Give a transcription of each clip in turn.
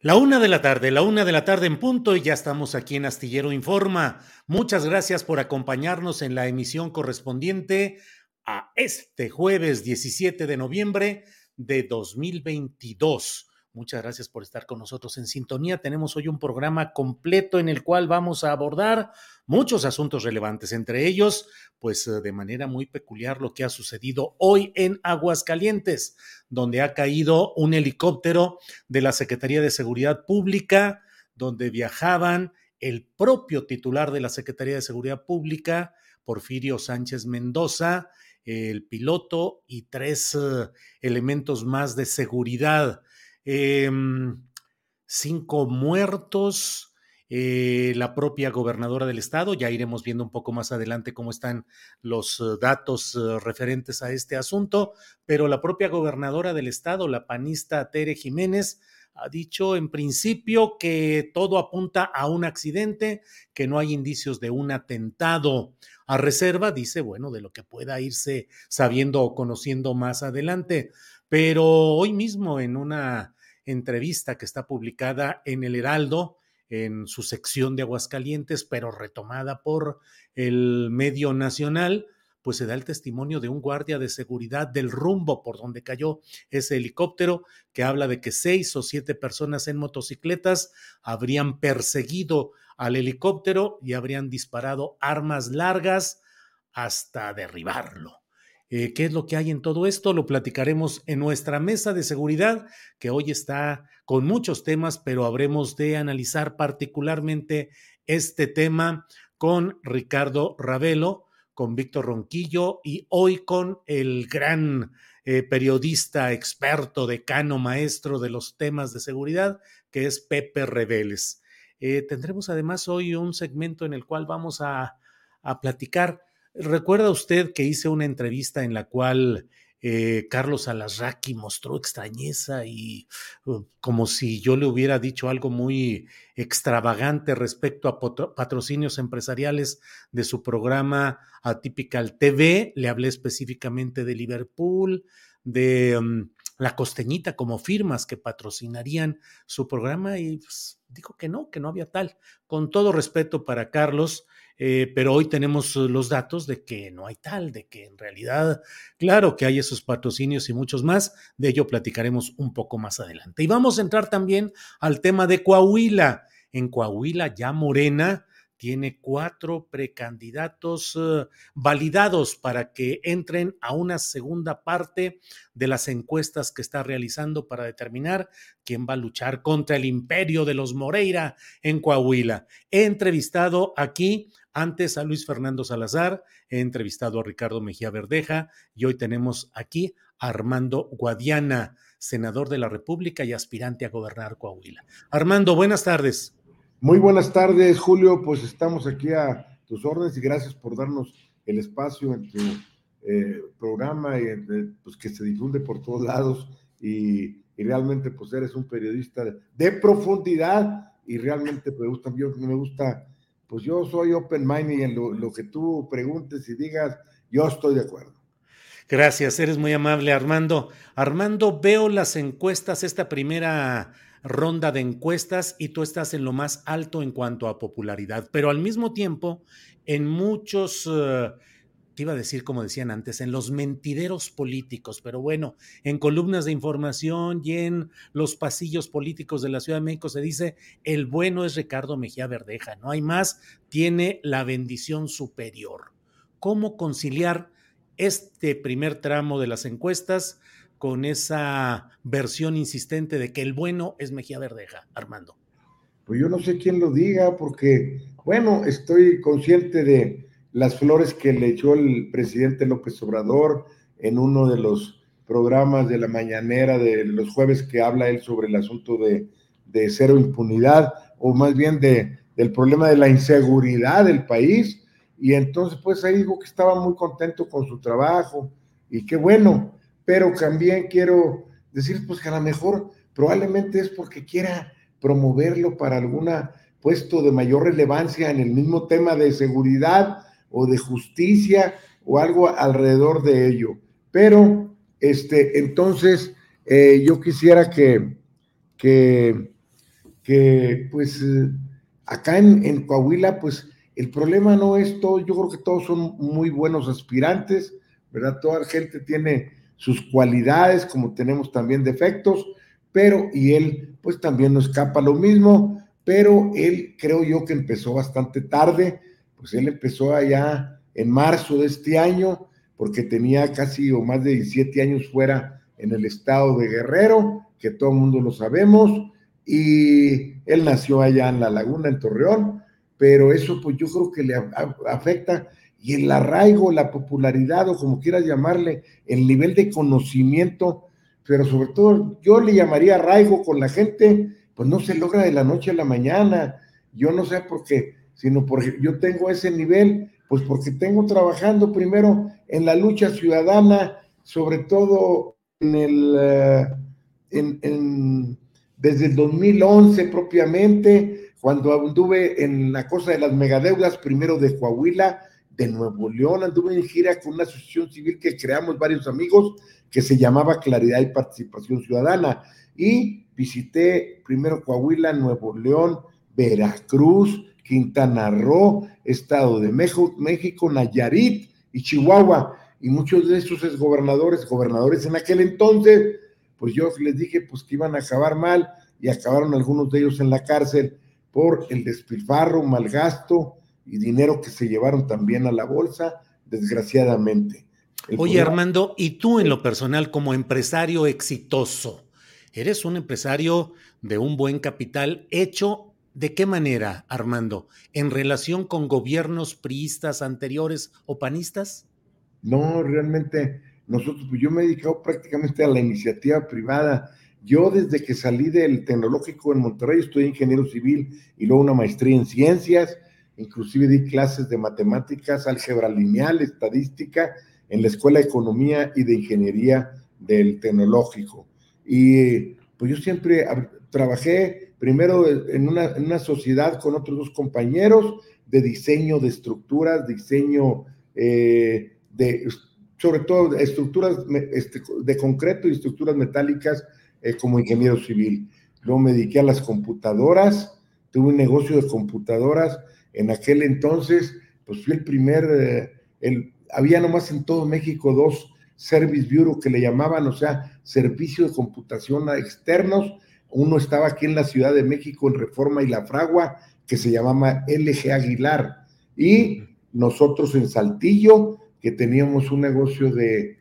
La una de la tarde, la una de la tarde en punto y ya estamos aquí en Astillero Informa. Muchas gracias por acompañarnos en la emisión correspondiente a este jueves 17 de noviembre de 2022. Muchas gracias por estar con nosotros en sintonía. Tenemos hoy un programa completo en el cual vamos a abordar muchos asuntos relevantes, entre ellos, pues eh, de manera muy peculiar lo que ha sucedido hoy en Aguascalientes, donde ha caído un helicóptero de la Secretaría de Seguridad Pública, donde viajaban el propio titular de la Secretaría de Seguridad Pública, Porfirio Sánchez Mendoza, el piloto y tres eh, elementos más de seguridad. Em, cinco muertos, eh, la propia gobernadora del estado, ya iremos viendo un poco más adelante cómo están los eh, datos eh, referentes a este asunto, pero la propia gobernadora del estado, la panista Tere Jiménez, ha dicho en principio que todo apunta a un accidente, que no hay indicios de un atentado. A reserva, dice, bueno, de lo que pueda irse sabiendo o conociendo más adelante. Pero hoy mismo en una entrevista que está publicada en el Heraldo, en su sección de Aguascalientes, pero retomada por el medio nacional, pues se da el testimonio de un guardia de seguridad del rumbo por donde cayó ese helicóptero, que habla de que seis o siete personas en motocicletas habrían perseguido al helicóptero y habrían disparado armas largas hasta derribarlo. Eh, ¿Qué es lo que hay en todo esto? Lo platicaremos en nuestra mesa de seguridad, que hoy está con muchos temas, pero habremos de analizar particularmente este tema con Ricardo Ravelo, con Víctor Ronquillo y hoy con el gran eh, periodista experto, decano, maestro de los temas de seguridad, que es Pepe Reveles. Eh, tendremos además hoy un segmento en el cual vamos a, a platicar ¿Recuerda usted que hice una entrevista en la cual eh, Carlos Alasraqui mostró extrañeza y uh, como si yo le hubiera dicho algo muy extravagante respecto a patrocinios empresariales de su programa Atypical TV? Le hablé específicamente de Liverpool, de um, La Costeñita como firmas que patrocinarían su programa y pues, dijo que no, que no había tal. Con todo respeto para Carlos, eh, pero hoy tenemos uh, los datos de que no hay tal, de que en realidad, claro que hay esos patrocinios y muchos más, de ello platicaremos un poco más adelante. Y vamos a entrar también al tema de Coahuila. En Coahuila ya Morena tiene cuatro precandidatos uh, validados para que entren a una segunda parte de las encuestas que está realizando para determinar quién va a luchar contra el imperio de los Moreira en Coahuila. He entrevistado aquí antes a Luis Fernando Salazar, he entrevistado a Ricardo Mejía Verdeja y hoy tenemos aquí a Armando Guadiana, senador de la República y aspirante a gobernar Coahuila. Armando, buenas tardes. Muy buenas tardes, Julio. Pues estamos aquí a tus órdenes y gracias por darnos el espacio en tu eh, programa y pues, que se difunde por todos lados y, realmente pues eres un periodista de, profundidad y realmente me gusta, yo, me gusta, pues yo soy open mind y en lo, que tú preguntes y digas, yo estoy de acuerdo. Gracias, eres muy amable, Armando. Armando, veo las encuestas, esta primera ronda de encuestas y tú estás en lo más alto en cuanto a popularidad, pero al mismo tiempo, en muchos... Iba a decir como decían antes, en los mentideros políticos, pero bueno, en columnas de información y en los pasillos políticos de la Ciudad de México se dice, el bueno es Ricardo Mejía Verdeja, no hay más, tiene la bendición superior. ¿Cómo conciliar este primer tramo de las encuestas con esa versión insistente de que el bueno es Mejía Verdeja, Armando? Pues yo no sé quién lo diga, porque, bueno, estoy consciente de las flores que le echó el presidente López Obrador en uno de los programas de la mañanera de los jueves que habla él sobre el asunto de, cero impunidad, o más bien de, del problema de la inseguridad del país. Y entonces, pues ahí dijo que estaba muy contento con su trabajo y qué bueno, pero también quiero decir, pues que a lo mejor probablemente es porque quiera promoverlo para algún puesto de mayor relevancia en el mismo tema de seguridad o de justicia o algo alrededor de ello. Pero, este, entonces, eh, yo quisiera que, que, que pues, acá en, en, Coahuila, pues, el problema no es todo, yo creo que todos son muy buenos aspirantes, ¿verdad? Toda la gente tiene sus cualidades, como tenemos también defectos, pero, y él, pues, también no escapa lo mismo, pero él creo yo que empezó bastante tarde, pues él empezó allá en marzo de este año, porque tenía casi o más de 17 años fuera en el estado de Guerrero, que todo el mundo lo sabemos, y él nació allá en La Laguna, en Torreón, pero eso pues yo creo que le afecta y el arraigo, la popularidad o como quieras llamarle, el nivel de conocimiento, pero sobre todo yo le llamaría arraigo con la gente, pues no se logra de la noche a la mañana. Yo no sé por qué sino porque yo tengo ese nivel, pues porque tengo trabajando primero en la lucha ciudadana, sobre todo en el, eh, en, desde el 2011 propiamente, cuando anduve en la cosa de las megadeudas, primero de Coahuila, de Nuevo León, anduve en gira con una asociación civil que creamos varios amigos que se llamaba Claridad y Participación Ciudadana. Y visité primero Coahuila, Nuevo León, Veracruz, Quintana Roo, Estado de México, Nayarit y Chihuahua. Y muchos de esos exgobernadores, gobernadores en aquel entonces, pues yo les dije pues que iban a acabar mal y acabaron algunos de ellos en la cárcel por el despilfarro, malgasto y dinero que se llevaron también a la bolsa, desgraciadamente. Oye, Armando, y tú en lo personal como empresario exitoso, eres un empresario de un buen capital hecho ¿De qué manera, Armando? ¿En relación con gobiernos priistas anteriores o panistas? No, realmente nosotros, pues yo me he dedicado prácticamente a la iniciativa privada. Yo desde que salí del tecnológico en Monterrey estudié ingeniero civil y luego una maestría en ciencias, inclusive di clases de matemáticas, álgebra lineal, estadística en la Escuela de Economía y de Ingeniería del tecnológico. Y pues yo siempre trabajé primero en una, sociedad con otros dos compañeros de diseño de estructuras, diseño eh, de, sobre todo, estructuras este, de concreto y estructuras metálicas eh, como ingeniero civil. Luego me dediqué a las computadoras, tuve un negocio de computadoras. En aquel entonces, pues fui el primer, eh, el, había nomás en todo México dos Service Bureau que le llamaban, o sea, servicios de computación externos uno estaba aquí en la Ciudad de México en Reforma y La Fragua, que se llamaba LG Aguilar. Y nosotros en Saltillo, que teníamos un negocio de,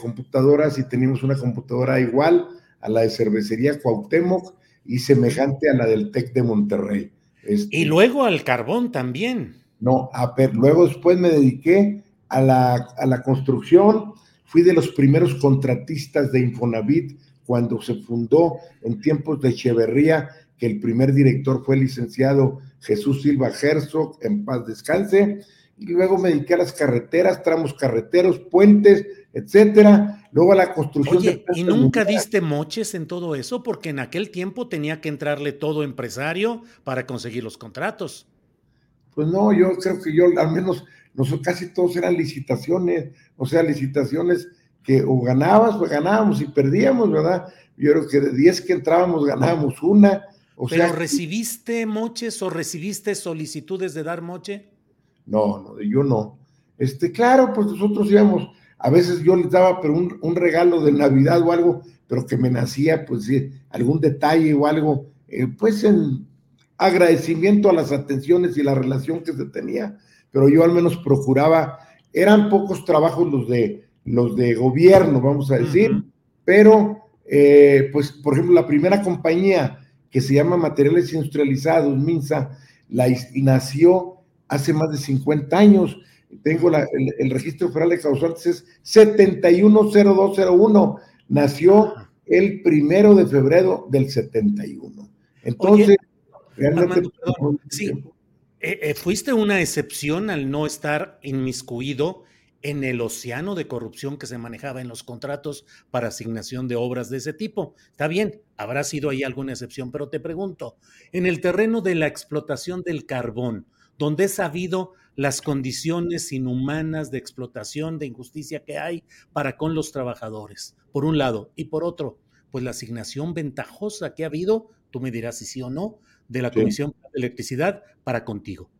computadoras y teníamos una computadora igual a la de cervecería Cuauhtémoc y semejante a la del TEC de Monterrey. Este, y luego al carbón también. No, a ver, luego después me dediqué a la, a la construcción, fui de los primeros contratistas de Infonavit cuando se fundó en tiempos de Echeverría, que el primer director fue el licenciado Jesús Silva Herzog, en paz descanse, y luego me dediqué a las carreteras, tramos carreteros, puentes, etcétera, luego a la construcción Oye, ¿y nunca diste moches en todo eso? Porque en aquel tiempo tenía que entrarle todo empresario para conseguir los contratos. Pues no, yo creo que yo al menos, nosotros casi todos eran licitaciones, o sea, licitaciones que o ganabas o ganábamos y perdíamos, ¿verdad? Yo creo que de 10 que entrábamos ganábamos una. O ¿Pero recibiste moches o recibiste solicitudes de dar moche? No, no, yo no. Este, claro, pues nosotros íbamos, a veces yo les daba pero un, regalo de Navidad o algo, pero que me nacía, pues algún detalle o algo, eh, pues en agradecimiento a las atenciones y la relación que se tenía, pero yo al menos procuraba, eran pocos trabajos los de los de gobierno, vamos a decir, pero eh, pues por ejemplo la primera compañía que se llama Materiales Industrializados, MINSA, la nació hace más de 50 años. Tengo el, registro federal de causantes, es 710201. Nació el primero de febrero del 71. Entonces, realmente. sí, eh, eh, fuiste una excepción al no estar inmiscuido en el océano de corrupción que se manejaba en los contratos para asignación de obras de ese tipo. Está bien, habrá sido ahí alguna excepción, pero te pregunto, en el terreno de la explotación del carbón, donde he sabido las condiciones inhumanas de explotación, de injusticia que hay para con los trabajadores, por un lado, y por otro, pues la asignación ventajosa que ha habido, tú me dirás si sí o no, de la Comisión de Electricidad para contigo.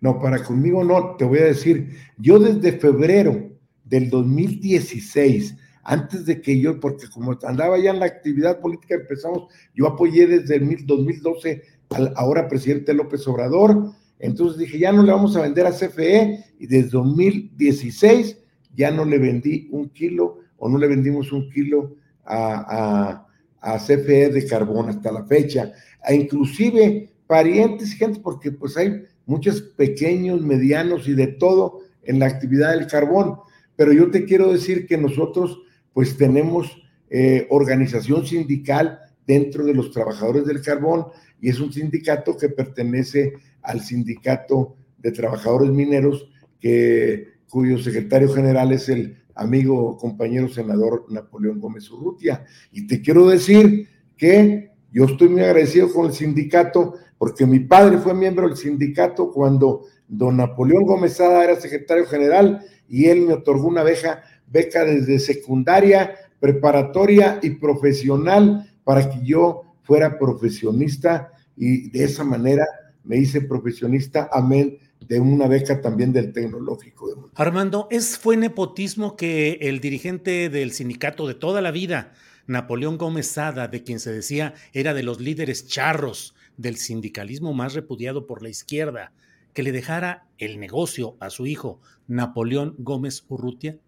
No, para conmigo no, te voy a decir, yo desde febrero del 2016, antes de que yo, porque como andaba ya en la actividad política, empezamos, yo apoyé desde el 2012 al ahora presidente López Obrador, entonces dije, ya no le vamos a vender a CFE y desde 2016 ya no le vendí un kilo o no le vendimos un kilo a, CFE de carbón hasta la fecha, a inclusive parientes y gente, porque pues hay muchos pequeños, medianos y de todo en la actividad del carbón. Pero yo te quiero decir que nosotros pues tenemos eh, organización sindical dentro de los trabajadores del carbón y es un sindicato que pertenece al sindicato de trabajadores mineros que, cuyo secretario general es el amigo compañero senador Napoleón Gómez Urrutia. Y te quiero decir que yo estoy muy agradecido con el sindicato porque mi padre fue miembro del sindicato cuando don Napoleón Gómez Sada era secretario general y él me otorgó una beca, beca desde secundaria, preparatoria y profesional para que yo fuera profesionista y de esa manera me hice profesionista, amén, de una beca también del tecnológico. Armando, ¿es fue nepotismo que el dirigente del sindicato de toda la vida, Napoleón Gómez Sada, de quien se decía era de los líderes charros del sindicalismo más repudiado por la izquierda, que le dejara el negocio a su hijo, Napoleón Gómez Urrutia?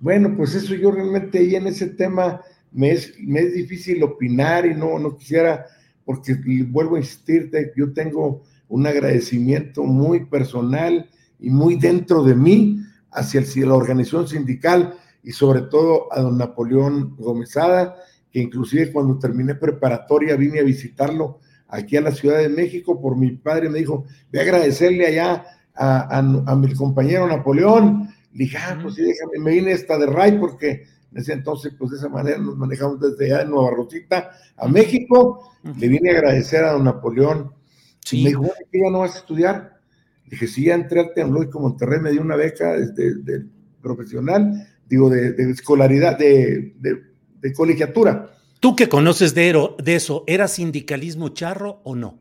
Bueno, pues eso yo realmente ahí en ese tema me es, me es difícil opinar y no, no quisiera porque vuelvo a insistirte, yo tengo un agradecimiento muy personal y muy dentro de mí hacia la organización sindical y sobre todo a don Napoleón Gómezada, que inclusive cuando terminé preparatoria vine a visitarlo aquí a la Ciudad de México por mi padre, me dijo, voy a agradecerle allá a, mi compañero Napoleón. Le dije, ah, pues sí, déjame, me vine esta de RAI porque en ese entonces, pues de esa manera nos manejamos desde allá de Nueva Rosita a México. Le vine a agradecer a don Napoleón. Sí. Me dijo, ¿qué ya no vas a estudiar? Le dije, sí, ya entré al Tecnológico Monterrey, me dio una beca de, profesional, digo, de, escolaridad, de, colegiatura. Tú que conoces de, de eso, ¿era sindicalismo charro o no?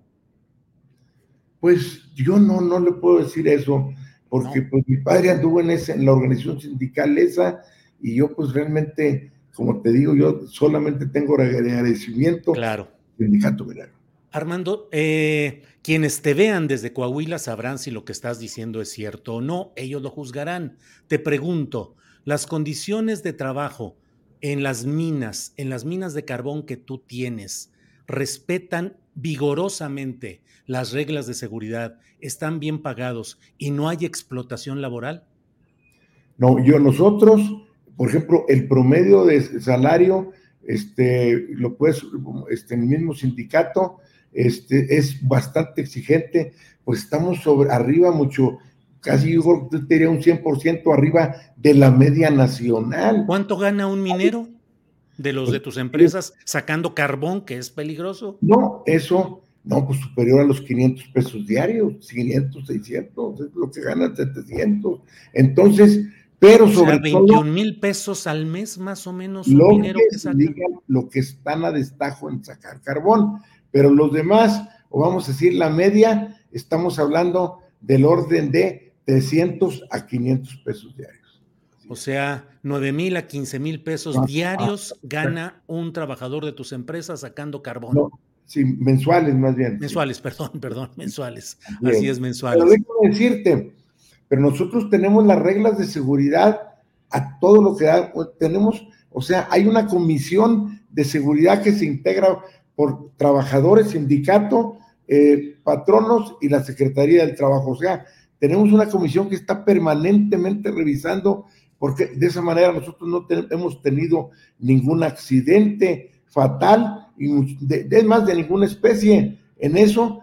Pues yo no, no le puedo decir eso, porque pues mi padre anduvo en, esa, en la organización sindical esa, y yo pues realmente, como te digo, yo solamente tengo agradecimiento claro. sindicato minero. Armando, eh, quienes te vean desde Coahuila sabrán si lo que estás diciendo es cierto o no, ellos lo juzgarán. Te pregunto, las condiciones de trabajo en las minas, en las minas de carbón que tú tienes, respetan vigorosamente las reglas de seguridad, están bien pagados y no hay explotación laboral? No, yo nosotros por ejemplo, el promedio de salario este, lo puedes, este, el mismo sindicato, este, es bastante exigente, pues estamos sobre, arriba mucho, casi yo te diría un 100% arriba de la media nacional. ¿Cuánto gana un minero de los de tus empresas sacando carbón, que es peligroso? No, eso, no, pues superior a los 500 pesos diarios, 500, 600, es lo que gana 700. Entonces, pero sobre 21 mil pesos al mes más o menos lo dinero que, lo que están a destajo en sacar carbón, pero los demás, o vamos a decir la media, estamos hablando del orden de 300 a 500 pesos diarios. O sea, 9 mil a 15 mil pesos ah, diarios ah, gana un trabajador de tus empresas sacando carbón. No, sí, mensuales más bien. Mensuales, perdón, perdón, mensuales. Así es, mensuales. Pero déjame decirte, pero nosotros tenemos las reglas de seguridad a todo lo que da, tenemos, o sea, hay una comisión de seguridad que se integra por trabajadores, sindicato, eh, patronos y la Secretaría del Trabajo. O sea, tenemos una comisión que está permanentemente revisando, porque de esa manera nosotros no hemos tenido ningún accidente fatal, y de, más de ninguna especie. En eso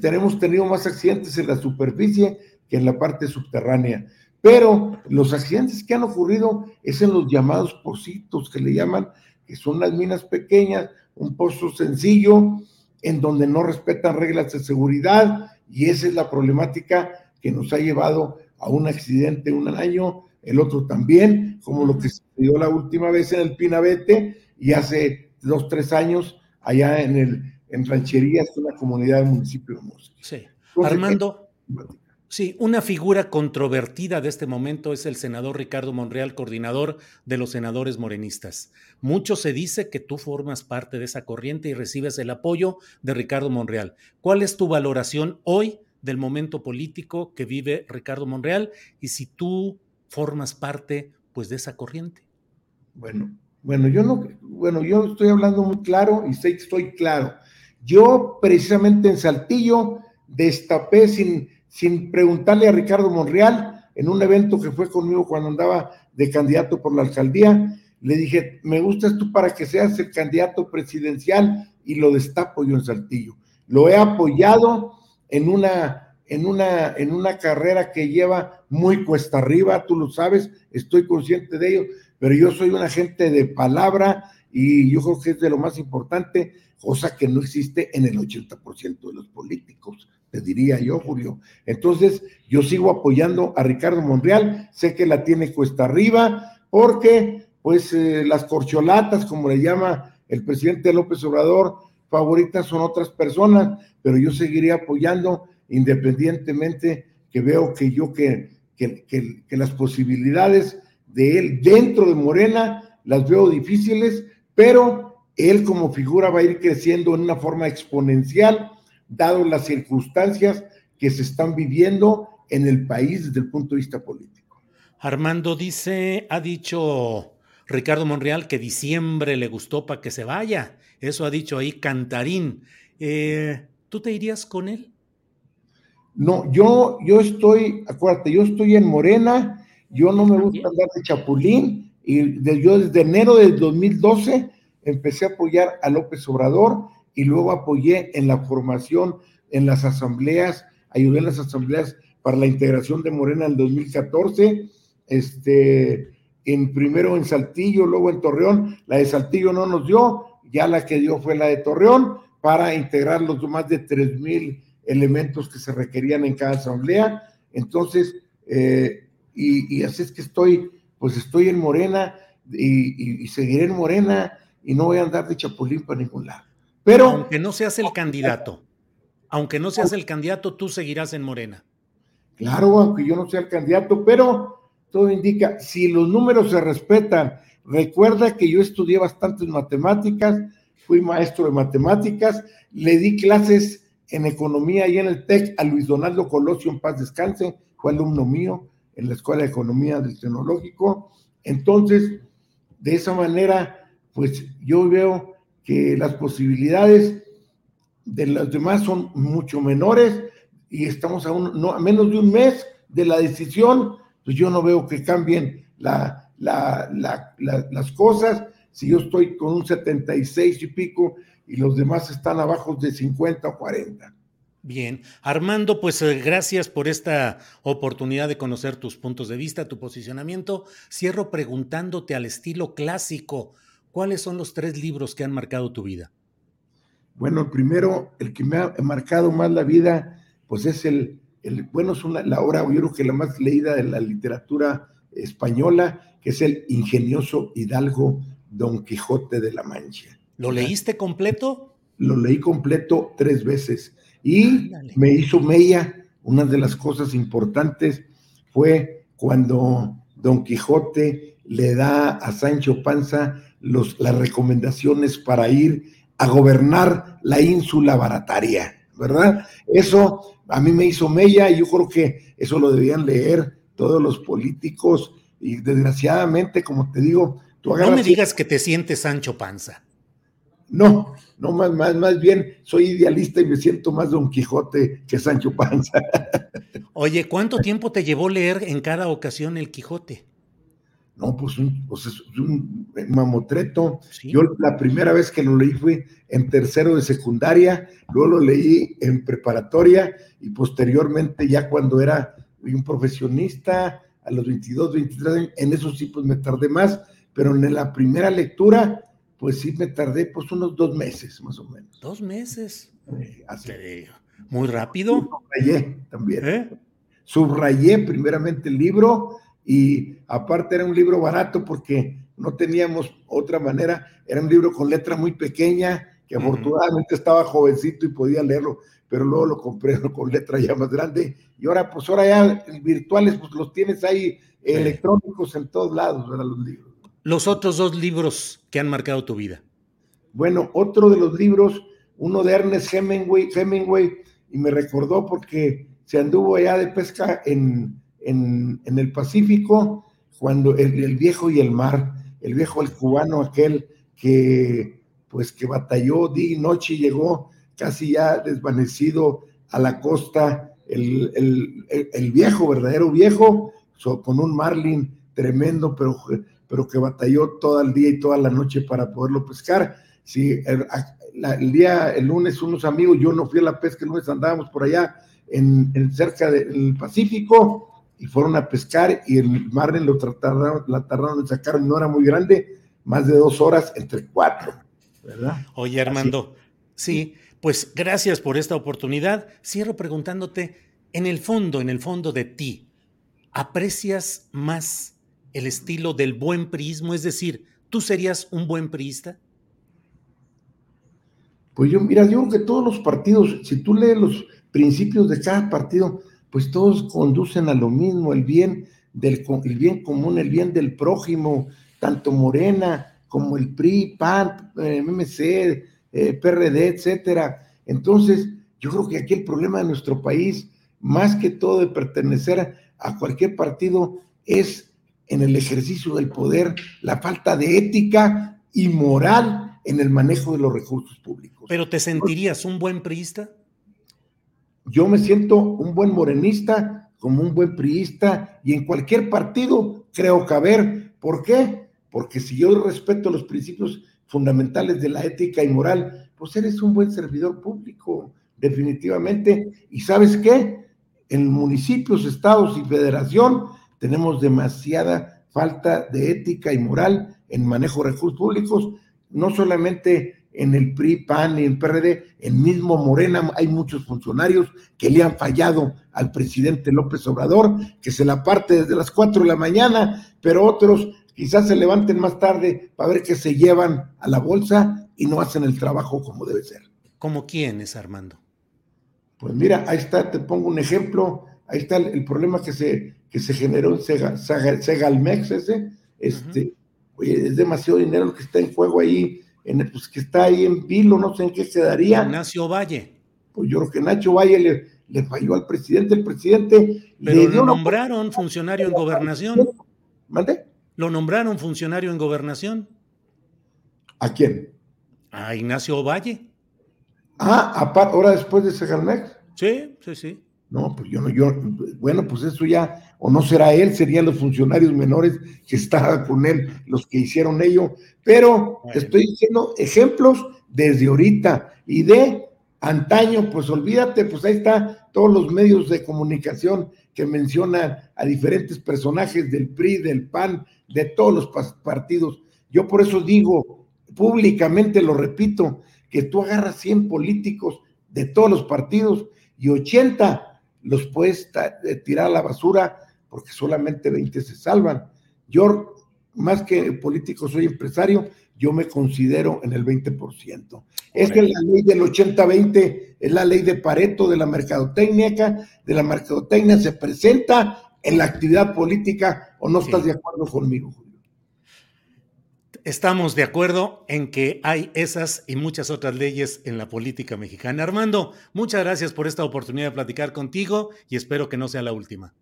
tenemos tenido más accidentes en la superficie que en la parte subterránea. Pero los accidentes que han ocurrido es en los llamados pocitos que le llaman, que son las minas pequeñas, un pozo sencillo, en donde no respetan reglas de seguridad, y esa es la problemática que nos ha llevado a un accidente un año, el otro también, como lo que se dio la última vez en el Pinabete y hace dos, tres años allá en el en Rancherías, una comunidad del municipio de Mosque. Sí. Armando, Sí, una figura controvertida de este momento es el senador Ricardo Monreal, coordinador de los senadores morenistas. Mucho se dice que tú formas parte de esa corriente y recibes el apoyo de Ricardo Monreal. ¿Cuál es tu valoración hoy del momento político que vive Ricardo Monreal y si tú formas parte pues de esa corriente? Bueno, bueno, yo no, bueno, yo estoy hablando muy claro y sé que estoy claro. Yo precisamente en Saltillo destapé sin sin preguntarle a Ricardo Monreal en un evento que fue conmigo cuando andaba de candidato por la alcaldía. Le dije, me gustas tú para que seas el candidato presidencial y lo destapo yo en Saltillo. Lo he apoyado en una, en una, en una carrera que lleva muy cuesta arriba, tú lo sabes, estoy consciente de ello, pero yo soy una gente de palabra y yo creo que es de lo más importante, cosa que no existe en el 80% de los políticos te diría yo, Julio. Entonces, yo sigo apoyando a Ricardo Monreal, sé que la tiene cuesta arriba, porque pues eh, las corcholatas, como le llama el presidente López Obrador, favoritas son otras personas, pero yo seguiré apoyando independientemente que veo que yo que, que, que las posibilidades de él dentro de Morena las veo difíciles, pero él como figura va a ir creciendo en una forma exponencial dado las circunstancias que se están viviendo en el país desde el punto de vista político. Armando dice, ha dicho Ricardo Monreal que diciembre le gustó para que se vaya. Eso ha dicho ahí Cantarín. Eh, ¿Tú te irías con él? No, yo, yo estoy, acuérdate, yo estoy en Morena, yo no me gusta andar de chapulín, y yo desde enero del 2012 empecé a apoyar a López Obrador y luego apoyé en la formación en las asambleas, ayudé en las asambleas para la integración de Morena en 2014, este, en primero en Saltillo, luego en Torreón, la de Saltillo no nos dio, ya la que dio fue la de Torreón para integrar los más de tres mil elementos que se requerían en cada asamblea. Entonces, eh, y, así es que estoy, pues estoy en Morena y, y seguiré en Morena y no voy a andar de chapulín para ningún lado. Pero, aunque no seas el candidato, aunque no seas el candidato, tú seguirás en Morena. Claro, aunque yo no sea el candidato, pero todo indica, si los números se respetan, recuerda que yo estudié bastantes matemáticas, fui maestro de matemáticas, le di clases en economía y en el TEC a Luis Donaldo Colosio en paz descanse, fue alumno mío en la Escuela de Economía del Tecnológico. Entonces, de esa manera, pues yo veo que las posibilidades de los demás son mucho menores y estamos a, no, a menos de un mes de la decisión, pues yo no veo que cambien la, las cosas si yo estoy con un 76 y pico y los demás están abajo de 50 o 40. Bien, Armando, pues eh, gracias por esta oportunidad de conocer tus puntos de vista, tu posicionamiento. Cierro preguntándote al estilo clásico, ¿cuáles son los tres libros que han marcado tu vida? Bueno, el primero, el que me ha marcado más la vida, pues es el, el bueno, es una, la obra, yo creo que la más leída de la literatura española, que es el ingenioso hidalgo Don Quijote de la Mancha. ¿Lo leíste completo? Lo leí completo tres veces y me hizo mella. Una de las cosas importantes fue cuando Don Quijote le da a Sancho Panza los, las recomendaciones para ir a gobernar la ínsula barataria, ¿verdad? Eso a mí me hizo mella y yo creo que eso lo debían leer todos los políticos y desgraciadamente, como te digo, tú No me digas que te sientes Sancho Panza. No, no más, más, más bien soy idealista y me siento más Don Quijote que Sancho Panza. Oye, ¿cuánto tiempo te llevó leer en cada ocasión el Quijote? No, pues, un, pues es un mamotreto. Yo la primera vez que lo leí fue en tercero de secundaria, luego lo leí en preparatoria y posteriormente ya cuando era un profesionista, a los 22, 23 años, en esos sí pues me tardé más, pero en la primera lectura pues sí me tardé pues unos dos meses más o menos. Dos meses. Muy rápido. Subrayé también. ¿Eh? Subrayé primeramente el libro y aparte era un libro barato porque no teníamos otra manera, era un libro con letra muy pequeña, que afortunadamente estaba jovencito y podía leerlo, pero luego lo compré con letra ya más grande y ahora pues ahora ya virtuales pues los tienes ahí electrónicos en todos lados, ¿verdad? Los libros los otros dos libros que han marcado tu vida. Bueno, otro de los libros, uno de Ernest Hemingway, Hemingway y me recordó porque se anduvo allá de pesca en, en, el Pacífico, cuando el, viejo y el mar, el viejo, el cubano aquel que pues que batalló día y noche y llegó casi ya desvanecido a la costa, el, el viejo, verdadero viejo, con un marlin tremendo, pero pero que batalló todo el día y toda la noche para poderlo pescar. Sí, el, día, el lunes, unos amigos, yo no fui a la pesca, el lunes andábamos por allá en, cerca del Pacífico y fueron a pescar y el marlin lo trataron, la tardaron en sacar, no era muy grande, más de dos horas entre cuatro, ¿verdad? Oye, Armando, sí, pues gracias por esta oportunidad. Cierro preguntándote, en el fondo, en el fondo de ti, ¿aprecias más el estilo del buen priismo? Es decir, ¿tú serías un buen priista? Pues yo, mira, yo creo que todos los partidos, si tú lees los principios de cada partido, pues todos conducen a lo mismo, el bien del el bien común, el bien del prójimo, tanto Morena como el PRI, PAN, eh, MMC, eh, PRD, etcétera. Entonces, yo creo que aquí el problema de nuestro país, más que todo de pertenecer a cualquier partido, es en el ejercicio del poder, la falta de ética y moral en el manejo de los recursos públicos. ¿Pero te sentirías un buen priista? Yo me siento un buen morenista, como un buen priista, y en cualquier partido creo caber. ¿Por qué? Porque si yo respeto los principios fundamentales de la ética y moral, pues eres un buen servidor público, definitivamente. ¿Y sabes qué? En municipios, estados y federación tenemos demasiada falta de ética y moral en manejo de recursos públicos, no solamente en el PRI, PAN y el PRD, en mismo Morena hay muchos funcionarios que le han fallado al presidente López Obrador, que se la parte desde las 4 de la mañana, pero otros quizás se levanten más tarde para ver que se llevan a la bolsa y no hacen el trabajo como debe ser. ¿Como quiénes, Armando? Pues mira, ahí está, te pongo un ejemplo, ahí está el problema que se que se generó en Segalmex ese, este, oye, es demasiado dinero lo que está en juego ahí, en pues que está ahí en vilo, no sé en qué quedaría. Ignacio Valle. Pues yo creo que Nacho Valle le, le falló al presidente, el presidente Pero le lo nombraron funcionario en gobernación. ¿Mande? Lo nombraron funcionario en gobernación. ¿A quién? A Ignacio Valle. Ah, ahora después de Segalmex. Sí, sí, sí. No, pues yo no, yo, bueno, pues eso ya, o no será él, serían los funcionarios menores que estaban con él, los que hicieron ello, pero estoy diciendo ejemplos desde ahorita y de antaño, pues olvídate, pues ahí está todos los medios de comunicación que mencionan a diferentes personajes del PRI, del PAN, de todos los partidos. Yo por eso digo, públicamente lo repito, que tú agarras 100 políticos de todos los partidos y 80 los puedes eh, tirar a la basura porque solamente 20 se salvan. Yo, más que político, soy empresario, yo me considero en el 20%. Es que la ley del 80-20 es la ley de Pareto de la mercadotecnia, de la mercadotecnia se presenta en la actividad política o no estás de acuerdo conmigo, Julio. Estamos de acuerdo en que hay esas y muchas otras leyes en la política mexicana. Armando, muchas gracias por esta oportunidad de platicar contigo y espero que no sea la última.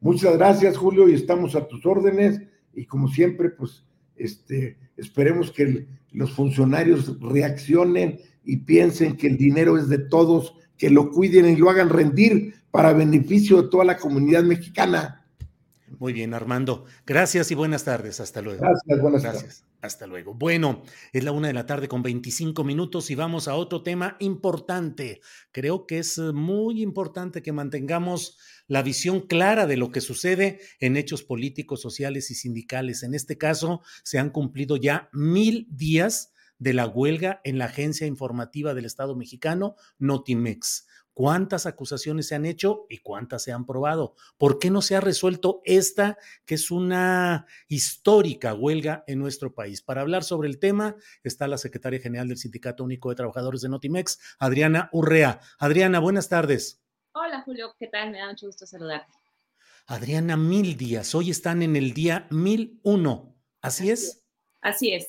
Muchas gracias, Julio, y estamos a tus órdenes. Y como siempre, pues, este, esperemos que los funcionarios reaccionen y piensen que el dinero es de todos, que lo cuiden y lo hagan rendir para beneficio de toda la comunidad mexicana. Muy bien, Armando. Gracias y buenas tardes. Hasta luego. Gracias, buenas Gracias. Hasta luego. Bueno, es la una de la tarde con 25 minutos y vamos a otro tema importante. Creo que es muy importante que mantengamos la visión clara de lo que sucede en hechos políticos, sociales y sindicales. En este caso, se han cumplido ya mil días de la huelga en la agencia informativa del Estado mexicano, Notimex cuántas acusaciones se han hecho y cuántas se han probado. ¿Por qué no se ha resuelto esta, que es una histórica huelga en nuestro país? Para hablar sobre el tema está la secretaria general del Sindicato Único de Trabajadores de Notimex, Adriana Urrea. Adriana, buenas tardes. Hola Julio, ¿qué tal? Me da mucho gusto saludarte. Adriana, mil días. Hoy están en el día mil uno. ¿Así, es? Así es.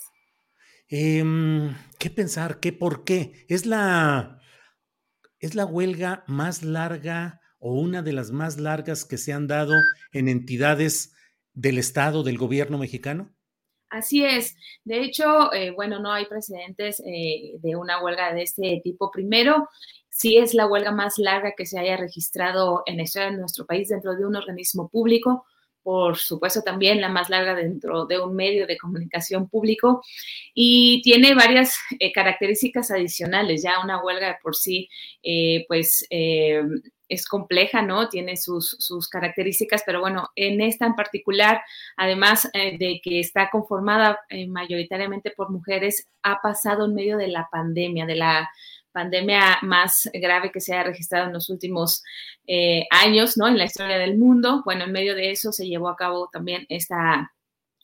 Em, ¿Qué pensar? ¿Qué por qué? ¿Es la ¿Es la huelga más larga o una de las más largas que se han dado en entidades del Estado, del gobierno mexicano? Así es. De hecho, eh, bueno, no hay precedentes eh, de una huelga de este tipo. Primero, sí es la huelga más larga que se haya registrado en la historia nuestro país dentro de un organismo público por supuesto también la más larga dentro de un medio de comunicación público y tiene varias eh, características adicionales. Ya una huelga de por sí, eh, pues eh, es compleja, ¿no? Tiene sus, sus, características, pero bueno, en esta en particular, además de que está conformada mayoritariamente por mujeres, ha pasado en medio de la pandemia, de la pandemia más grave que se ha registrado en los últimos eh, años, ¿no? En la historia del mundo. Bueno, en medio de eso se llevó a cabo también esta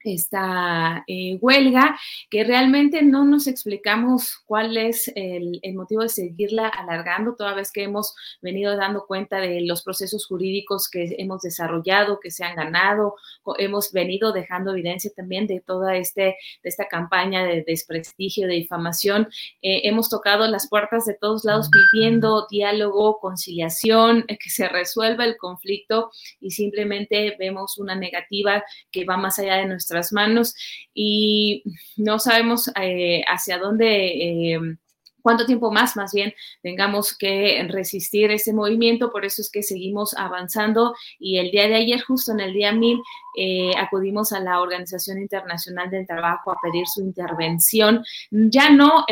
esta eh, huelga, que realmente no nos explicamos cuál es el, motivo de seguirla alargando, toda vez que hemos venido dando cuenta de los procesos jurídicos que hemos desarrollado, que se han ganado, hemos venido dejando evidencia también de toda este, de esta campaña de desprestigio, de difamación. Eh, hemos tocado las puertas de todos lados pidiendo diálogo, conciliación, eh, que se resuelva el conflicto y simplemente vemos una negativa que va más allá de nuestra manos y no sabemos eh, hacia dónde... Eh, cuánto tiempo más, más bien, tengamos que resistir ese movimiento. Por eso es que seguimos avanzando y el día de ayer, justo en el día 1000, eh, acudimos a la Organización Internacional del Trabajo a pedir su intervención. Ya no,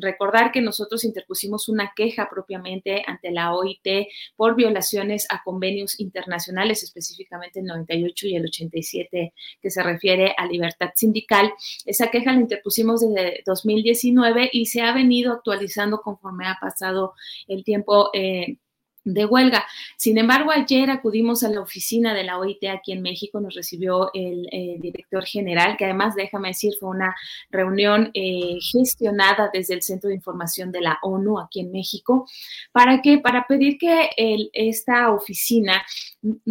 recordar que nosotros interpusimos una queja propiamente ante la OIT por violaciones a convenios internacionales, específicamente el 98 y el 87, que se refiere a libertad sindical. Esa queja la interpusimos desde 2019 y se ha venido actualizando conforme ha pasado el tiempo. Eh, de huelga. Sin embargo, ayer acudimos a la oficina de la OIT aquí en México, nos recibió el, eh, director general, que además, déjame decir, fue una reunión eh, gestionada desde el Centro de Información de la ONU aquí en México. ¿Para qué? Para pedir que esta oficina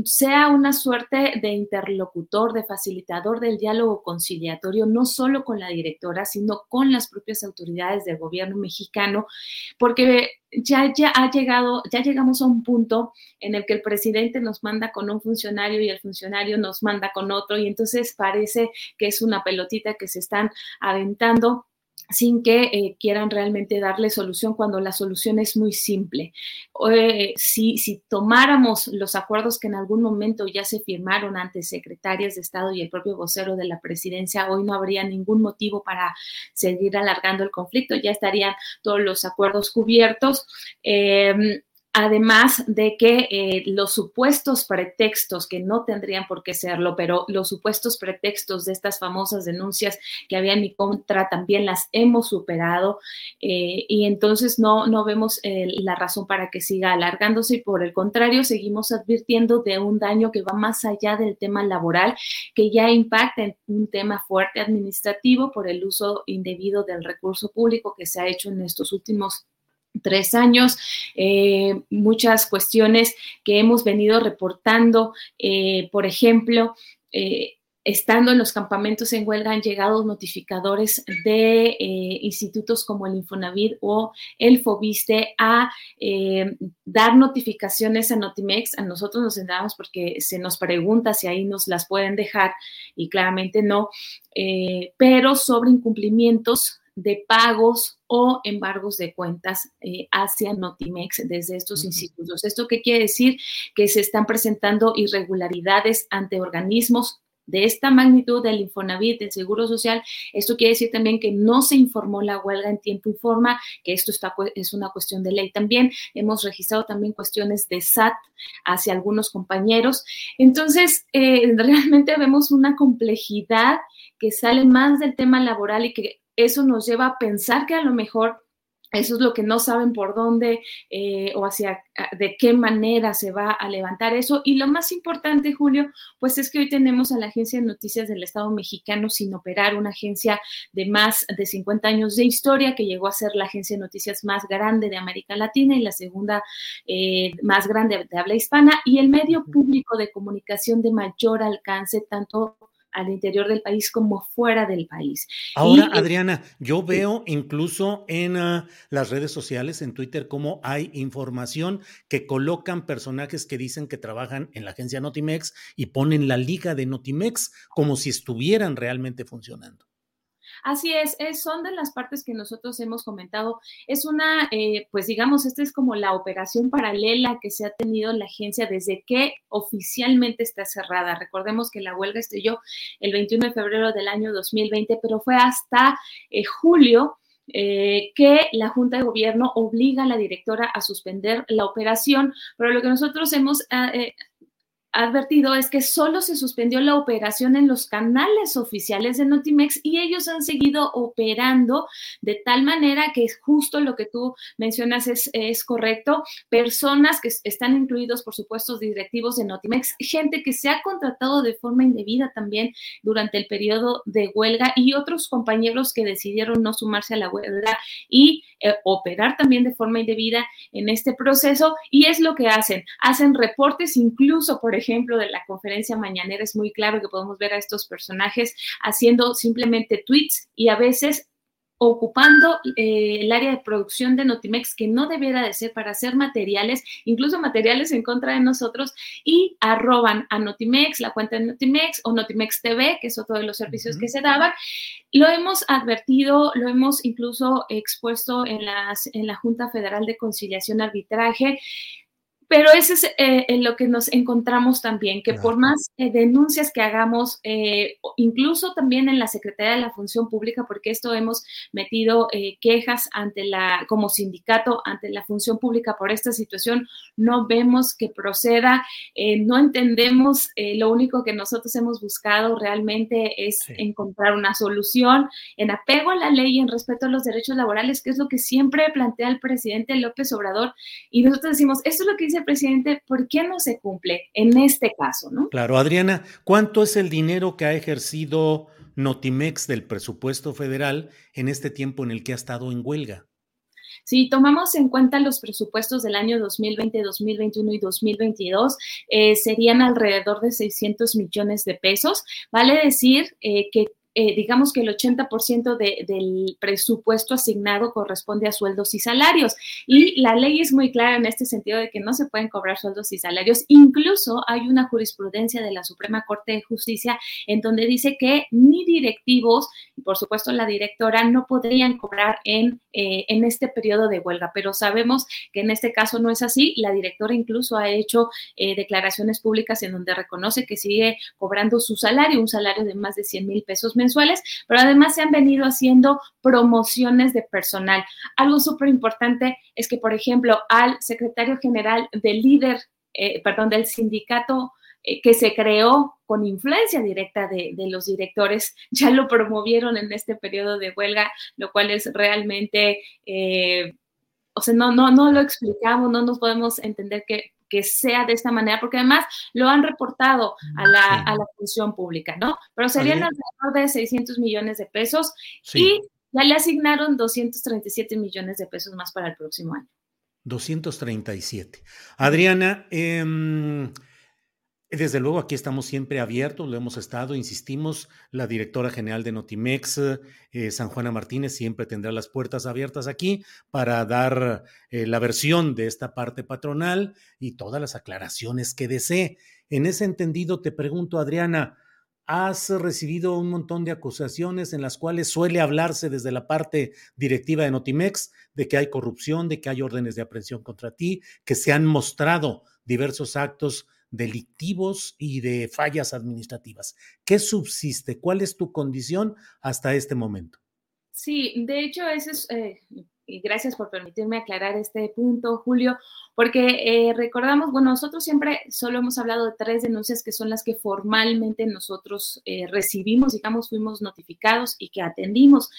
sea una suerte de interlocutor, de facilitador del diálogo conciliatorio, no solo con la directora, sino con las propias autoridades del gobierno mexicano, porque ya, ya ha llegado, ya llegamos a un punto en el que el presidente nos manda con un funcionario y el funcionario nos manda con otro y entonces parece que es una pelotita que se están aventando sin que eh, quieran realmente darle solución cuando la solución es muy simple. Eh, si, si, tomáramos los acuerdos que en algún momento ya se firmaron ante secretarias de Estado y el propio vocero de la presidencia, hoy no habría ningún motivo para seguir alargando el conflicto, ya estarían todos los acuerdos cubiertos. Eh, además de que eh, los supuestos pretextos, que no tendrían por qué serlo, pero los supuestos pretextos de estas famosas denuncias que había en mi contra también las hemos superado eh, y entonces no, no vemos eh, la razón para que siga alargándose y por el contrario seguimos advirtiendo de un daño que va más allá del tema laboral, que ya impacta en un tema fuerte administrativo por el uso indebido del recurso público que se ha hecho en estos últimos tres años, eh, muchas cuestiones que hemos venido reportando, eh, por ejemplo, eh, estando en los campamentos en huelga han llegado notificadores de institutos como el Infonavit o el Fobiste a dar notificaciones a Notimex. A nosotros nos enteramos porque se nos pregunta si ahí nos las pueden dejar y claramente no, pero sobre incumplimientos de pagos o embargos de cuentas eh, hacia Notimex desde estos institutos. ¿Esto qué quiere decir? Que se están presentando irregularidades ante organismos de esta magnitud del Infonavit, del Seguro Social, esto quiere decir también que no se informó la huelga en tiempo y forma, que esto está, es una cuestión de ley también. Hemos registrado también cuestiones de SAT hacia algunos compañeros. Entonces, eh, realmente vemos una complejidad que sale más del tema laboral y que eso nos lleva a pensar que a lo mejor eso es lo que no saben por dónde eh, o hacia de qué manera se va a levantar eso. Y lo más importante, Julio, pues es que hoy tenemos a la Agencia de Noticias del Estado mexicano sin operar, una agencia de más de 50 años de historia que llegó a ser la agencia de noticias más grande de América Latina y la segunda eh, más grande de habla hispana y el medio público de comunicación de mayor alcance, tanto al interior del país como fuera del país. Ahora, Adriana, yo veo incluso en ah, las redes sociales, en Twitter, cómo hay información que colocan personajes que dicen que trabajan en la agencia Notimex y ponen la liga de Notimex como si estuvieran realmente funcionando. Así es, son de las partes que nosotros hemos comentado. Es una, eh, pues digamos, esta es como la operación paralela que se ha tenido en la agencia desde que oficialmente está cerrada. Recordemos que la huelga estalló el 21 de febrero del año 2020, pero fue hasta eh, julio. Eh, que la Junta de Gobierno obliga a la directora a suspender la operación, pero lo que nosotros hemos advertido es que solo se suspendió la operación en los canales oficiales de Notimex y ellos han seguido operando de tal manera que es justo lo que tú mencionas es, es correcto. Personas que están incluidos, por supuesto, directivos de Notimex, gente que se ha contratado de forma indebida también durante el periodo de huelga y otros compañeros que decidieron no sumarse a la huelga y eh, operar también de forma indebida en este proceso y es lo que hacen. Hacen reportes incluso, por ejemplo, ejemplo de la conferencia mañanera es muy claro que podemos ver a estos personajes haciendo simplemente tweets y a veces ocupando eh, el área de producción de Notimex que no debiera de ser para hacer materiales, incluso materiales en contra de nosotros, y arroban a Notimex, la cuenta de Notimex o Notimex TV, que es otro de los servicios que se daban. Lo hemos advertido, lo hemos incluso expuesto en, las, en la Junta Federal de Conciliación Arbitraje. Pero eso es eh, en lo que nos encontramos también, que por más eh, denuncias que hagamos, eh, incluso también en la Secretaría de la Función Pública, porque esto hemos metido quejas ante la, como sindicato, ante la función pública por esta situación, no vemos que proceda, no entendemos, lo único que nosotros hemos buscado realmente es encontrar una solución en apego a la ley y en respeto a los derechos laborales, que es lo que siempre plantea el presidente López Obrador. Y nosotros decimos, esto es lo que dice presidente, ¿por qué no se cumple en este caso? ¿no? Claro, Adriana, ¿cuánto es el dinero que ha ejercido Notimex del presupuesto federal en este tiempo en el que ha estado en huelga? Si tomamos en cuenta los presupuestos del año 2020, 2021 y 2022, eh, serían alrededor de 600 millones de pesos. Vale decir eh, que eh, digamos que el 80% del presupuesto asignado corresponde a sueldos y salarios. Y la ley es muy clara en este sentido de que no se pueden cobrar sueldos y salarios. Incluso hay una jurisprudencia de la Suprema Corte de Justicia en donde dice que ni directivos, y por supuesto la directora, no podrían cobrar en, eh, en este periodo de huelga. Pero sabemos que en este caso no es así. La directora incluso ha hecho eh, declaraciones públicas en donde reconoce que sigue cobrando su salario, un salario de más de 100 mil pesos mensuales, pero además se han venido haciendo promociones de personal. Algo súper importante es que, por ejemplo, al secretario general del líder, eh, perdón, del sindicato eh, que se creó con influencia directa de, los directores, ya lo promovieron en este periodo de huelga, lo cual es realmente... Eh, o sea, no, no, no lo explicamos, no nos podemos entender que que sea de esta manera, porque además lo han reportado a la, a la función pública, ¿no? Pero serían alrededor de 600 millones de pesos y ya le asignaron 237 millones de pesos más para el próximo año. 237. Adriana, eh, desde luego, aquí estamos siempre abiertos, lo hemos estado, insistimos, la directora general de Notimex, eh, San Juana Martínez, siempre tendrá las puertas abiertas aquí para dar eh, la versión de esta parte patronal y todas las aclaraciones que desee. En ese entendido, te pregunto, Adriana, has recibido un montón de acusaciones en las cuales suele hablarse desde la parte directiva de Notimex de que hay corrupción, de que hay órdenes de aprehensión contra ti, que se han mostrado diversos actos delictivos y de fallas administrativas. ¿Qué subsiste? ¿Cuál es tu condición hasta este momento? Sí, de hecho, eso es, eh, y gracias por permitirme aclarar este punto, Julio, porque eh, recordamos, bueno, nosotros siempre solo hemos hablado de tres denuncias que son las que formalmente nosotros eh, recibimos, digamos, fuimos notificados y que atendimos,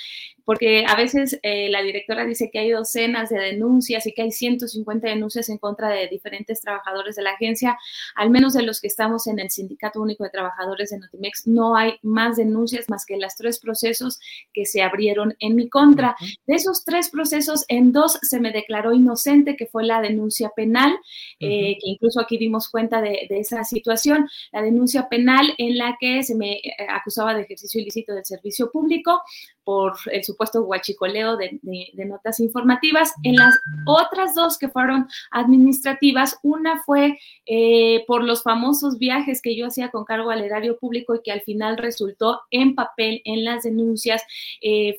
porque a veces eh, la directora dice que hay docenas de denuncias y que hay 150 denuncias en contra de diferentes trabajadores de la agencia, al menos de los que estamos en el Sindicato Único de Trabajadores de Notimex, no hay más denuncias más que las tres procesos que se abrieron en mi contra. De esos tres procesos, en dos se me declaró inocente, que fue la denuncia penal, eh, que incluso aquí dimos cuenta de, esa situación, la denuncia penal en la que se me eh, acusaba de ejercicio ilícito del servicio público por el supuesto guachicoleo de, notas informativas. En las otras dos que fueron administrativas, una fue eh, por los famosos viajes que yo hacía con cargo al erario público y que al final resultó en papel en las denuncias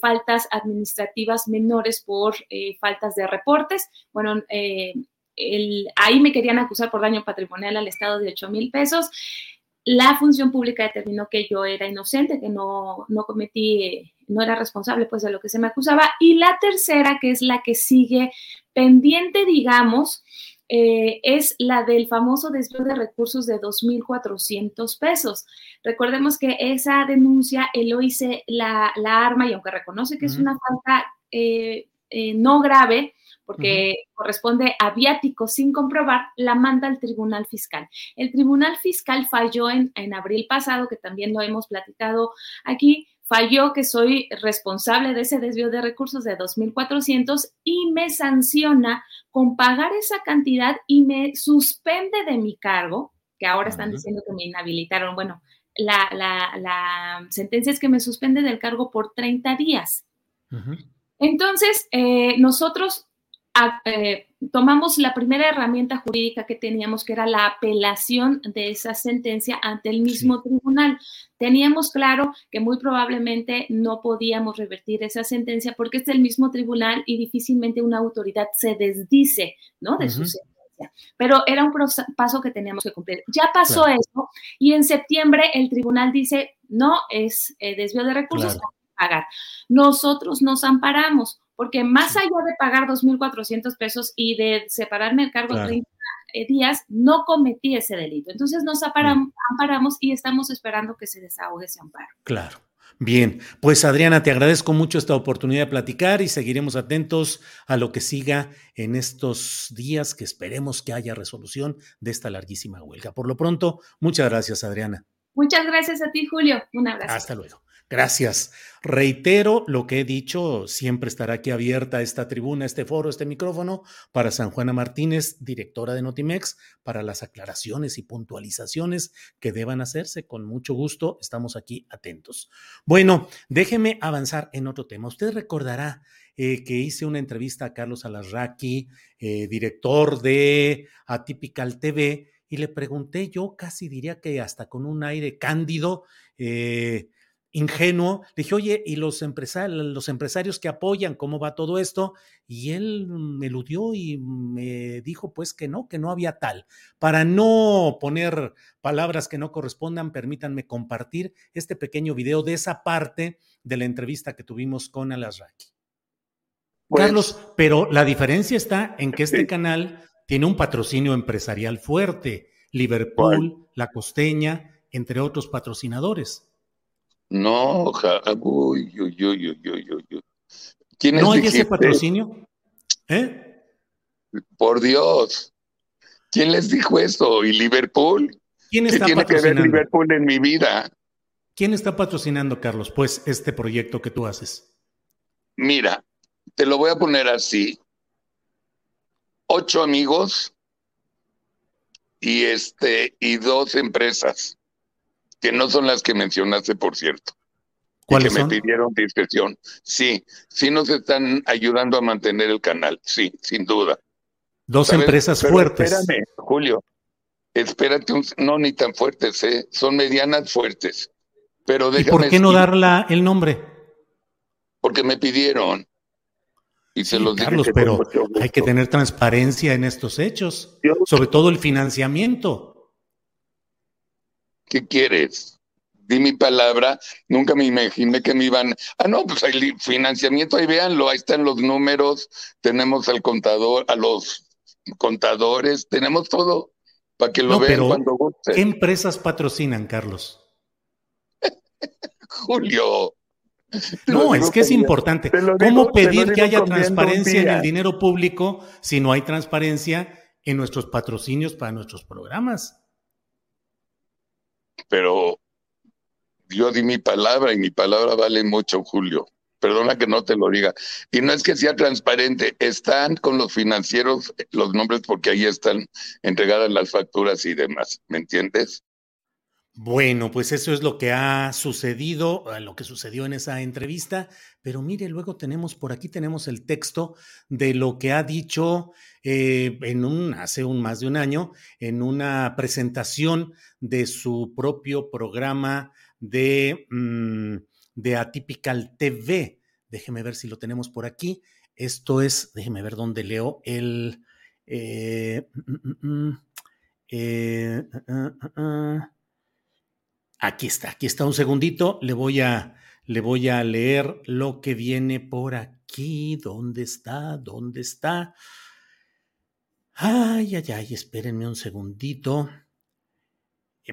faltas administrativas menores por faltas de reportes. Bueno, ahí me querían acusar por daño patrimonial al Estado de 8 mil pesos. La función pública determinó que yo era inocente, que no, no cometí, no era responsable pues de lo que se me acusaba. Y la tercera, que es la que sigue pendiente, digamos, eh, es la del famoso desvío de recursos de 2.400 pesos. Recordemos que esa denuncia, Eloise la, la arma y aunque reconoce que es una falta eh, eh, no grave, porque corresponde a viático sin comprobar, la manda al Tribunal Fiscal. El Tribunal Fiscal falló en, en abril pasado, que también lo hemos platicado aquí, falló que soy responsable de ese desvío de recursos de 2.400 y me sanciona con pagar esa cantidad y me suspende de mi cargo, que ahora están diciendo que me inhabilitaron. Bueno, la, la, sentencia es que me suspende del cargo por 30 días. Entonces, eh, nosotros eh, tomamos la primera herramienta jurídica que teníamos, que era la apelación de esa sentencia ante el mismo tribunal. Teníamos claro que muy probablemente no podíamos revertir esa sentencia porque es el mismo tribunal y difícilmente una autoridad se desdice, ¿no? De su sentencia. Pero era un paso que teníamos que cumplir. Ya pasó eso y en septiembre el tribunal dice, no, es eh, desvío de recursos, pagar. Nosotros nos amparamos porque más allá de pagar 2.400 pesos y de separarme el cargo 30 eh, días, no cometí ese delito. Entonces nos amparamos y estamos esperando que se desahogue ese amparo. Claro. Bien, pues Adriana, te agradezco mucho esta oportunidad de platicar y seguiremos atentos a lo que siga en estos días que esperemos que haya resolución de esta larguísima huelga. Por lo pronto, muchas gracias, Adriana. Muchas gracias a ti, Julio. Un abrazo. Hasta luego. Gracias. Reitero lo que he dicho, siempre estará aquí abierta esta tribuna, este foro, este micrófono para San Juana Martínez, directora de Notimex, para las aclaraciones y puntualizaciones que deban hacerse. Con mucho gusto, estamos aquí atentos. Bueno, déjeme avanzar en otro tema. Usted recordará eh, que hice una entrevista a Carlos Alarraqui, eh, director de Atypical TV, y le pregunté yo, casi diría que hasta con un aire cándido, eh, ingenuo, le dije, oye, ¿y los, empresarios, los empresarios que apoyan, cómo va todo esto? Y él me eludió y me dijo pues que no, que no había tal. Para no poner palabras que no correspondan, permítanme compartir este pequeño video de esa parte de la entrevista que tuvimos con Alasraki. Pues Carlos, pero la diferencia está en que este canal tiene un patrocinio empresarial fuerte, Liverpool, La Costeña, entre otros patrocinadores. No, uy, uy, uy, uy, uy, ¿Quién ¿No hay ese patrocinio? ¿Eh? Por Dios. ¿Quién les dijo eso? ¿Y Liverpool? ¿Quién está ¿Qué tiene que ver Liverpool en mi vida? ¿Quién está patrocinando, Carlos, pues, este proyecto que tú haces? Mira, te lo voy a poner así. Ocho amigos y este y dos empresas que no son las que mencionaste, por cierto. ¿Cuáles que me pidieron discreción. Sí, sí nos están ayudando a mantener el canal, sí, sin duda. Dos empresas fuertes. Espérame, Julio. Espérate, no ni tan fuertes, ¿eh? son medianas fuertes. Pero ¿Y por qué no darla el nombre? Porque me pidieron. Y se los Carlos, pero hay que tener transparencia en estos hechos, sobre todo el financiamiento. ¿Qué quieres? Di mi palabra, nunca me imaginé que me iban. Ah, no, pues hay financiamiento, ahí véanlo, ahí están los números, tenemos al contador, a los contadores, tenemos todo para que lo vean cuando gusten. ¿Qué empresas patrocinan, Carlos? Julio. No, es que es importante. ¿Cómo pedir que haya transparencia en el dinero público si no hay transparencia en nuestros patrocinios para nuestros programas? Pero yo di mi palabra y mi palabra vale mucho, Julio. Perdona que no te lo diga. Y no es que sea transparente, están con los financieros los nombres porque ahí están entregadas las facturas y demás, ¿me entiendes? Bueno, pues eso es lo que ha sucedido, eh, lo que sucedió en esa entrevista, pero mire, luego tenemos, por aquí tenemos el texto de lo que ha dicho eh, en un, hace un más de un año, en una presentación de su propio programa de, mm, de Atypical TV. Déjeme ver si lo tenemos por aquí. Esto es, déjeme ver dónde leo el... Eh, mm, mm, Aquí está, aquí está un segundito. Le voy a, le voy a leer lo que viene por aquí. ¿Dónde está? ¿Dónde está? Ay, ay, ay, espérenme un segundito.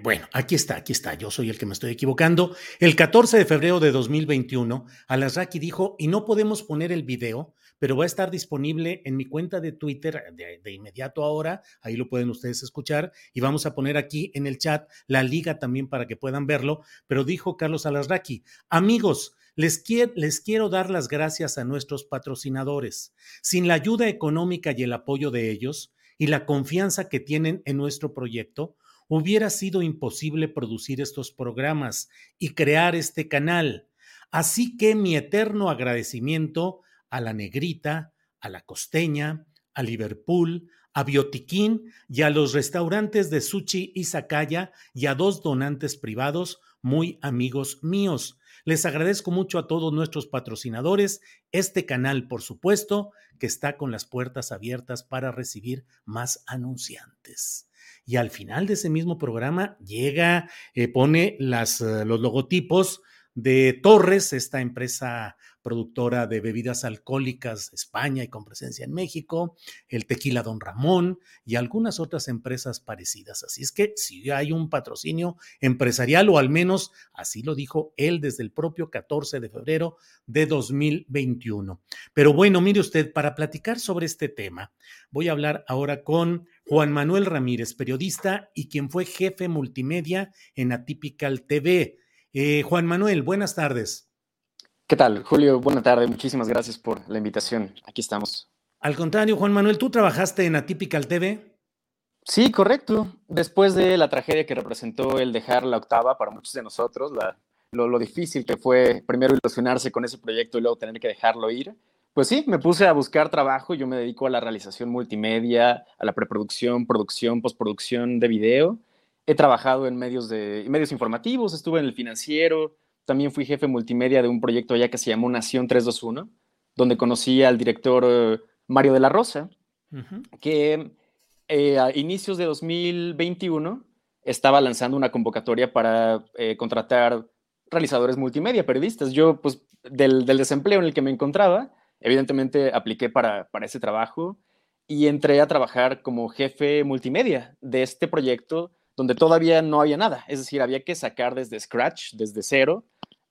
Bueno, aquí está, aquí está, yo soy el que me estoy equivocando. El 14 de febrero de 2021, Alasraki dijo, y no podemos poner el video, pero va a estar disponible en mi cuenta de Twitter de, inmediato ahora, ahí lo pueden ustedes escuchar, y vamos a poner aquí en el chat la liga también para que puedan verlo, pero dijo Carlos Alasraki, amigos, les, les quiero dar las gracias a nuestros patrocinadores. Sin la ayuda económica y el apoyo de ellos, y la confianza que tienen en nuestro proyecto, hubiera sido imposible producir estos programas y crear este canal. Así que mi eterno agradecimiento a la negrita, a la costeña, a Liverpool, a Biotiquín y a los restaurantes de Sushi y Sakaya y a dos donantes privados muy amigos míos. Les agradezco mucho a todos nuestros patrocinadores, este canal, por supuesto, que está con las puertas abiertas para recibir más anunciantes y al final de ese mismo programa llega, eh, pone eh, los logotipos de Torres, esta empresa productora de bebidas alcohólicas España y con presencia en México, el Tequila Don Ramón y algunas otras empresas parecidas. Así es que si hay un patrocinio empresarial, o al menos así lo dijo él desde el propio 14 de febrero de 2021. Pero bueno, mire usted, para platicar sobre este tema, voy a hablar ahora con Juan Manuel Ramírez, periodista y quien fue jefe multimedia en Atypical TV Eh, Juan Manuel, buenas tardes. ¿Qué tal, Julio? Buenas tardes. Muchísimas gracias por la invitación. Aquí estamos. Al contrario, Juan Manuel, ¿tú trabajaste en Atypical TV? Sí, correcto. Después de la tragedia que representó el dejar la octava para muchos de nosotros, lo, lo, difícil que fue primero ilusionarse con ese proyecto y luego tener que dejarlo ir, pues sí, me puse a buscar trabajo. Yo me dedico a la realización multimedia, a la preproducción, producción, postproducción de video. He trabajado en medios, de, medios informativos, estuve en el financiero, también fui jefe multimedia de un proyecto allá que se llamó Nación 321, donde conocí al director eh, Mario de la Rosa, que eh, a inicios de 2021 estaba lanzando una convocatoria para eh, contratar realizadores multimedia, periodistas. Yo, pues, del, desempleo en el que me encontraba, evidentemente apliqué para, para ese trabajo y entré a trabajar como jefe multimedia de este proyecto donde todavía no había nada. Es decir, había que sacar desde scratch, desde cero,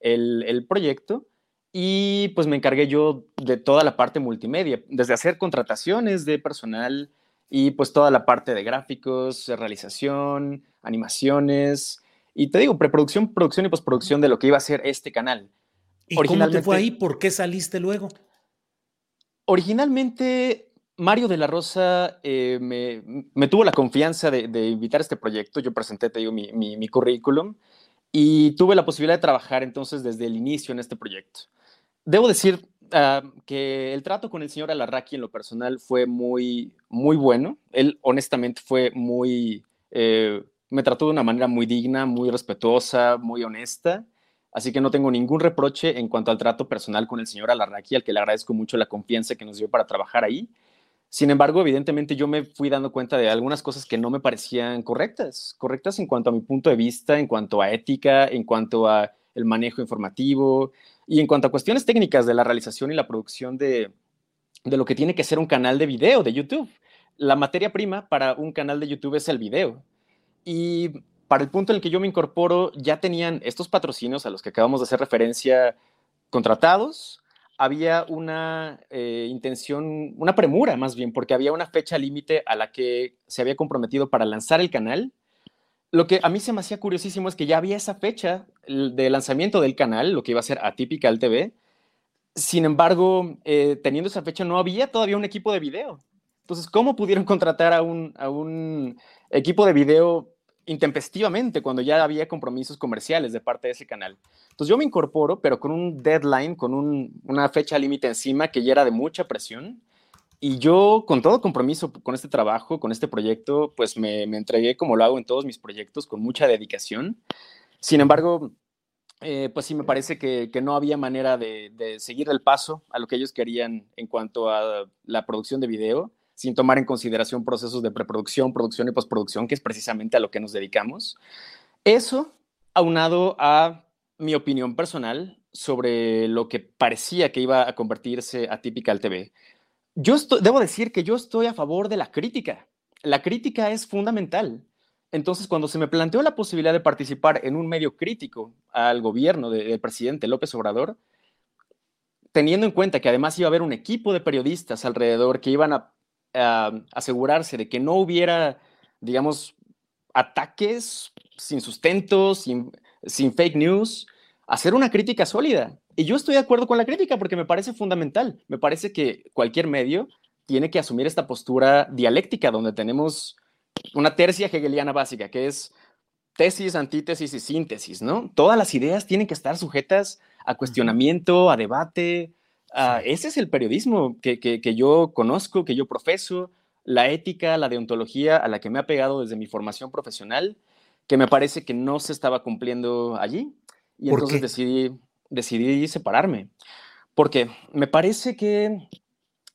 el, proyecto y pues me encargué yo de toda la parte multimedia, desde hacer contrataciones de personal y pues toda la parte de gráficos, realización, animaciones y te digo, preproducción, producción y postproducción de lo que iba a ser este canal. ¿Y Originalmente, cómo te fue ahí? ¿Por qué saliste luego? Originalmente Mario de la Rosa eh, me, tuvo la confianza de, invitar a este proyecto. Yo presenté, te digo, mi, mi currículum y tuve la posibilidad de trabajar entonces desde el inicio en este proyecto. Debo decir ah, que el trato con el señor Alarraqui en lo personal fue muy, muy bueno. Él honestamente fue muy, eh, me trató de una manera muy digna, muy respetuosa, muy honesta. Así que no tengo ningún reproche en cuanto al trato personal con el señor Alarraqui, al que le agradezco mucho la confianza que nos dio para trabajar ahí. Sin embargo, evidentemente yo me fui dando cuenta de algunas cosas que no me parecían correctas, correctas en cuanto a mi punto de vista, en cuanto a ética, en cuanto a el manejo informativo y en cuanto a cuestiones técnicas de la realización y la producción de, de lo que tiene que ser un canal de video de YouTube. La materia prima para un canal de YouTube es el video. Y para el punto en el que yo me incorporo, ya tenían estos patrocinios a los que acabamos de hacer referencia contratados, había una eh, intención, una premura más bien, porque había una fecha límite a la que se había comprometido para lanzar el canal. Lo que a mí se me hacía curiosísimo es que ya había esa fecha de lanzamiento del canal, lo que iba a ser Atypical TV. Sin embargo, eh, teniendo esa fecha no había todavía un equipo de video. Entonces, ¿cómo pudieron contratar a un, a un equipo de video intempestivamente cuando ya había compromisos comerciales de parte de ese canal. Entonces yo me incorporo, pero con un deadline, con una fecha límite encima que ya era de mucha presión. Y yo, con todo compromiso con este trabajo, con este proyecto, pues me, entregué como lo hago en todos mis proyectos, con mucha dedicación. Sin embargo, eh, pues sí me parece que, no había manera de, de, seguir el paso a lo que ellos querían en cuanto a la producción de video sin tomar en consideración procesos de preproducción, producción y postproducción, que es precisamente a lo que nos dedicamos. Eso, aunado a mi opinión personal sobre lo que parecía que iba a convertirse a Typical TV. Yo debo decir que yo estoy a favor de la crítica. La crítica es fundamental. Entonces, cuando se me planteó la posibilidad de participar en un medio crítico al gobierno del presidente López Obrador, teniendo en cuenta que además iba a haber un equipo de periodistas alrededor que iban a asegurarse de que no hubiera, digamos, ataques sin sustento, sin, sin fake news, hacer una crítica sólida. Y yo estoy de acuerdo con la crítica porque me parece fundamental. Me parece que cualquier medio tiene que asumir esta postura dialéctica donde tenemos una tercia hegeliana básica, que es tesis, antítesis y síntesis, ¿no? Todas las ideas tienen que estar sujetas a cuestionamiento, a debate, Ah, ese es el periodismo que, que, yo conozco, que yo profeso, la ética, la deontología a la que me ha pegado desde mi formación profesional, que me parece que no se estaba cumpliendo allí. Y entonces decidí, decidí separarme. Porque me parece que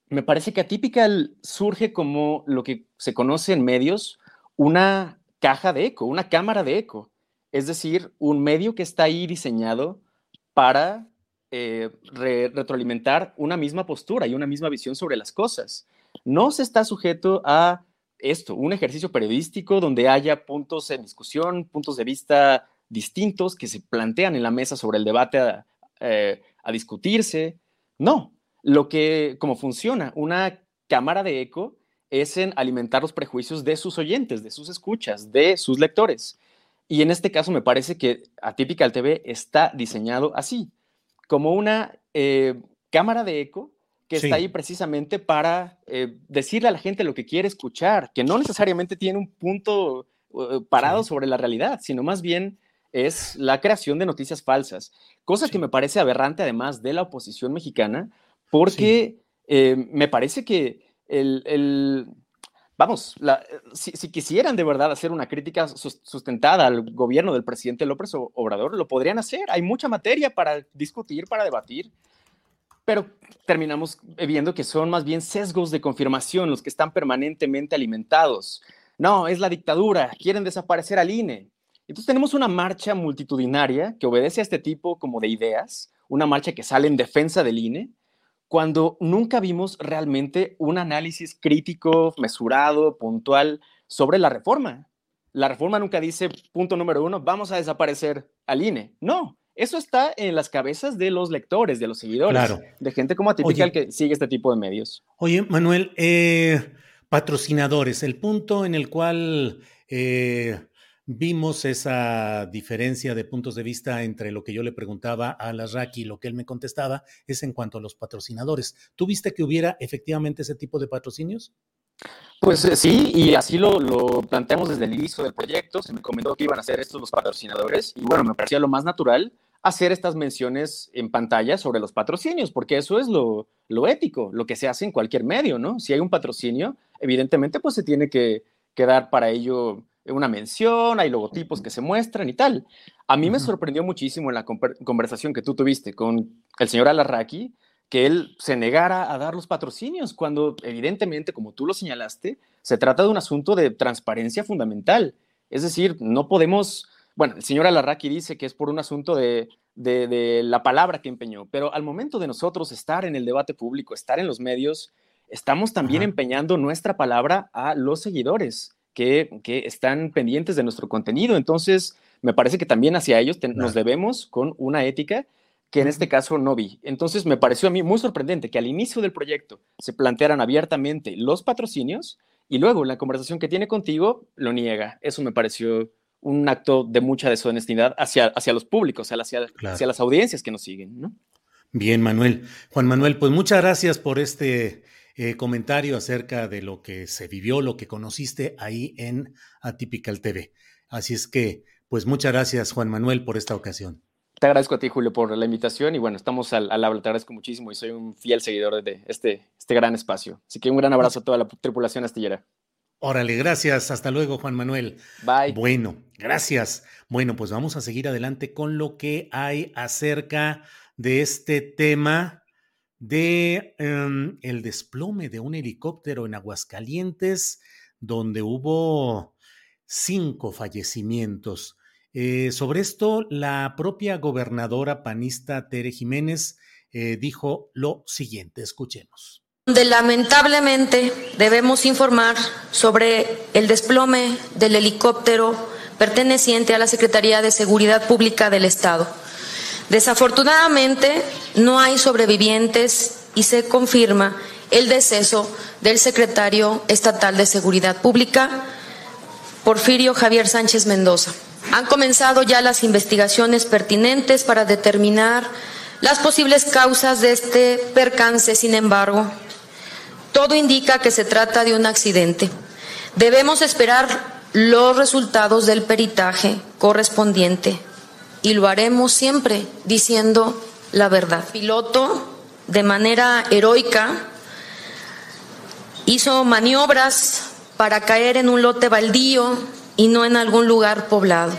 me parece que Atypical surge como lo que se conoce en medios, una caja de eco, una cámara de eco. Es decir, un medio que está ahí diseñado para eh, retroalimentar una misma postura y una misma visión sobre las cosas. No se está sujeto a esto, un ejercicio periodístico donde haya puntos en discusión, puntos de vista distintos que se plantean en la mesa sobre el debate a, eh, discutirse. No, lo que, como funciona una cámara de eco es en alimentar los prejuicios de sus oyentes, de sus escuchas, de sus lectores. Y en este caso me parece que Atypical TV está diseñado así, como una eh, cámara de eco que está ahí precisamente para eh, decirle a la gente lo que quiere escuchar, que no necesariamente tiene un punto uh, parado sobre la realidad, sino más bien es la creación de noticias falsas, cosa que me parece aberrante además de la oposición mexicana, porque eh, me parece que el, vamos, si, si, quisieran de verdad hacer una crítica sustentada al gobierno del presidente López Obrador, lo podrían hacer. Hay mucha materia para discutir, para debatir pero terminamos viendo que son más bien sesgos de confirmación los que están permanentemente alimentados. No, es la dictadura, quieren desaparecer al INE. Entonces tenemos una marcha multitudinaria que obedece a este tipo como de ideas, una marcha que sale en defensa del INE, cuando nunca vimos realmente un análisis crítico, mesurado, puntual sobre la reforma. La reforma nunca dice, punto número uno, vamos a desaparecer al INE. No, eso está en las cabezas de los lectores, de los seguidores, de gente como Atypical que sigue este tipo de medios. Oye, Manuel, eh, patrocinadores, el punto en el cual eh, vimos esa diferencia de puntos de vista entre lo que yo le preguntaba a Lasraki y lo que él me contestaba es en cuanto a los patrocinadores. ¿Tú viste que hubiera efectivamente ese tipo de patrocinios? Pues eh, sí, y así lo, lo, planteamos desde el inicio del proyecto. Se me comentó que iban a ser estos los patrocinadores y bueno, me parecía lo más natural hacer estas menciones en pantalla sobre los patrocinios, porque eso es lo, ético, lo que se hace en cualquier medio, ¿no? Si hay un patrocinio, evidentemente pues se tiene que, dar para ello una mención, hay logotipos que se muestran y tal. A mí me sorprendió muchísimo en la conversación que tú tuviste con el señor Alarraqui, que él se negara a dar los patrocinios, cuando evidentemente, como tú lo señalaste, se trata de un asunto de transparencia fundamental. Es decir, no podemos bueno, el señor Alarraqui dice que es por un asunto de, la palabra que empeñó, pero al momento de nosotros estar en el debate público, estar en los medios, estamos también empeñando nuestra palabra a los seguidores que, están pendientes de nuestro contenido. Entonces, me parece que también hacia ellos nos debemos con una ética que en este caso no vi. Entonces, me pareció a mí muy sorprendente que al inicio del proyecto se plantearan abiertamente los patrocinios y luego la conversación que tiene contigo lo niega. Eso me pareció un acto de mucha deshonestidad hacia, hacia los públicos, hacia, hacia las audiencias que nos siguen. ¿no? Bien, Manuel. Juan Manuel, pues muchas gracias por este eh, comentario acerca de lo que se vivió, lo que conociste ahí en Atypical TV. Así es que, pues muchas gracias, Juan Manuel, por esta ocasión. Te agradezco a ti, Julio, por la invitación y bueno, estamos al, al habla. Te agradezco muchísimo y soy un fiel seguidor de este, este gran espacio. Así que un gran abrazo a toda la tripulación astillera. Órale, gracias. Hasta luego, Juan Manuel. Bye. Bueno, gracias. Bueno, pues vamos a seguir adelante con lo que hay acerca de este tema de em, el desplome de un helicóptero en Aguascalientes, donde hubo cinco fallecimientos. Eh, sobre esto, la propia gobernadora panista Tere Jiménez eh, dijo lo siguiente. Escuchemos lamentablemente debemos informar sobre el desplome del helicóptero perteneciente a la Secretaría de Seguridad Pública del Estado. Desafortunadamente, no hay sobrevivientes y se confirma el deceso del secretario estatal de Seguridad Pública, Porfirio Javier Sánchez Mendoza. Han comenzado ya las investigaciones pertinentes para determinar las posibles causas de este percance, sin embargo, todo indica que se trata de un accidente. Debemos esperar los resultados del peritaje correspondiente y lo haremos siempre diciendo la verdad. Piloto, de manera heroica, hizo maniobras para caer en un lote baldío y no en algún lugar poblado.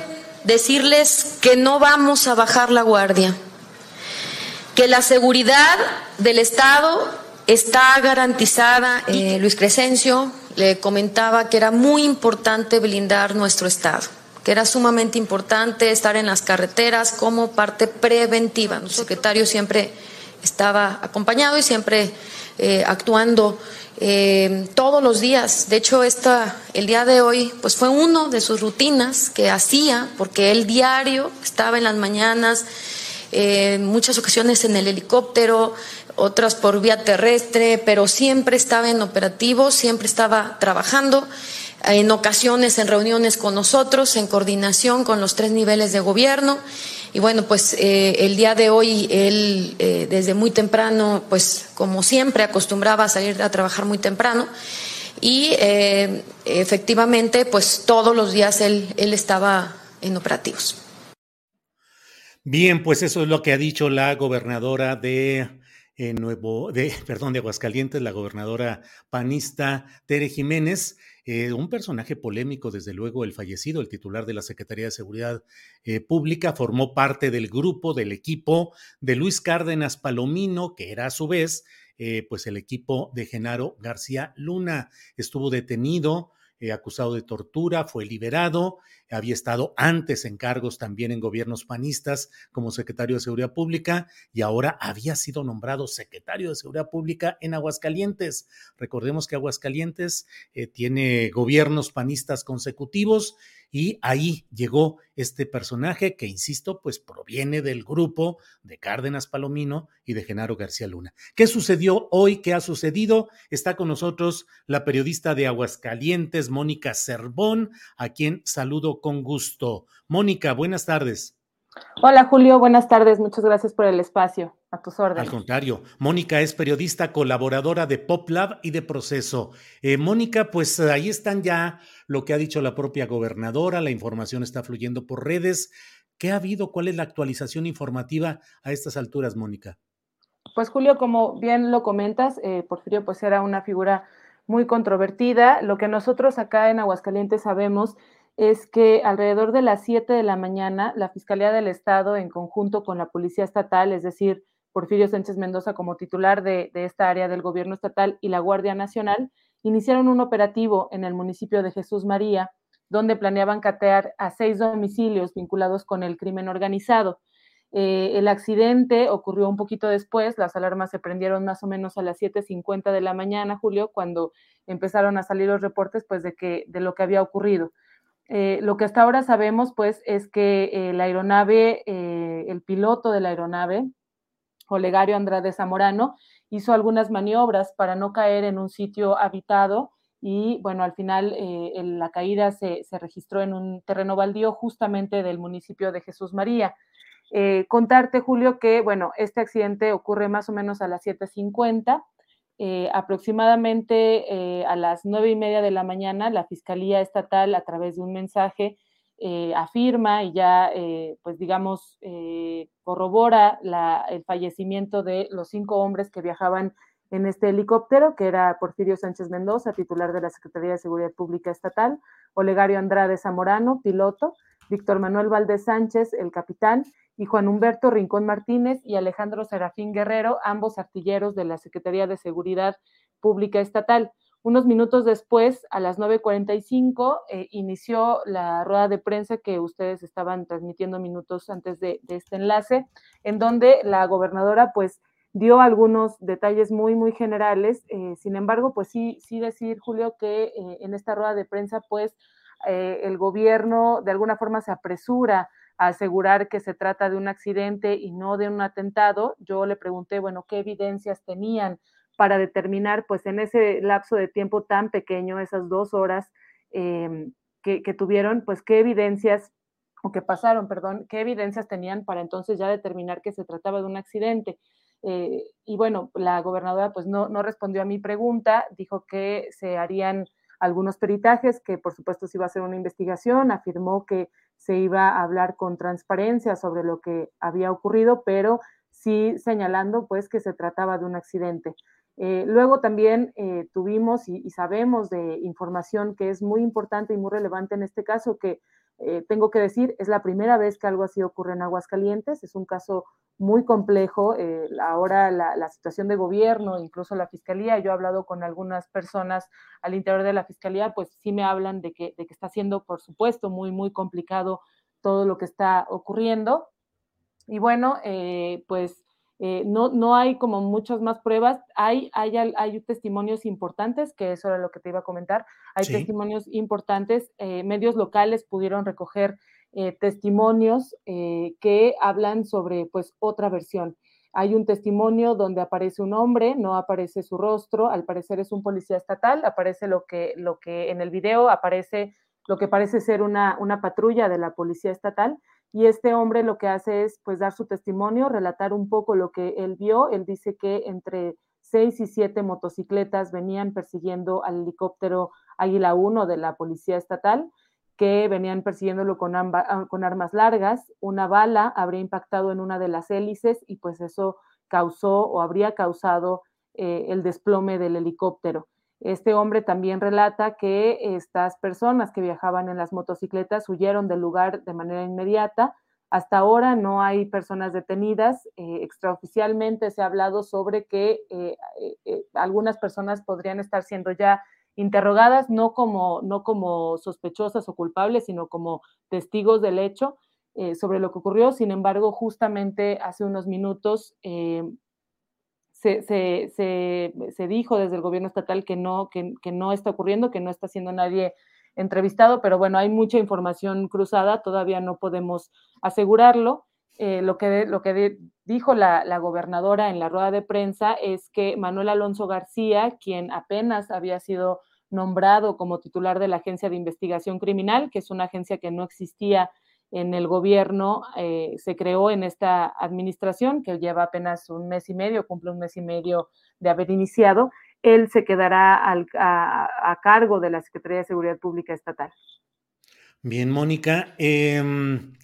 Decirles que no vamos a bajar la guardia, que la seguridad del Estado Está garantizada, eh, Luis Crescencio le comentaba que era muy importante blindar nuestro Estado, que era sumamente importante estar en las carreteras como parte preventiva. Nuestro secretario siempre estaba acompañado y siempre eh, actuando eh, todos los días. De hecho, esta, el día de hoy, pues fue uno de sus rutinas que hacía, porque él diario estaba en las mañanas, en muchas ocasiones en el helicóptero, otras por vía terrestre, pero siempre estaba en operativo, siempre estaba trabajando. En ocasiones en reuniones con nosotros, en coordinación con los tres niveles de gobierno. Y bueno, pues eh, el día de hoy él eh, desde muy temprano, pues como siempre acostumbraba a salir a trabajar muy temprano y eh, efectivamente pues todos los días él, él estaba en operativos. Bien, pues eso es lo que ha dicho la gobernadora de Nuevo, de, perdón, de Aguascalientes, la gobernadora panista Tere Jiménez. Eh, un personaje polémico, desde luego, el fallecido, el titular de la Secretaría de Seguridad eh, Pública, formó parte del grupo, del equipo de Luis Cárdenas Palomino, que era a su vez, eh, pues el equipo de Genaro García Luna. Estuvo detenido eh, acusado de tortura, fue liberado, había estado antes en cargos también en gobiernos panistas como secretario de Seguridad Pública y ahora había sido nombrado secretario de Seguridad Pública en Aguascalientes. Recordemos que Aguascalientes eh, tiene gobiernos panistas consecutivos y ahí llegó este personaje que, insisto, pues proviene del grupo de Cárdenas Palomino y de Genaro García Luna. ¿Qué sucedió hoy? ¿Qué ha sucedido? Está con nosotros la periodista de Aguascalientes, Mónica Cervón, a quien saludo con gusto. Mónica, buenas tardes. Hola Julio, buenas tardes, muchas gracias por el espacio. A tus órdenes. Al contrario, Mónica es periodista colaboradora de PopLab y de Proceso. Eh, Mónica, pues ahí están ya lo que ha dicho la propia gobernadora, la información está fluyendo por redes. ¿Qué ha habido? ¿Cuál es la actualización informativa a estas alturas, Mónica? Pues Julio, como bien lo comentas, eh, Porfirio pues era una figura muy controvertida. Lo que nosotros acá en Aguascalientes sabemos es que alrededor de las 7 de la mañana, la Fiscalía del Estado, en conjunto con la Policía Estatal, es decir, Porfirio Sánchez Mendoza como titular de, esta área del gobierno estatal y la Guardia Nacional, iniciaron un operativo en el municipio de Jesús María, donde planeaban catear a seis domicilios vinculados con el crimen organizado. Eh, el accidente ocurrió un poquito después, las alarmas se prendieron más o menos a las 7.50 de la mañana, Julio, cuando empezaron a salir los reportes pues, de, que, de lo que había ocurrido. Eh, lo que hasta ahora sabemos, pues, es que eh, la aeronave, el piloto de la aeronave, Olegario Andrade Zamorano, hizo algunas maniobras para no caer en un sitio habitado y, bueno, al final la caída se, se, registró en un terreno baldío justamente del municipio de Jesús María. contarte, Julio, que, bueno, este accidente ocurre más o menos a las 7.50 eh, aproximadamente eh, a las nueve y media de la mañana, la Fiscalía Estatal, a través de un mensaje, eh, afirma y ya, pues digamos, corrobora el fallecimiento de los cinco hombres que viajaban en este helicóptero, que era Porfirio Sánchez Mendoza, titular de la Secretaría de Seguridad Pública Estatal, Olegario Andrade Zamorano, piloto, Víctor Manuel Valdés Sánchez, el capitán, y Juan Humberto Rincón Martínez y Alejandro Serafín Guerrero, ambos artilleros de la Secretaría de Seguridad Pública Estatal. Unos minutos después, a las 9.45, eh, inició la rueda de prensa que ustedes estaban transmitiendo minutos antes de, este enlace, en donde la gobernadora pues dio algunos detalles muy, muy generales. Eh, sin embargo, pues sí, sí decir, Julio, que eh, en esta rueda de prensa pues el gobierno de alguna forma se apresura asegurar que se trata de un accidente y no de un atentado. Yo le pregunté, bueno, qué evidencias tenían para determinar, pues en ese lapso de tiempo tan pequeño, esas dos horas em, que, tuvieron, pues qué evidencias, o que pasaron, perdón, qué evidencias tenían para entonces ya determinar que se trataba de un accidente. Eh, y bueno, la gobernadora pues no, no respondió a mi pregunta, dijo que se harían algunos peritajes, que por supuesto se iba a hacer una investigación, afirmó que se iba a hablar con transparencia sobre lo que había ocurrido, pero sí señalando pues que se trataba de un accidente. Eh, luego también eh, tuvimos y, sabemos de información que es muy importante y muy relevante en este caso, que eh, tengo que decir, es la primera vez que algo así ocurre en Aguascalientes, es un caso muy complejo. ahora la, situación de gobierno, incluso la fiscalía, yo he hablado con algunas personas al interior de la fiscalía, pues sí me hablan de que, de que está siendo, por supuesto, muy, muy complicado todo lo que está ocurriendo. Y bueno, pues eh, no, no hay como muchas más pruebas, hay, hay, hay, testimonios importantes, que eso era lo que te iba a comentar, hay testimonios importantes, eh, medios locales pudieron recoger eh, testimonios que hablan sobre pues otra versión. Hay un testimonio donde aparece un hombre, no aparece su rostro, al parecer es un policía estatal, aparece lo que, lo que en el video aparece lo que parece ser una, una patrulla de la policía estatal, y este hombre lo que hace es pues dar su testimonio, relatar un poco lo que él vio. Él dice que entre seis y siete motocicletas venían persiguiendo al helicóptero Águila 1 de la Policía Estatal, que venían persiguiéndolo con, ah, con armas largas. Una bala habría impactado en una de las hélices y pues eso causó o habría causado eh, el desplome del helicóptero. Este hombre también relata que estas personas que viajaban en las motocicletas huyeron del lugar de manera inmediata. Hasta ahora no hay personas detenidas. Eh, extraoficialmente se ha hablado sobre que eh, eh, algunas personas podrían estar siendo ya interrogadas, no como, no como sospechosas o culpables, sino como testigos del hecho sobre lo que ocurrió. Sin embargo, justamente hace unos minutos se, dijo desde el gobierno estatal que no, que, no está ocurriendo, que no está siendo nadie entrevistado, pero bueno, hay mucha información cruzada, todavía no podemos asegurarlo. Eh, lo que, lo que dijo la, la, gobernadora en la rueda de prensa es que Manuel Alonso García, quien apenas había sido nombrado como titular de la Agencia de Investigación Criminal, que es una agencia que no existía en el gobierno eh, se creó en esta administración, que lleva apenas un mes y medio, cumple un mes y medio de haber iniciado, él se quedará a, cargo de la Secretaría de Seguridad Pública Estatal. Bien, Mónica, em,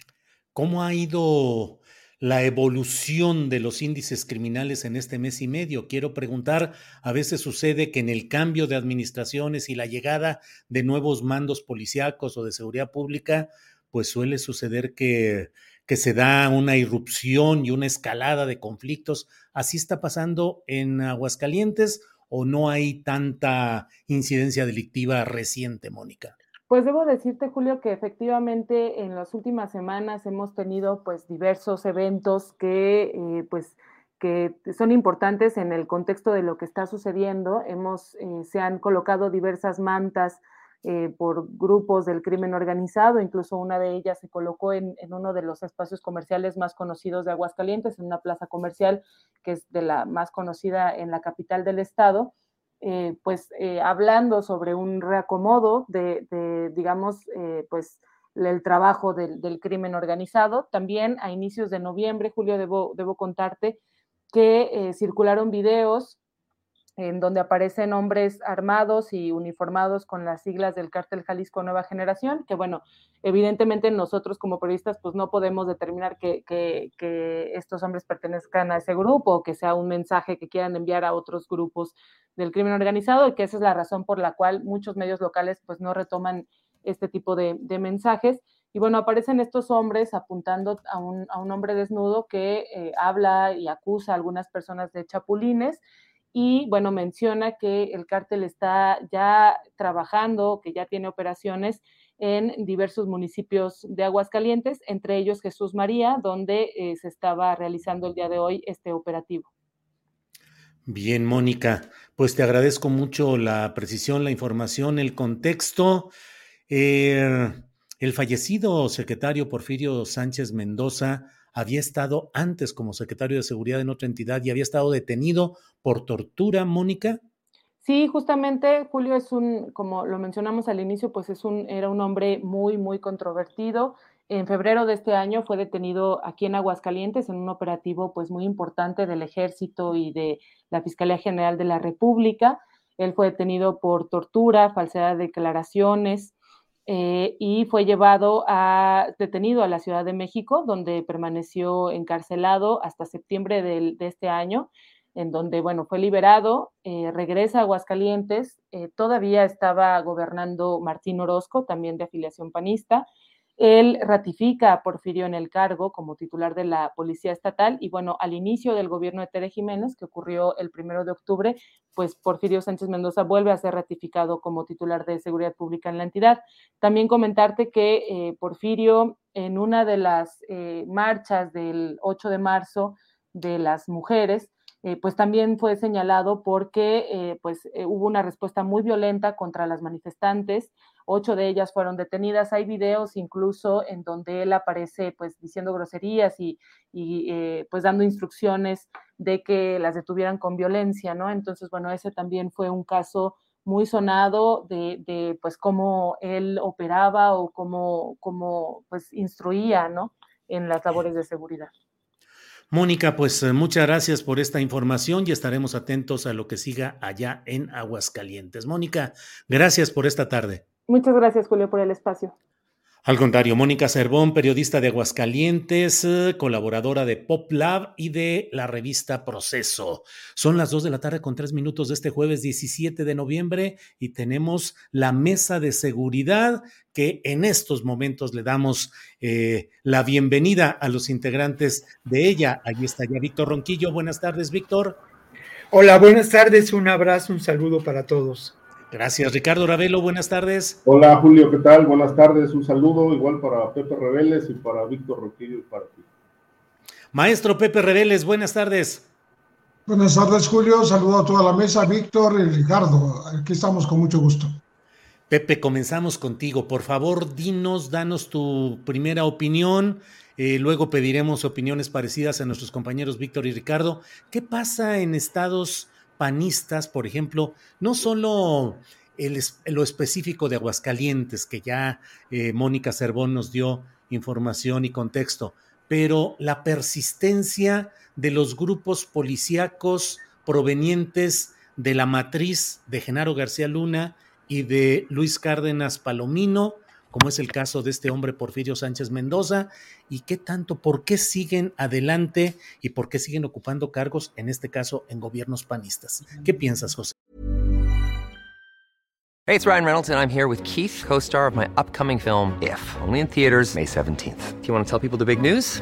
¿cómo ha ido la evolución de los índices criminales en este mes y medio? Quiero preguntar, a veces sucede que en el cambio de administraciones y la llegada de nuevos mandos policíacos o de seguridad pública, pues suele suceder que, se da una irrupción y una escalada de conflictos. ¿Así está pasando en Aguascalientes o no hay tanta incidencia delictiva reciente, Mónica? Pues debo decirte, Julio, que efectivamente en las últimas semanas hemos tenido pues diversos eventos que eh, pues que son importantes en el contexto de lo que está sucediendo. Hemos, eh, se han colocado diversas mantas eh, por grupos del crimen organizado, incluso una de ellas se colocó en, uno de los espacios comerciales más conocidos de Aguascalientes, en una plaza comercial que es de la más conocida en la capital del estado, eh, pues eh, hablando sobre un reacomodo de, digamos, pues el trabajo del, del, crimen organizado. También a inicios de noviembre, Julio, debo, debo contarte que circularon videos en donde aparecen hombres armados y uniformados con las siglas del cártel Jalisco Nueva Generación, que bueno, evidentemente nosotros como periodistas pues no podemos determinar que, estos hombres pertenezcan a ese grupo o que sea un mensaje que quieran enviar a otros grupos del crimen organizado y que esa es la razón por la cual muchos medios locales pues no retoman este tipo de, mensajes. Y bueno, aparecen estos hombres apuntando a un, hombre desnudo que eh, habla y acusa a algunas personas de chapulines y bueno, menciona que el cártel está ya trabajando, que ya tiene operaciones en diversos municipios de Aguascalientes, entre ellos Jesús María, donde eh, se estaba realizando el día de hoy este operativo. Bien, Mónica, pues te agradezco mucho la precisión, la información, el contexto. Eh, el fallecido secretario Porfirio Sánchez Mendoza había estado antes como secretario de seguridad en otra entidad y había estado detenido por tortura, Mónica. Sí, justamente Julio es un, como lo mencionamos al inicio, pues es un, era un hombre muy, muy controvertido. En febrero de este año fue detenido aquí en Aguascalientes en un operativo pues muy importante del ejército y de la Fiscalía General de la República. Él fue detenido por tortura, falsedad de declaraciones, eh, y fue llevado a, detenido a la Ciudad de México, donde permaneció encarcelado hasta septiembre de, este año, en donde, bueno, fue liberado, eh, regresa a Aguascalientes, eh, todavía estaba gobernando Martín Orozco, también de afiliación panista, él ratifica a Porfirio en el cargo como titular de la Policía Estatal y bueno, al inicio del gobierno de Tere Jiménez, que ocurrió el primero de octubre, pues Porfirio Sánchez Mendoza vuelve a ser ratificado como titular de Seguridad Pública en la entidad. También comentarte que eh, Porfirio en una de las eh, marchas del 8 de marzo de las mujeres, eh, pues también fue señalado porque pues hubo una respuesta muy violenta contra las manifestantes ocho de ellas fueron detenidas. Hay videos incluso en donde él aparece pues diciendo groserías y, eh, pues dando instrucciones de que las detuvieran con violencia, ¿no? Entonces, bueno, ese también fue un caso muy sonado de, de pues cómo él operaba o cómo, cómo pues instruía, ¿no? En las labores de seguridad. Mónica, pues eh, muchas gracias por esta información y estaremos atentos a lo que siga allá en Aguascalientes. Mónica, gracias por esta tarde. Muchas gracias, Julio, por el espacio. Al contrario, Mónica Cervón, periodista de Aguascalientes, eh, colaboradora de PopLab y de la revista Proceso. Son las dos de la tarde con tres minutos de este jueves 17 de noviembre y tenemos la mesa de seguridad que en estos momentos le damos eh, la bienvenida a los integrantes de ella. Allí está ya Víctor Ronquillo. Buenas tardes, Víctor. Hola, buenas tardes. Un abrazo, un saludo para todos. Gracias, Ricardo Ravelo. Buenas tardes. Hola, Julio, ¿qué tal? Buenas tardes. Un saludo igual para Pepe Reveles y para Víctor Roquillo y para ti. Maestro Pepe Reveles, buenas tardes. Buenas tardes, Julio. Saludo a toda la mesa, Víctor y Ricardo. Aquí estamos con mucho gusto. Pepe, comenzamos contigo. Por favor, dinos, danos tu primera opinión. Eh, luego pediremos opiniones parecidas a nuestros compañeros Víctor y Ricardo. ¿Qué pasa en estados panistas, por ejemplo, no solo lo específico de Aguascalientes, que ya eh, Mónica Cervón nos dio información y contexto, pero la persistencia de los grupos policíacos provenientes de la matriz de Genaro García Luna y de Luis Cárdenas Palomino, como es el caso de este hombre Porfirio Sánchez Mendoza, y qué tanto, por qué siguen adelante y por qué siguen ocupando cargos, en este caso, en gobiernos panistas. ¿Qué piensas, José? Hey, it's Ryan Reynolds, and I'm here with Keith, co-star of my upcoming film, If, only in theaters May 17th. Do you want to tell people the big news?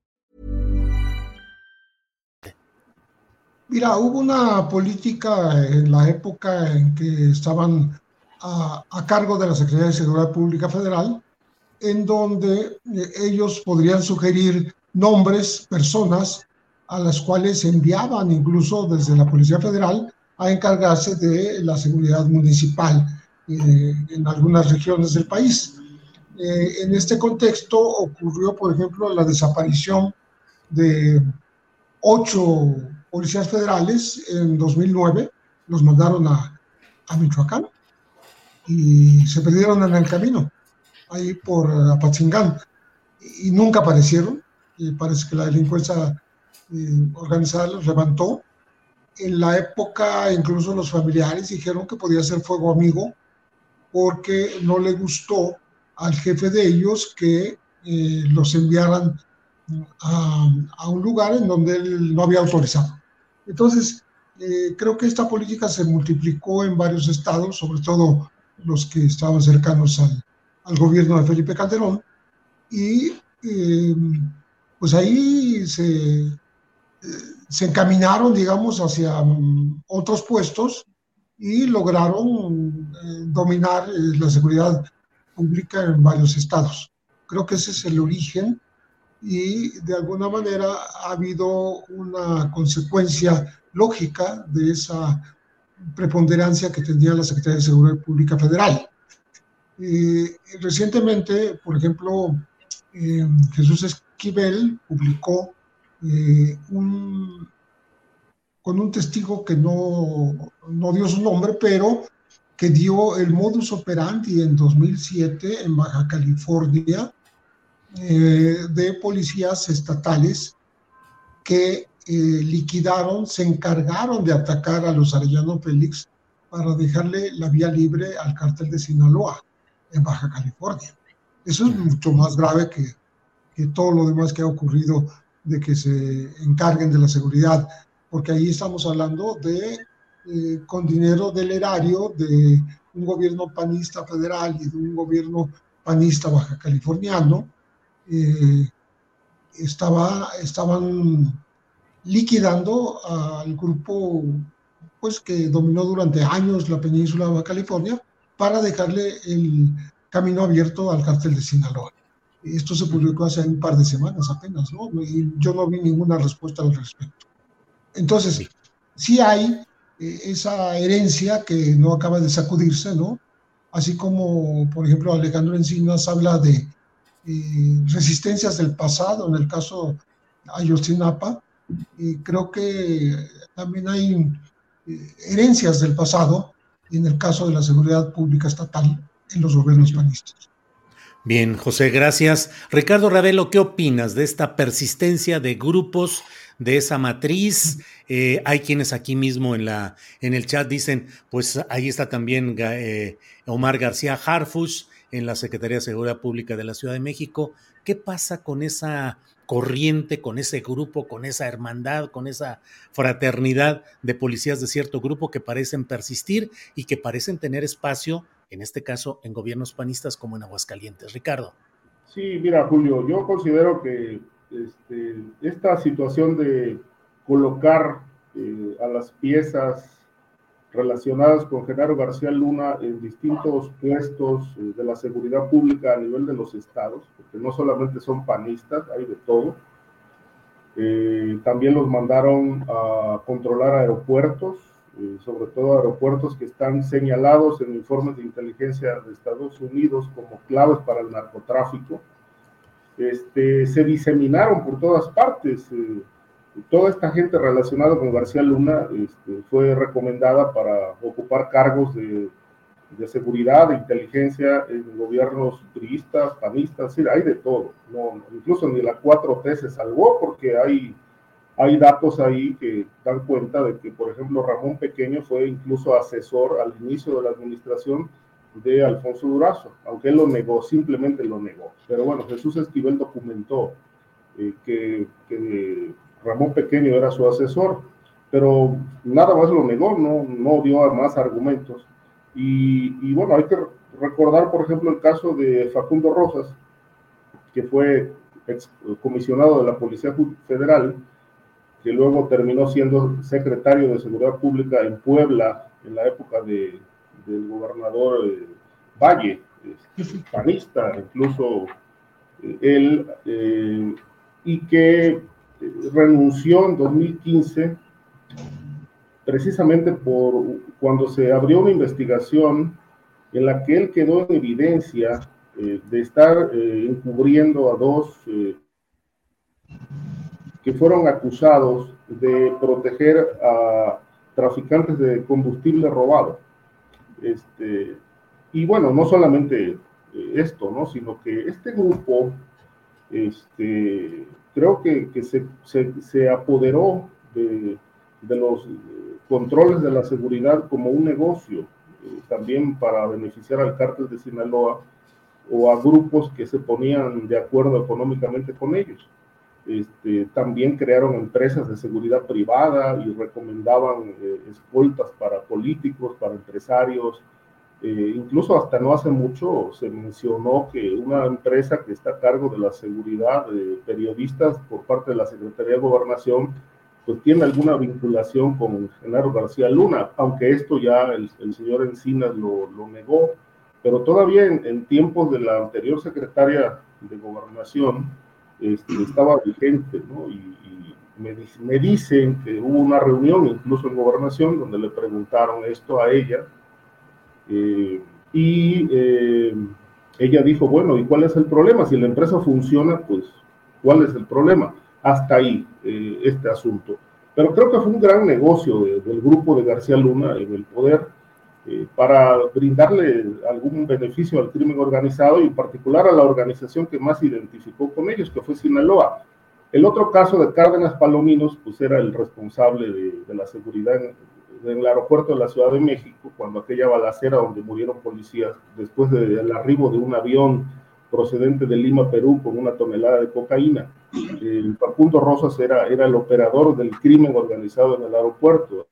Mira, hubo una política en la época en que estaban a, cargo de la Secretaría de Seguridad Pública Federal, en donde eh, ellos podrían sugerir nombres, personas a las cuales enviaban incluso desde la Policía Federal a encargarse de la seguridad municipal eh, en algunas regiones del país. Eh, en este contexto ocurrió, por ejemplo, la desaparición de ocho policías federales en 2009, los mandaron a, Michoacán y se perdieron en el camino, ahí por Apatzingán, y nunca aparecieron. Parece que la delincuencia eh, organizada los levantó. En la época, incluso los familiares dijeron que podía ser fuego amigo porque no le gustó al jefe de ellos que eh, los enviaran a, un lugar en donde él no había autorizado. Entonces, eh, creo que esta política se multiplicó en varios estados, sobre todo los que estaban cercanos al, al gobierno de Felipe Calderón, y eh, pues ahí se, eh, se, encaminaron, digamos, hacia um, otros puestos y lograron eh, dominar eh, la seguridad pública en varios estados. Creo que ese es el origen y de alguna manera ha habido una consecuencia lógica de esa preponderancia que tenía la Secretaría de Seguridad Pública Federal. Eh, recientemente, por ejemplo, eh, Jesús Esquivel publicó eh, un, con un testigo que no, no dio su nombre, pero que dio el modus operandi en 2007 en Baja California eh, de policías estatales que liquidaron, se encargaron de atacar a los Arellano Félix para dejarle la vía libre al cártel de Sinaloa en Baja California. Eso es mucho más grave que, que todo lo demás que ha ocurrido de que se encarguen de la seguridad, porque ahí estamos hablando de, eh, con dinero del erario de un gobierno panista federal y de un gobierno panista baja californiano, eh, estaba, estaban liquidando al grupo pues, que dominó durante años la península de California para dejarle el camino abierto al cártel de Sinaloa. Esto se publicó hace un par de semanas apenas, ¿no? Y yo no vi ninguna respuesta al respecto. Entonces, sí hay eh, esa herencia que no acaba de sacudirse, ¿no? Así como, por ejemplo, Alejandro Encinas habla de eh, resistencias del pasado, en el caso Ayotzinapa, y creo que también hay eh, herencias del pasado, en el caso de la seguridad pública estatal en los gobiernos panistas. Bien, José, gracias. Ricardo Ravelo, ¿qué opinas de esta persistencia de grupos de esa matriz? Eh, hay quienes aquí mismo en, la, en el chat dicen, pues ahí está también eh, Omar García Harfus en la Secretaría de Seguridad Pública de la Ciudad de México. ¿Qué pasa con esa corriente, con ese grupo, con esa hermandad, con esa fraternidad de policías de cierto grupo que parecen persistir y que parecen tener espacio en este caso en gobiernos panistas como en Aguascalientes. Ricardo. Sí, mira, Julio, yo considero que este, esta situación de colocar eh, a las piezas relacionadas con Genaro García Luna en distintos puestos eh, de la seguridad pública a nivel de los estados, porque no solamente son panistas, hay de todo. Eh, también los mandaron a controlar aeropuertos, eh, sobre todo aeropuertos que están señalados en informes de inteligencia de Estados Unidos como claves para el narcotráfico, este, se diseminaron por todas partes. Toda esta gente relacionada con García Luna este, fue recomendada para ocupar cargos de, de, seguridad, de inteligencia en gobiernos turistas, panistas, hay de todo. No, incluso ni la 4T se salvó porque hay hay datos ahí que dan cuenta de que, por ejemplo, Ramón Pequeño fue incluso asesor al inicio de la administración de Alfonso Durazo, aunque él lo negó, simplemente lo negó. Pero bueno, Jesús Esquivel documentó eh, que, Ramón Pequeño era su asesor, pero nada más lo negó, no, no dio más argumentos. Y, bueno, hay que recordar, por ejemplo, el caso de Facundo Rosas, que fue ex comisionado de la Policía Federal, que luego terminó siendo secretario de Seguridad Pública en Puebla en la época de, del gobernador eh, Valle, panista, incluso eh, él, eh, y que renunció en 2015 precisamente por cuando se abrió una investigación en la que él quedó en evidencia de estar encubriendo a dos que fueron acusados de proteger a traficantes de combustible robado. Este, y bueno, no solamente eh, esto, ¿no? sino que este grupo, este, creo que, que se, se, apoderó de, de, los controles de la seguridad como un negocio, eh, también para beneficiar al cártel de Sinaloa o a grupos que se ponían de acuerdo económicamente con ellos. Este, también crearon empresas de seguridad privada y recomendaban eh, escoltas para políticos, para empresarios. Eh, incluso hasta no hace mucho se mencionó que una empresa que está a cargo de la seguridad de periodistas por parte de la Secretaría de Gobernación, pues tiene alguna vinculación con Genaro García Luna, aunque esto ya el, señor Encinas lo, lo, negó, pero todavía en, en tiempos de la anterior secretaria de Gobernación, este, estaba vigente, ¿no? Y, me, me, dicen que hubo una reunión, incluso en gobernación, donde le preguntaron esto a ella, eh, y eh, ella dijo, bueno, ¿y cuál es el problema? Si la empresa funciona, pues, ¿cuál es el problema? Hasta ahí eh, este asunto. Pero creo que fue un gran negocio del grupo de García Luna en el poder eh, para brindarle algún beneficio al crimen organizado y en particular a la organización que más identificó con ellos, que fue Sinaloa. El otro caso de Cárdenas Palominos, pues era el responsable de, la seguridad en, el aeropuerto de la Ciudad de México, cuando aquella balacera donde murieron policías, después del arribo de un avión procedente de Lima, Perú, con una tonelada de cocaína. El Facundo Rosas era, era el operador del crimen organizado en el aeropuerto.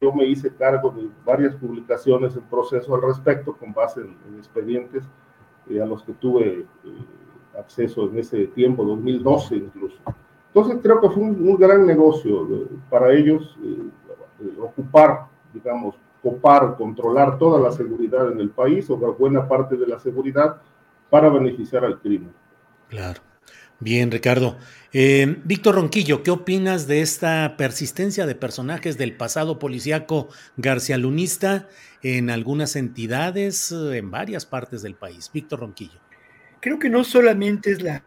Yo me hice cargo de varias publicaciones en proceso al respecto, con base en, expedientes eh, a los que tuve eh, acceso en ese tiempo, 2012 incluso. Entonces creo que fue un, gran negocio eh, para ellos ocupar, digamos, copar, controlar toda la seguridad en el país o buena parte de la seguridad para beneficiar al crimen. Claro. Bien, Ricardo. Eh, Víctor Ronquillo, ¿qué opinas de esta persistencia de personajes del pasado policíaco García Lunista en algunas entidades, eh, en varias partes del país? Víctor Ronquillo. Creo que no solamente es la,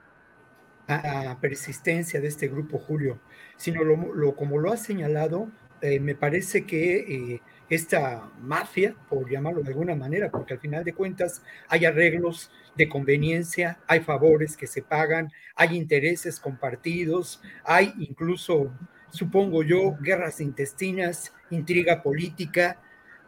persistencia de este grupo, Julio, sino lo, como lo ha señalado, eh, me parece que esta mafia, por llamarlo de alguna manera, porque al final de cuentas hay arreglos de conveniencia, hay favores que se pagan, hay intereses compartidos, hay incluso, supongo yo, guerras intestinas, intriga política,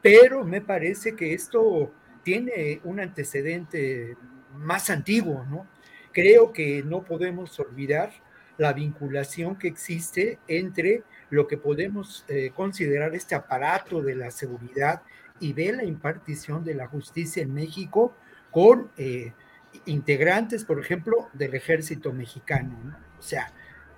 pero me parece que esto tiene un antecedente más antiguo, ¿no? Creo que no podemos olvidar la vinculación que existe entre lo que podemos eh, considerar este aparato de la seguridad y de la impartición de la justicia en México con eh, integrantes, por ejemplo, del ejército mexicano, o sea,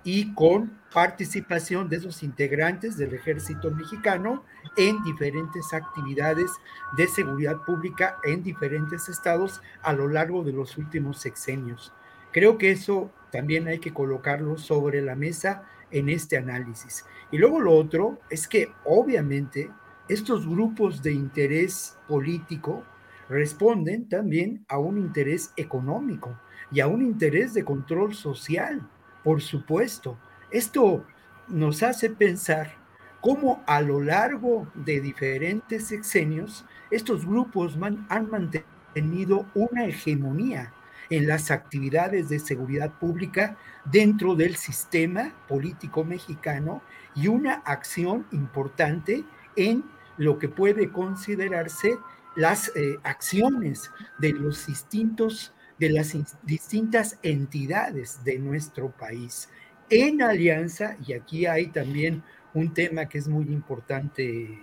y con participación de esos integrantes del ejército mexicano en diferentes actividades de seguridad pública en diferentes estados a lo largo de los últimos sexenios. Creo que eso también hay que colocarlo sobre la mesa en este análisis. Y luego lo otro es que obviamente estos grupos de interés político responden también a un interés económico y a un interés de control social, por supuesto. Esto nos hace pensar cómo a lo largo de diferentes sexenios estos grupos han mantenido una hegemonía en las actividades de seguridad pública dentro del sistema político mexicano y una acción importante en lo que puede considerarse las eh, acciones de los distintos de las distintas entidades de nuestro país. En alianza y aquí hay también un tema que es muy importante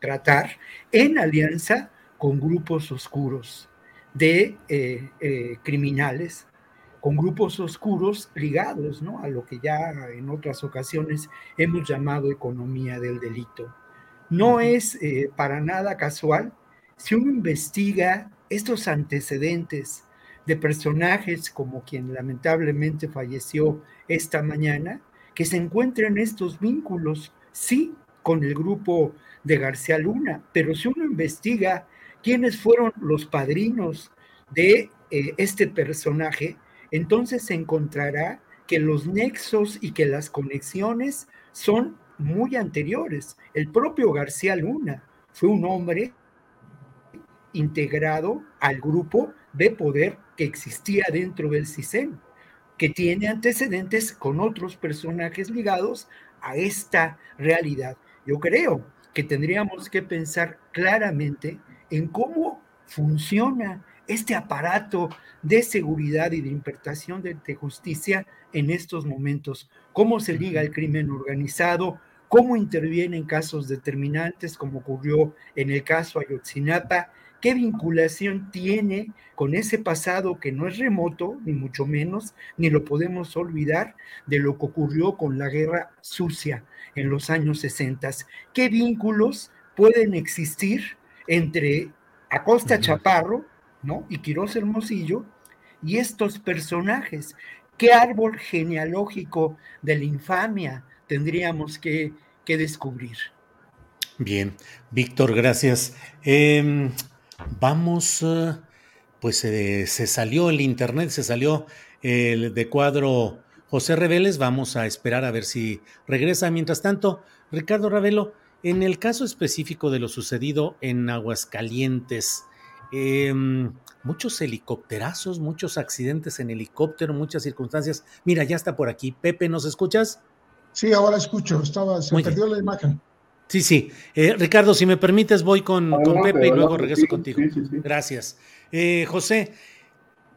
tratar en alianza con grupos oscuros de eh, eh, criminales con grupos oscuros ligados ¿no? a lo que ya en otras ocasiones hemos llamado economía del delito. No es eh, para nada casual si uno investiga estos antecedentes de personajes como quien lamentablemente falleció esta mañana, que se encuentran estos vínculos, sí, con el grupo de García Luna, pero si uno investiga quiénes fueron los padrinos de eh, este personaje, entonces se encontrará que los nexos y que las conexiones son muy anteriores. El propio García Luna fue un hombre integrado al grupo de poder que existía dentro del CISEN, que tiene antecedentes con otros personajes ligados a esta realidad. Yo creo que tendríamos que pensar claramente en cómo funciona este aparato de seguridad y de impartación de, justicia en estos momentos, cómo se liga el crimen organizado, cómo interviene en casos determinantes, como ocurrió en el caso Ayotzinapa, qué vinculación tiene con ese pasado que no es remoto, ni mucho menos, ni lo podemos olvidar, de lo que ocurrió con la guerra sucia en los años 60. ¿Qué vínculos pueden existir entre Acosta Chaparro, ¿no? Y Quirós Hermosillo, y estos personajes. ¿Qué árbol genealógico de la infamia tendríamos que, descubrir? Bien, Víctor, gracias. Em, vamos, eh, pues eh, se salió el internet, se salió el de cuadro José Reveles, vamos a esperar a ver si regresa. Mientras tanto, Ricardo Ravelo, en el caso específico de lo sucedido en Aguascalientes, Em, muchos helicópterazos, muchos accidentes en helicóptero, muchas circunstancias. Mira, ya está por aquí. Pepe, ¿nos escuchas? Sí, ahora escucho. Estaba, se perdió la imagen. Sí, sí. Eh, Ricardo, si me permites, voy con, Pepe y luego regreso contigo. Gracias. Eh, José,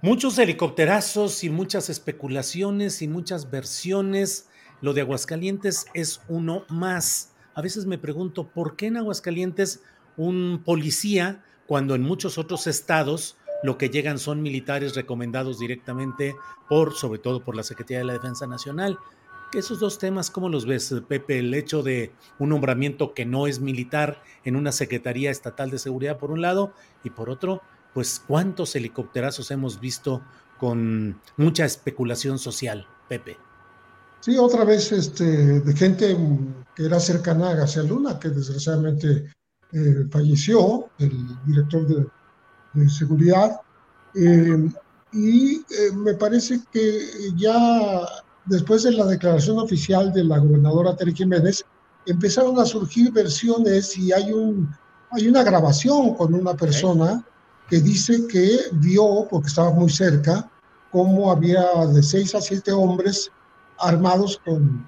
muchos helicópterazos y muchas especulaciones y muchas versiones. Lo de Aguascalientes es uno más. A veces me pregunto, ¿por qué en Aguascalientes un policía, cuando en muchos otros estados lo que llegan son militares recomendados directamente por, sobre todo por la Secretaría de la Defensa Nacional? Esos dos temas, ¿cómo los ves, Pepe? El hecho de un nombramiento que no es militar en una Secretaría Estatal de Seguridad, por un lado, y por otro, pues cuántos helicópterazos hemos visto con mucha especulación social, Pepe. Sí, otra vez este, de gente que era cercana a García Luna, que desgraciadamente eh, falleció, el director de, seguridad. Eh, y eh, me parece que ya después de la declaración oficial de la gobernadora Tere Jiménez, empezaron a surgir versiones y hay, un, hay una grabación con una persona que dice que vio, porque estaba muy cerca, cómo había de seis a siete hombres armados con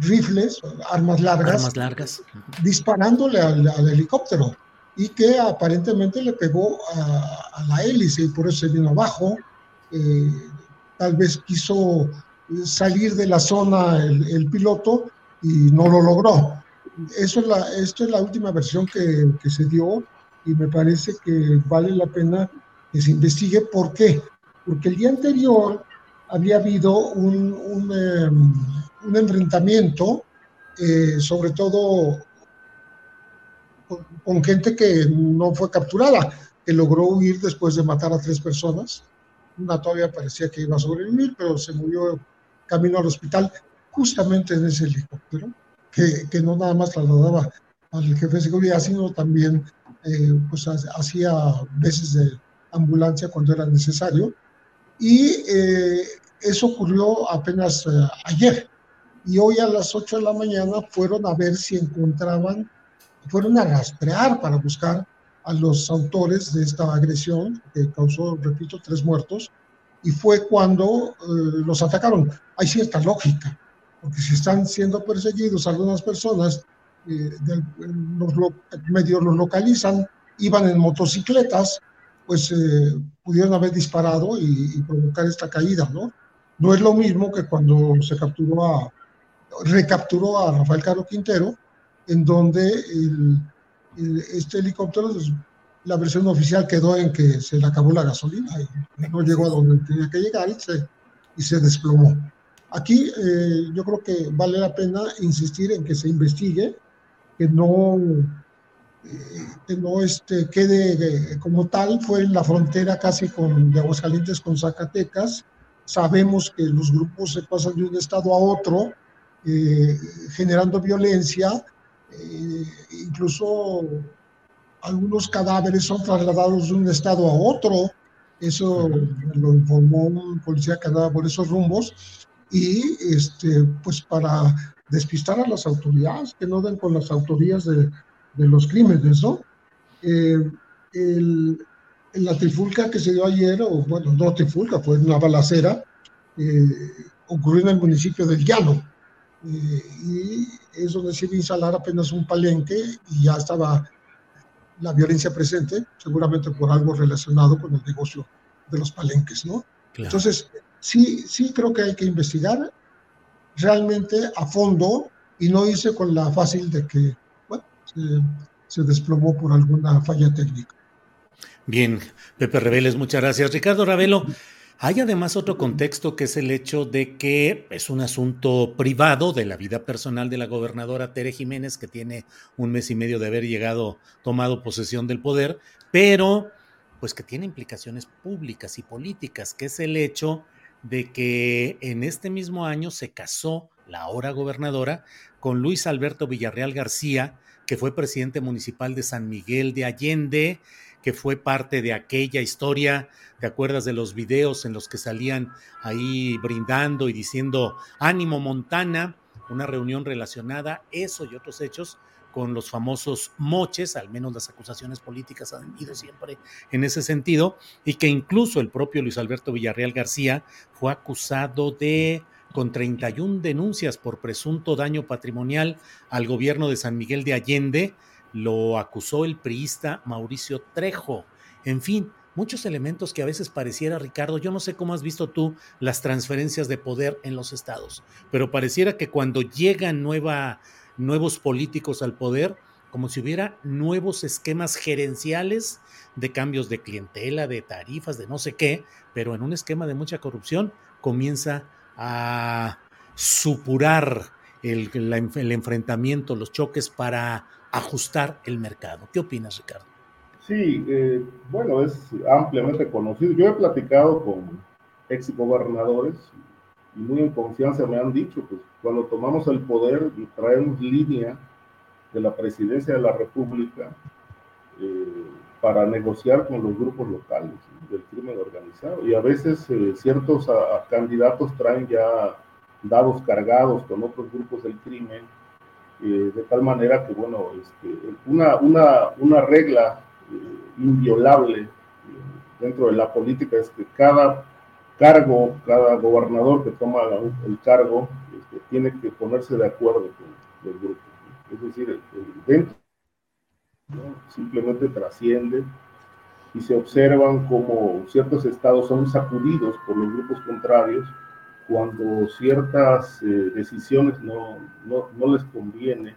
rifles, armas largas, armas largas. disparándole al, helicóptero y que aparentemente le pegó a, la hélice y por eso se vino abajo. Eh, tal vez quiso salir de la zona el, piloto y no lo logró. Eso es la, esto es la última versión que, que, se dio y me parece que vale la pena que se investigue. ¿Por qué? Porque el día anterior había habido un, un, em, enfrentamiento, eh, sobre todo con, gente que no fue capturada, que logró huir después de matar a tres personas. Una todavía parecía que iba a sobrevivir, pero se murió camino al hospital justamente en ese helicóptero, que, que no nada más trasladaba al jefe de seguridad, sino también eh, pues hacía veces de ambulancia cuando era necesario. Y eh, eso ocurrió apenas eh, ayer. Y hoy a las 8 de la mañana fueron a ver si encontraban, fueron a rastrear para buscar a los autores de esta agresión que causó, repito, tres muertos y fue cuando eh, los atacaron. Hay cierta lógica, porque si están siendo perseguidos algunas personas, eh, los medios los localizan, iban en motocicletas, pues eh, pudieron haber disparado y, provocar esta caída, ¿no? No es lo mismo que cuando se capturó a, recapturó a Rafael Caro Quintero, en donde este helicóptero la versión oficial quedó en que se le acabó la gasolina y no llegó a donde tenía que llegar y se, y se desplomó. Aquí eh, yo creo que vale la pena insistir en que se investigue, que no, eh, que no este, quede eh, como tal, fue en la frontera casi con, de Aguascalientes con Zacatecas. Sabemos que los grupos se pasan de un estado a otro, generando violencia, incluso algunos cadáveres son trasladados de un estado a otro, eso lo informó un policía que andaba por esos rumbos, y este, pues para despistar a las autoridades, que no den con las autorías de, de los crímenes, ¿no? Eh, el, la trifulca que se dio ayer, o bueno, no trifulca, fue una balacera, eh, ocurrió en el municipio del Llano, eh, y es donde se iba a instalar apenas un palenque y ya estaba la violencia presente, seguramente por algo relacionado con el negocio de los palenques, ¿no? Entonces, sí, sí creo que hay que investigar realmente a fondo y no irse con la fácil de que, se, desplomó por alguna falla técnica. Bien, Pepe Reveles, muchas gracias. Ricardo Ravelo, hay además otro contexto que es el hecho de que es un asunto privado de la vida personal de la gobernadora Tere Jiménez, que tiene un mes y medio de haber llegado, tomado posesión del poder, pero pues que tiene implicaciones públicas y políticas, que es el hecho de que en este mismo año se casó la ahora gobernadora con Luis Alberto Villarreal García, que fue presidente municipal de San Miguel de Allende, que fue parte de aquella historia. ¿Te acuerdas de los videos en los que salían ahí brindando y diciendo ánimo Montana? una reunión relacionada, eso y otros hechos, con los famosos moches, al menos las acusaciones políticas han ido siempre en ese sentido, y que incluso el propio Luis Alberto Villarreal García fue acusado de con 31 denuncias por presunto daño patrimonial al gobierno de San Miguel de Allende, lo acusó el priista Mauricio Trejo. En fin, muchos elementos que a veces pareciera, Ricardo, yo no sé cómo has visto tú las transferencias de poder en los estados, pero pareciera que cuando llegan nuevos políticos al poder, como si hubiera nuevos esquemas gerenciales de cambios de clientela, de tarifas, de no sé qué, pero en un esquema de mucha corrupción comienza a supurar el, el enfrentamiento, los choques para ajustar el mercado. ¿Qué opinas, Ricardo? Sí, eh, bueno, es ampliamente conocido. Yo he platicado con ex gobernadores y muy en confianza me han dicho, pues cuando tomamos el poder traemos línea de la presidencia de la República eh, para negociar con los grupos locales del crimen organizado. Y a veces eh, ciertos candidatos traen ya dados cargados con otros grupos del crimen, de tal manera que, bueno, este, una, una, una regla inviolable dentro de la política es que cada cargo, cada gobernador que toma el cargo este, tiene que ponerse de acuerdo con el grupo. Es decir, dentro simplemente trasciende y se observan como ciertos estados son sacudidos por los grupos contrarios cuando ciertas eh, decisiones no, no, no, les conviene.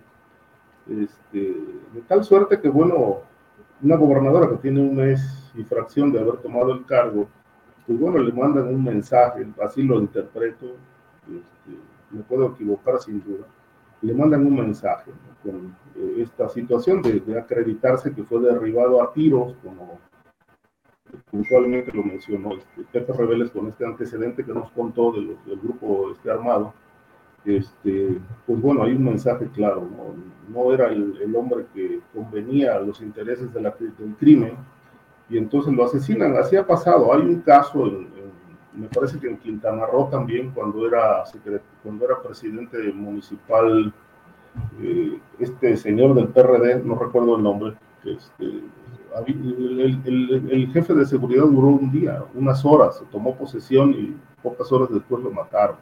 Este, de tal suerte que, bueno, una gobernadora que tiene un mes y fracción de haber tomado el cargo, pues bueno, le mandan un mensaje, así lo interpreto, este, me puedo equivocar sin duda, le mandan un mensaje con eh, esta situación de, acreditarse que fue derribado a tiros, como puntualmente lo mencionó este, Pepe Reveles con este antecedente que nos contó del grupo este armado, este, pues bueno, hay un mensaje claro, no, era el, hombre que convenía a los intereses de del crimen, y entonces lo asesinan. Así ha pasado. Hay un caso, me parece que en Quintana Roo también, cuando era, cuando era presidente municipal, eh, este señor del PRD, no recuerdo el nombre, este, el, el, el, jefe de seguridad duró un día, unas horas, tomó posesión y pocas horas después lo mataron.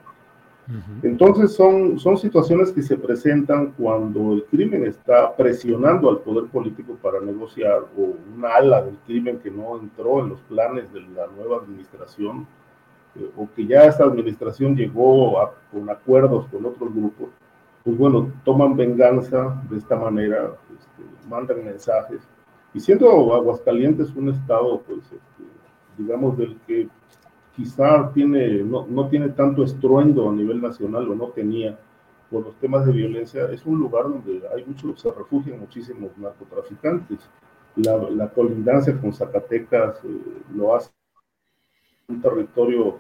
Entonces son, son situaciones que se presentan cuando el crimen está presionando al poder político para negociar o una ala del crimen que no entró en los planes de la nueva administración eh, o que ya esta administración llegó con acuerdos con otros grupos, pues bueno, toman venganza de esta manera, este, mandan mensajes. Y siendo Aguascalientes un estado, pues, este, digamos, del que quizá tiene, no, no, tiene tanto estruendo a nivel nacional o no tenía por los temas de violencia, es un lugar donde hay muchos, se refugian muchísimos narcotraficantes. La, la colindancia con Zacatecas eh, lo hace un territorio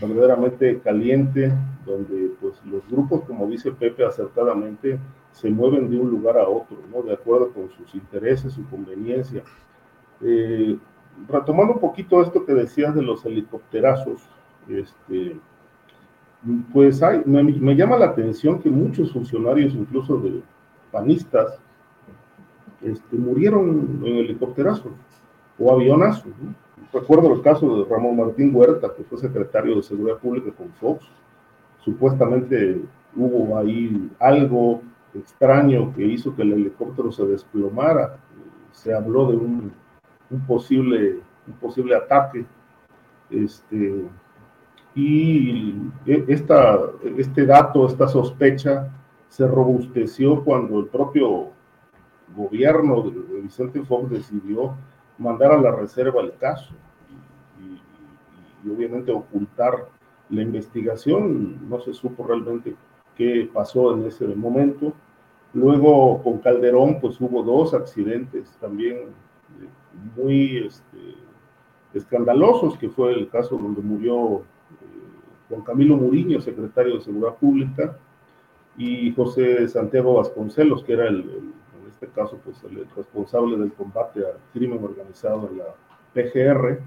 verdaderamente caliente, donde pues los grupos, como dice Pepe acertadamente, se mueven de un lugar a otro, ¿no? De acuerdo con sus intereses, su conveniencia. Eh, retomando un poquito esto que decías de los helicópterazos, este, pues hay, me, llama la atención que muchos funcionarios, incluso de panistas, este, murieron en helicópterazos o avionazos. Recuerdo el caso de Ramón Martín Huerta, que fue secretario de Seguridad Pública con Fox. Supuestamente hubo ahí algo extraño que hizo que el helicóptero se desplomara. Se habló de un posible, un posible ataque. Este, y e, esta, este dato, esta sospecha, se robusteció cuando el propio gobierno de Vicente Fox decidió mandar a la reserva el caso y, obviamente ocultar la investigación. No se supo realmente pasó en ese momento. Luego con Calderón pues hubo dos accidentes también muy este, escandalosos, que fue el caso donde murió eh, Juan Camilo Muriño, secretario de Seguridad Pública, y José Santiago Vasconcelos, que era el, en este caso pues el responsable del combate al crimen organizado en la PGR.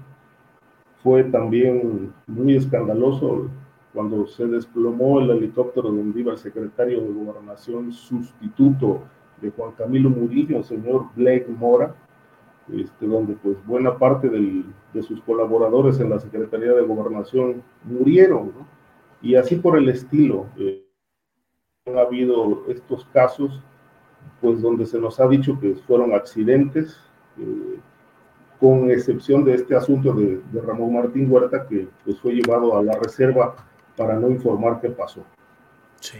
Fue también muy escandaloso cuando se desplomó el helicóptero donde iba el secretario de Gobernación sustituto de Juan Camilo Murillo, el señor Blake Mora, este, donde pues buena parte de sus colaboradores en la Secretaría de Gobernación murieron, y así por el estilo. Eh, ha habido estos casos, pues donde se nos ha dicho que fueron accidentes, eh, con excepción de este asunto de, Ramón Martín Huerta, que pues, fue llevado a la reserva para no informar qué pasó. Sí.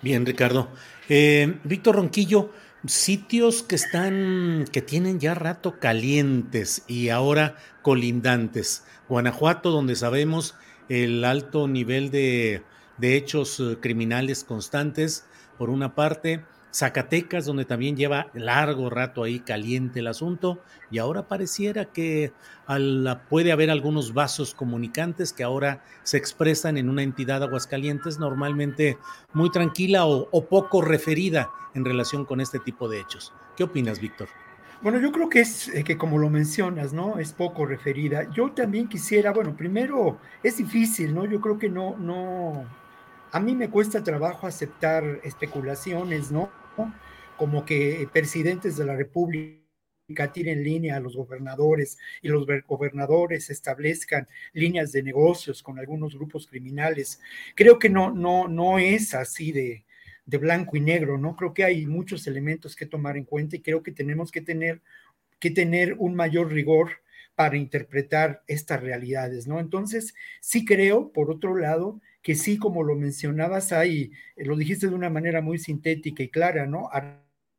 Bien, Ricardo. Eh, Víctor Ronquillo, sitios que están, que tienen ya rato calientes y ahora colindantes. Guanajuato, donde sabemos el alto nivel de, de hechos eh, criminales constantes, por una parte. Zacatecas, donde también lleva largo rato ahí caliente el asunto, y ahora pareciera que puede haber algunos vasos comunicantes que ahora se expresan en una entidad Aguascalientes normalmente muy tranquila o, poco referida en relación con este tipo de hechos. ¿Qué opinas, Víctor? Bueno, yo creo que es eh, que como lo mencionas, ¿no? Es poco referida. Yo también quisiera, bueno, primero es difícil, ¿no? Yo creo que no, no, a mí me cuesta trabajo aceptar especulaciones, ¿no? Como que presidentes de la República tiren línea a los gobernadores y los gobernadores establezcan líneas de negocios con algunos grupos criminales. Creo que no, no, no es así de, de blanco y negro, ¿no? Creo que hay muchos elementos que tomar en cuenta y creo que tenemos que tener, que tener un mayor rigor para interpretar estas realidades, ¿no? Entonces, sí creo, por otro lado, que sí, como lo mencionabas, hay, eh, lo dijiste de una manera muy sintética y clara, ¿no?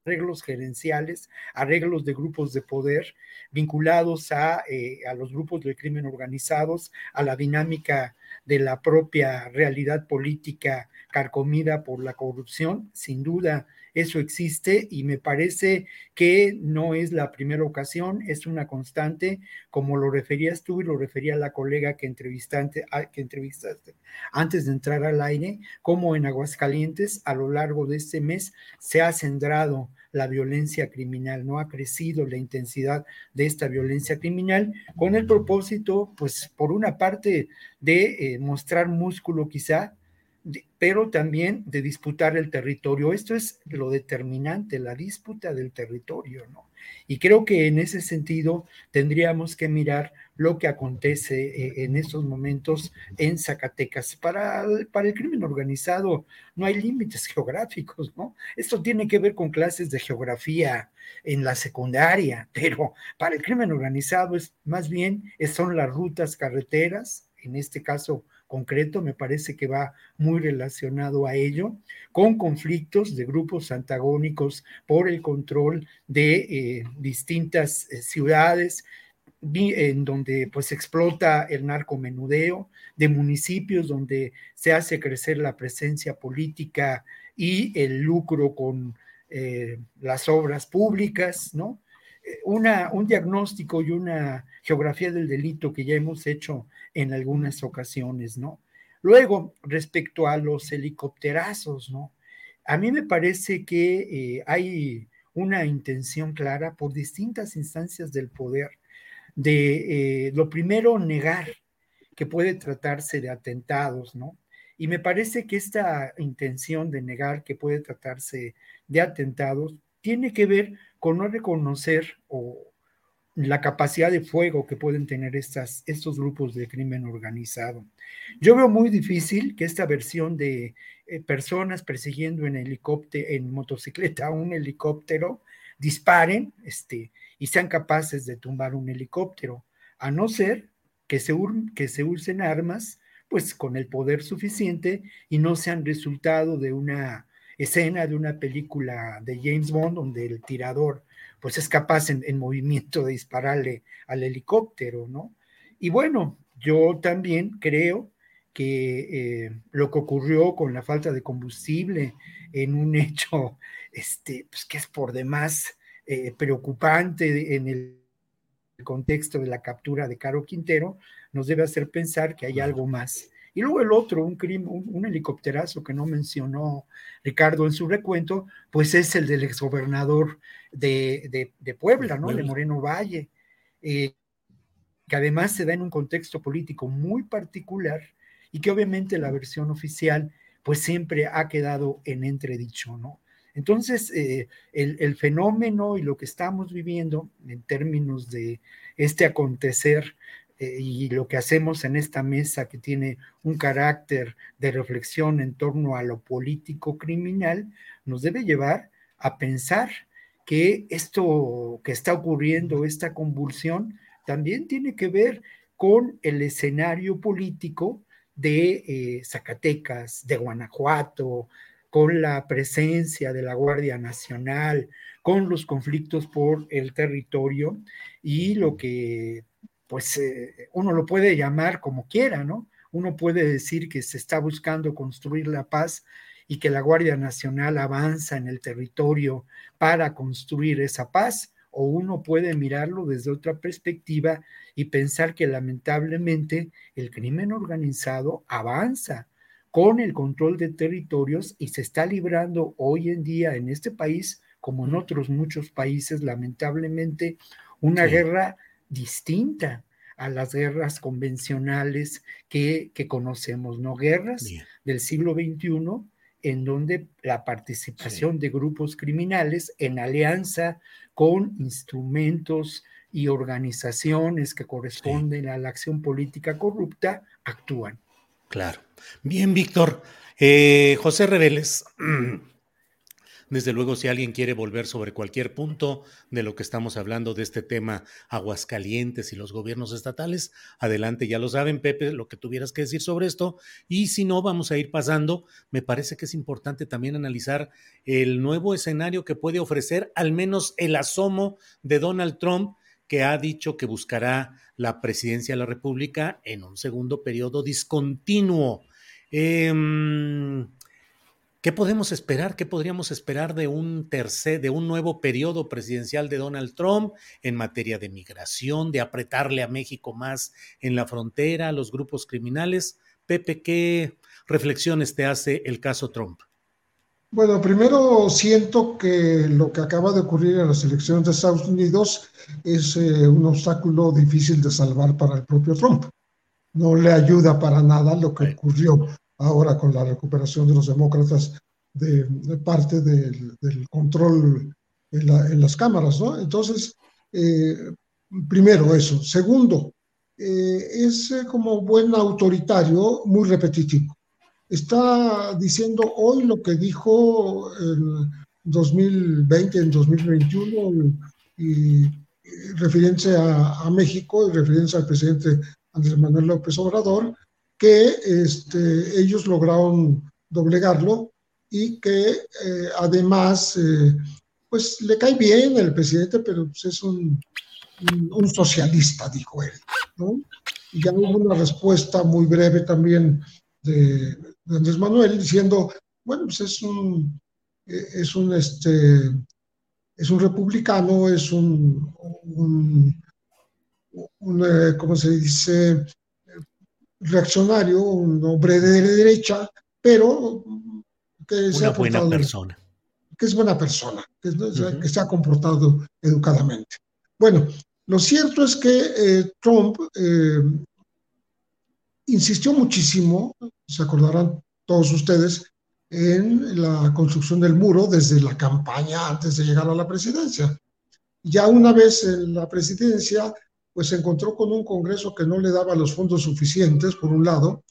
arreglos gerenciales, arreglos de grupos de poder vinculados a, eh, a, los grupos de crimen organizados, a la dinámica de la propia realidad política carcomida por la corrupción. Sin duda, eso existe y me parece que no es la primera ocasión, es una constante, como lo referías tú y lo refería la colega que, entrevistaste, entrevistaste antes de entrar al aire, como en Aguascalientes a lo largo de este mes se ha centrado la violencia criminal, no ha crecido la intensidad de esta violencia criminal con el propósito, pues por una parte, de eh, mostrar músculo quizá, pero también de disputar el territorio. Esto es lo determinante, la disputa del territorio, ¿no? Y creo que en ese sentido tendríamos que mirar lo que acontece eh, en estos momentos en Zacatecas. Para el, para el crimen organizado no hay límites geográficos, ¿no? Esto tiene que ver con clases de geografía en la secundaria, pero para el crimen organizado es más bien son las rutas carreteras, en este caso concreto, me parece que va muy relacionado a ello, con conflictos de grupos antagónicos por el control de eh, distintas eh, ciudades, en donde pues explota el narcomenudeo, de municipios donde se hace crecer la presencia política y el lucro con eh, las obras públicas, ¿no? Una, un diagnóstico y una geografía del delito que ya hemos hecho en algunas ocasiones, ¿no? Luego, respecto a los helicópterazos, ¿no? A mí me parece que eh, hay una intención clara por distintas instancias del poder de, eh, lo primero, negar que puede tratarse de atentados, ¿no? Y me parece que esta intención de negar que puede tratarse de atentados tiene que ver con no reconocer o la capacidad de fuego que pueden tener estas, estos grupos de crimen organizado. Yo veo muy difícil que esta versión de eh, personas persiguiendo en helicóptero, en motocicleta un helicóptero, disparen este, y sean capaces de tumbar un helicóptero, a no ser que se, que se usen armas pues con el poder suficiente y no sean resultado de una escena de una película de James Bond donde el tirador pues es capaz en, movimiento de dispararle al helicóptero, ¿no? Y bueno, yo también creo que eh, lo que ocurrió con la falta de combustible en un hecho este, pues que es por demás eh, preocupante en el contexto de la captura de Caro Quintero, nos debe hacer pensar que hay algo más. Y luego el otro, un, crimen, un, helicópterazo que no mencionó Ricardo en su recuento, pues es el del exgobernador de, de, Puebla, ¿no? De Moreno Valle, eh, que además se da en un contexto político muy particular y que obviamente la versión oficial pues siempre ha quedado en entredicho, ¿no? Entonces, eh, el, fenómeno y lo que estamos viviendo en términos de este acontecer eh, y lo que hacemos en esta mesa que tiene un carácter de reflexión en torno a lo político criminal, nos debe llevar a pensar que esto que está ocurriendo, esta convulsión, también tiene que ver con el escenario político de eh, Zacatecas, de Guanajuato, con la presencia de la Guardia Nacional, con los conflictos por el territorio y lo que, pues, eh, uno lo puede llamar como quiera, ¿no? Uno puede decir que se está buscando construir la paz y que la Guardia Nacional avanza en el territorio para construir esa paz, o uno puede mirarlo desde otra perspectiva y pensar que lamentablemente el crimen organizado avanza con el control de territorios y se está librando hoy en día en este país, como en otros muchos países, lamentablemente, una guerra distinta a las guerras convencionales que, conocemos, ¿no? Guerras del siglo XXI en donde la participación de grupos criminales en alianza con instrumentos y organizaciones que corresponden a la acción política corrupta actúan. Claro. Bien, Víctor. Eh, José Reveles, Desde luego, si alguien quiere volver sobre cualquier punto de lo que estamos hablando de este tema Aguascalientes y los gobiernos estatales, adelante, ya lo saben, Pepe, lo que tuvieras que decir sobre esto. Y si no, vamos a ir pasando. Me parece que es importante también analizar el nuevo escenario que puede ofrecer al menos el asomo de Donald Trump que ha dicho que buscará la presidencia de la República en un segundo periodo discontinuo. Eh, ¿Qué podemos esperar? ¿Qué podríamos esperar de un tercer, de un nuevo periodo presidencial de Donald Trump en materia de migración, de apretarle a México más en la frontera, a los grupos criminales? Pepe, ¿qué reflexiones te hace el caso Trump? Bueno, primero siento que lo que acaba de ocurrir en las elecciones de Estados Unidos es eh, un obstáculo difícil de salvar para el propio Trump. No le ayuda para nada lo que ocurrió ahora con la recuperación de los demócratas de, parte del, control en, las cámaras, ¿no? Entonces, eh, primero eso. Segundo, eh, es eh, como buen autoritario muy repetitivo. Está diciendo hoy lo que dijo en 2020, en 2021, y, refiriéndose a, a, México y refiriéndose al presidente Andrés Manuel López Obrador, que este, ellos lograron doblegarlo y que eh, además eh, pues le cae bien el presidente, pero pues, es un, socialista, dijo él. Y ya hubo una respuesta muy breve también de, Andrés Manuel diciendo, bueno, pues es un, es un, este, es un republicano, es un, un, un eh, ¿cómo se dice? Reaccionario, un hombre de derecha, pero que Una buena persona. Que es buena persona, que, se ha comportado educadamente. Bueno, lo cierto es que eh, Trump eh, insistió muchísimo, se acordarán todos ustedes, en la construcción del muro desde la campaña antes de llegar a la presidencia. Ya una vez en la presidencia, pues se encontró con un Congreso que no le daba los fondos suficientes, por un lado,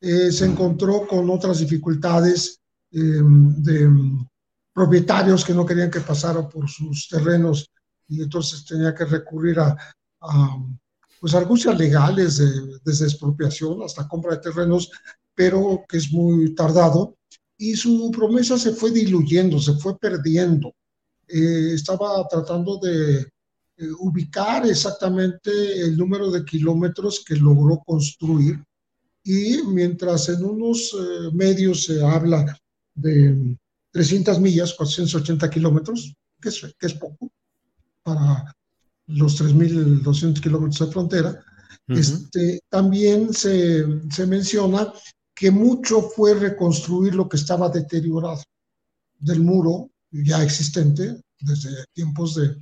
eh, se encontró con otras dificultades em, de em, propietarios que no querían que pasara por sus terrenos y entonces tenía que recurrir a, pues argucias legales desde expropiación hasta compra de terrenos, pero que es muy tardado y su promesa se fue diluyendo, se fue perdiendo. Eh, estaba tratando de eh, ubicar exactamente el número de kilómetros que logró construir y mientras en unos eh, medios se habla de 300 millas, 480 kilómetros, que es, que es poco para los 3.200 kilómetros de frontera, este, también se, se menciona que mucho fue reconstruir lo que estaba deteriorado del muro ya existente desde tiempos de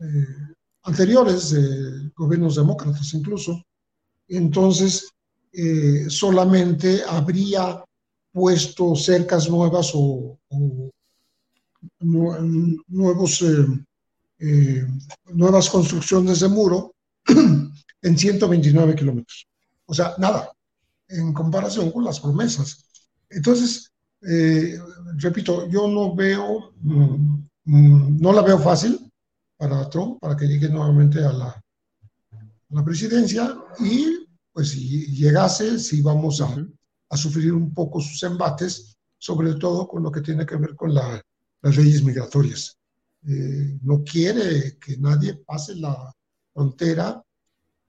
eh, anteriores de gobiernos demócratas incluso. Entonces, eh, solamente habría puesto cercas nuevas o, nuevos, eh, nuevas construcciones de muro en 129 kilómetros. O sea, nada, en comparación con las promesas. Entonces, repito, yo no veo, mm, mm, no la veo fácil para Trump, para que llegue nuevamente a la, la presidencia. Y pues si llegase, si vamos a, a, sufrir un poco sus embates, sobre todo con lo que tiene que ver con la, las leyes migratorias. Eh, no quiere que nadie pase la frontera,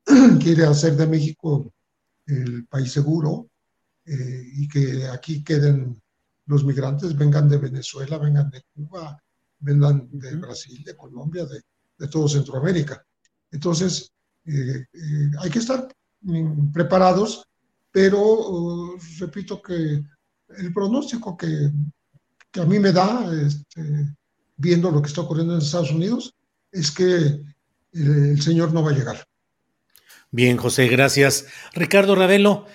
quiere hacer de México el país seguro eh, y que aquí queden los migrantes, vengan de Venezuela, vengan de Cuba, vengan de Brasil, de Colombia, de, de todo Centroamérica. Entonces, eh, eh, hay que estar preparados, pero uh, repito que el pronóstico que, que, a mí me da, este, viendo lo que está ocurriendo en Estados Unidos, es que el, el señor no va a llegar. Bien, José, gracias. Ricardo Ravelo,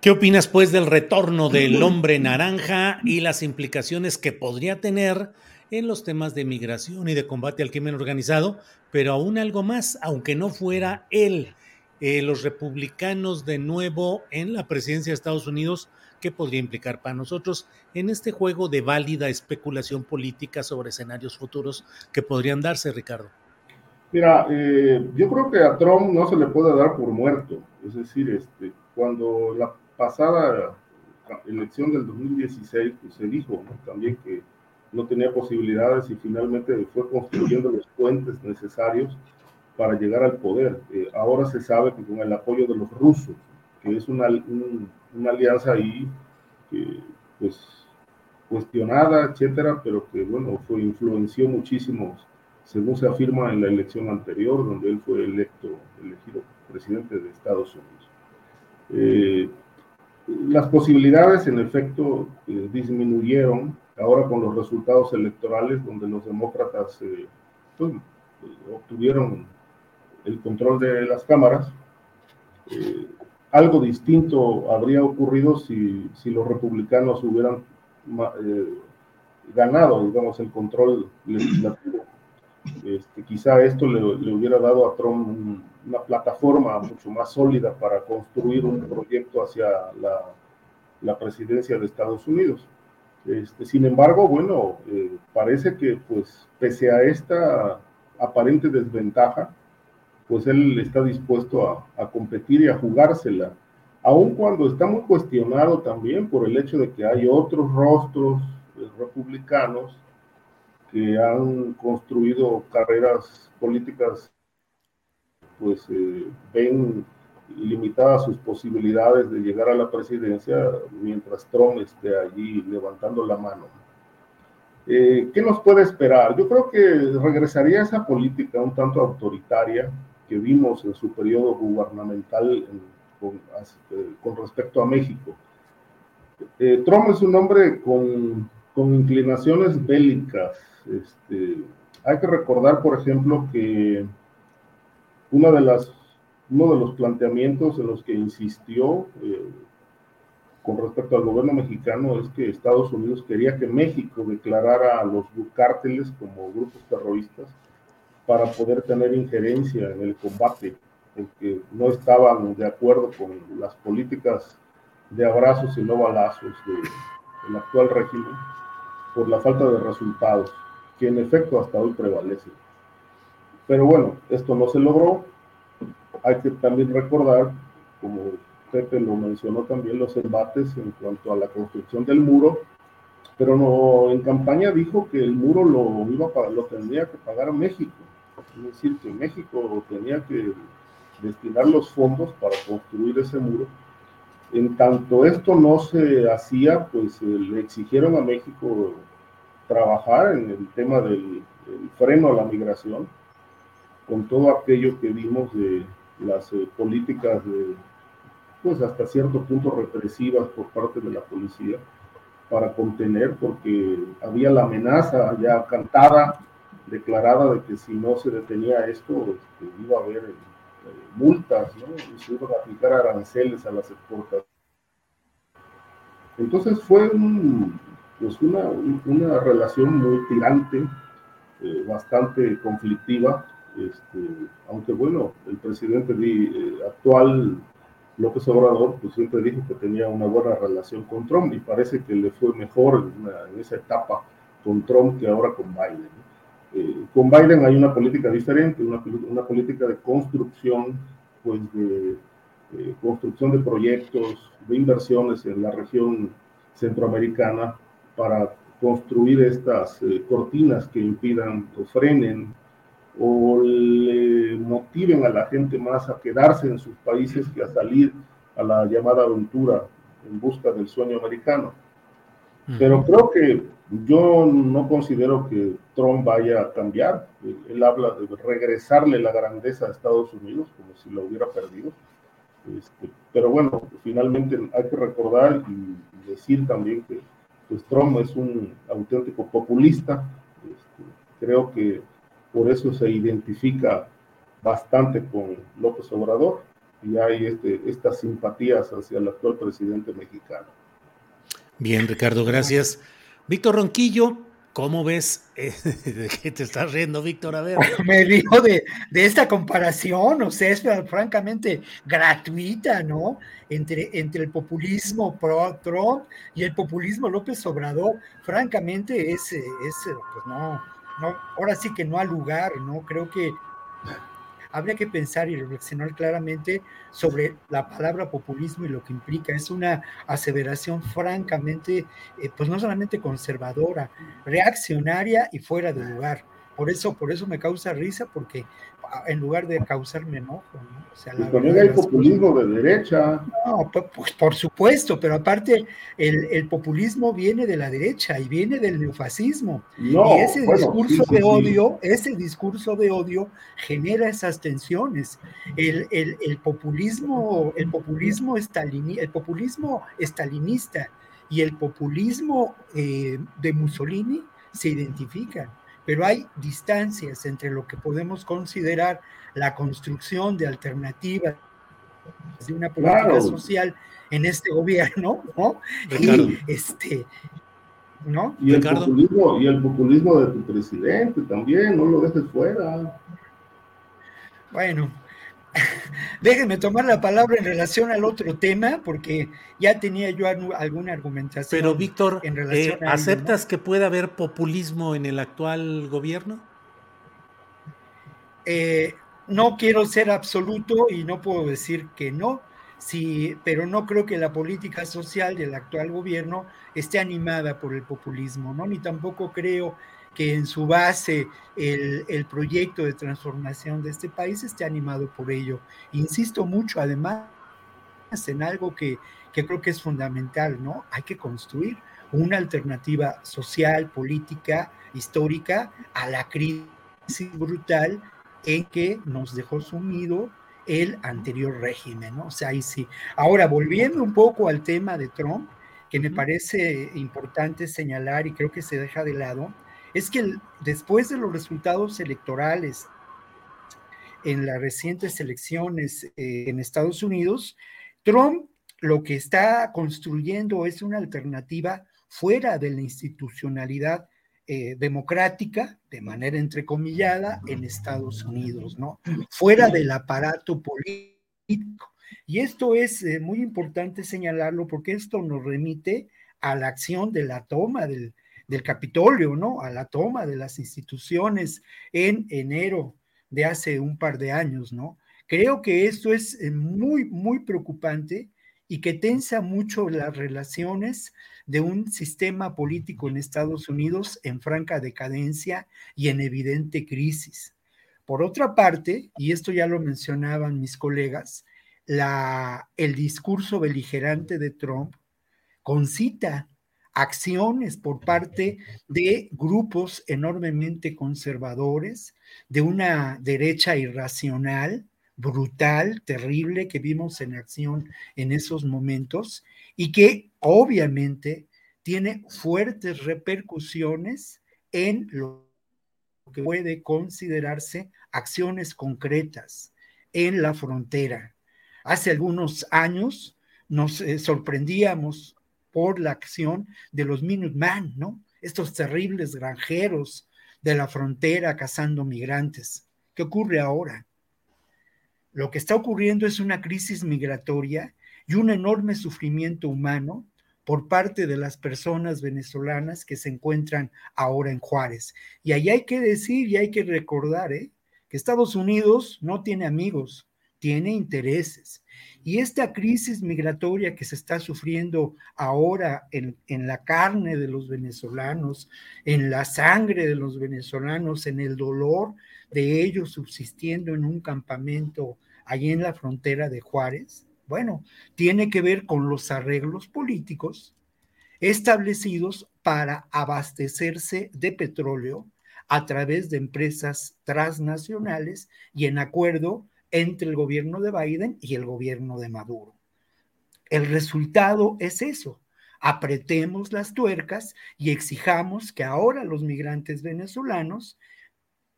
¿qué opinas pues del retorno del hombre naranja y las implicaciones que podría tener en los temas de migración y de combate al crimen organizado, pero aún algo más, aunque no fuera él, eh, los republicanos de nuevo en la presidencia de Estados Unidos, ¿qué podría implicar para nosotros en este juego de válida especulación política sobre escenarios futuros que podrían darse, Ricardo? Mira, eh, yo creo que a Trump no se le puede dar por muerto. Es decir, este, cuando la pasada elección del 2016 pues, se dijo también que no tenía posibilidades y finalmente fue construyendo los puentes necesarios para llegar al poder. Eh, ahora se sabe que con el apoyo de los rusos, que es una, una alianza ahí que, pues, cuestionada, etcétera, pero que, bueno, fue, influenció muchísimo, según se afirma en la elección anterior, donde él fue electo, elegido presidente de Estados Unidos. Eh, las posibilidades, en efecto, eh, disminuyeron ahora con los resultados electorales donde los demócratas eh, pues, obtuvieron el control de las cámaras, eh, algo distinto habría ocurrido si, los republicanos hubieran eh, ganado, digamos, el control legislativo. Este, quizá esto le, hubiera dado a Trump una plataforma mucho más sólida para construir un proyecto hacia la presidencia de Estados Unidos. Este, sin embargo, bueno, eh, parece que pues pese a esta aparente desventaja, pues él está dispuesto a, a, competir y a jugársela, aun cuando está muy cuestionado también por el hecho de que hay otros rostros republicanos que han construido carreras políticas, pues eh, ven limitadas sus posibilidades de llegar a la presidencia mientras Trump esté allí levantando la mano. Eh, ¿Qué nos puede esperar? Yo creo que regresaría a esa política un tanto autoritaria que vimos en su periodo gubernamental con, eh, con, respecto a México. Eh, Trump es un hombre con, con inclinaciones bélicas. Este, hay que recordar, por ejemplo, que una de las uno de los planteamientos en los que insistió eh, con respecto al gobierno mexicano es que Estados Unidos quería que México declarara a los cárteles como grupos terroristas para poder tener injerencia en el combate, en que no estaban de acuerdo con las políticas de abrazos y no balazos del actual régimen por la falta de resultados, que en efecto hasta hoy prevalece. Pero bueno, esto no se logró, hay que también recordar, como Pepe lo mencionó también, los embates en cuanto a la construcción del muro, pero no, en campaña dijo que el muro lo, iba a, lo tendría que pagar México, es decir, que México tenía que destinar los fondos para construir ese muro. En tanto esto no se hacía, pues eh, le exigieron a México trabajar en el tema del freno a la migración, con todo aquello que vimos de las eh, políticas de, pues hasta cierto punto represivas por parte de la policía para contener, porque había la amenaza ya cantada, declarada de que si no se detenía esto, este, iba a haber multas, ¿no? se iban a aplicar aranceles a las exportaciones. Entonces fue pues una, relación muy tirante, eh, bastante conflictiva, este, aunque bueno, el presidente eh, actual López Obrador pues siempre dijo que tenía una buena relación con Trump y parece que le fue mejor en, esa etapa con Trump que ahora con Biden. Eh, con Biden hay una política diferente, una, una política de construcción, pues de, construcción de proyectos, de inversiones en la región centroamericana para construir estas eh, cortinas que impidan o frenen o le motiven a la gente más a quedarse en sus países que a salir a la llamada aventura en busca del sueño americano. Pero creo que yo no considero que Trump vaya a cambiar. Él habla de regresarle la grandeza a Estados Unidos, como si lo hubiera perdido. Este, pero bueno, finalmente hay que recordar y decir también que pues, Trump es un auténtico populista. Este, creo que por eso se identifica bastante con López Obrador y hay este, estas simpatías hacia el actual presidente mexicano. Bien, Ricardo, gracias. Víctor Ronquillo, ¿cómo ves? ¿De qué te estás riendo, Víctor? A ver. Me río de, esta comparación, o sea, es francamente gratuita, ¿no? Entre, entre el populismo pro Trump y el populismo López Obrador, francamente es, es pues no, no, ahora sí que no ha lugar, ¿no? Creo que habría que pensar y reflexionar claramente sobre la palabra populismo y lo que implica. Es una aseveración francamente, eh, pues no solamente conservadora, reaccionaria y fuera de lugar. Por eso, por eso me causa risa, porque en lugar de causarme enojo. ¿no? O sea, la también hay populismo de derecha. No, pues por supuesto, pero aparte el, populismo viene de la derecha y viene del neofascismo. y ese discurso de odio, ese discurso de odio genera esas tensiones. El, populismo, el populismo el populismo estalinista y el populismo eh, de Mussolini se identifican pero hay distancias entre lo que podemos considerar la construcción de alternativas de una política social en este gobierno, ¿no? Y este, ¿no? Y el, populismo, y el populismo de tu presidente también, no lo dejes fuera. Bueno, Déjenme tomar la palabra en relación al otro tema, porque ya tenía yo alguna argumentación. Pero, Víctor, eh, ¿aceptas que pueda haber populismo en el actual gobierno? Eh, no quiero ser absoluto y no puedo decir que no, sí, pero no creo que la política social del actual gobierno esté animada por el populismo, ¿no? Ni tampoco creo que en su base el, proyecto de transformación de este país esté animado por ello. Insisto mucho, además, en algo que, creo que es fundamental, ¿no? Hay que construir una alternativa social, política, histórica a la crisis brutal en que nos dejó sumido el anterior régimen, ¿no? O sea, ahí sí. Ahora, volviendo un poco al tema de Trump, que me parece importante señalar y creo que se deja de lado, es que después de los resultados electorales en las recientes elecciones eh, en Estados Unidos, Trump lo que está construyendo es una alternativa fuera de la institucionalidad eh, democrática, de manera entrecomillada, en Estados Unidos, ¿no? Fuera del aparato político. Y esto es eh, muy importante señalarlo porque esto nos remite a la acción de la toma del, del Capitolio, ¿no? A la toma de las instituciones en enero de hace un par de años, ¿no? Creo que esto es eh, muy, muy preocupante y que tensa mucho las relaciones de un sistema político en Estados Unidos en franca decadencia y en evidente crisis. Por otra parte, y esto ya lo mencionaban mis colegas, el discurso beligerante de Trump concita acciones por parte de grupos enormemente conservadores, de una derecha irracional, brutal, terrible que vimos en acción en esos momentos y que obviamente tiene fuertes repercusiones en lo que puede considerarse acciones concretas en la frontera. Hace algunos años nos eh, sorprendíamos por la acción de los Minuteman, ¿no? Estos terribles granjeros de la frontera cazando migrantes. ¿Qué ocurre ahora? Lo que está ocurriendo es una crisis migratoria y un enorme sufrimiento humano por parte de las personas venezolanas que se encuentran ahora en Juárez. Y ahí hay que decir y hay que recordar ¿eh? que Estados Unidos no tiene amigos, tiene intereses. Y esta crisis migratoria que se está sufriendo ahora en, en, la carne de los venezolanos, en la sangre de los venezolanos, en el dolor de ellos subsistiendo en un campamento allí en la frontera de Juárez, bueno, tiene que ver con los arreglos políticos establecidos para abastecerse de petróleo a través de empresas transnacionales y en acuerdo entre el gobierno de Biden y el gobierno de Maduro. El resultado es eso. Apretemos las tuercas y exijamos que ahora los migrantes venezolanos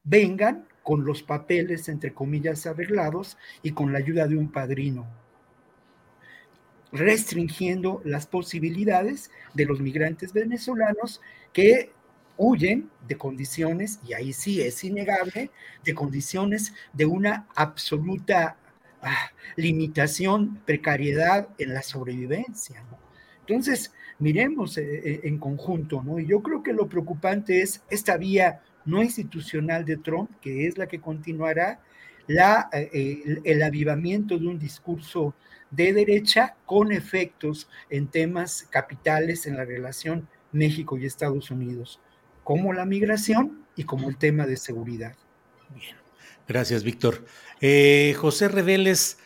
vengan con los papeles, entre comillas, arreglados y con la ayuda de un padrino restringiendo las posibilidades de los migrantes venezolanos que huyen de condiciones, y ahí sí es innegable, de condiciones de una absoluta ah, limitación, precariedad en la sobrevivencia. Entonces, miremos eh, eh, en conjunto, ¿no? Y yo creo que lo preocupante es esta vía no institucional de Trump, que es la que continuará, la, eh, el avivamiento de un discurso de derecha con efectos en temas capitales en la relación México y Estados Unidos, como la migración y como el tema de seguridad. Bien, gracias, Víctor. Eh, José Reveles,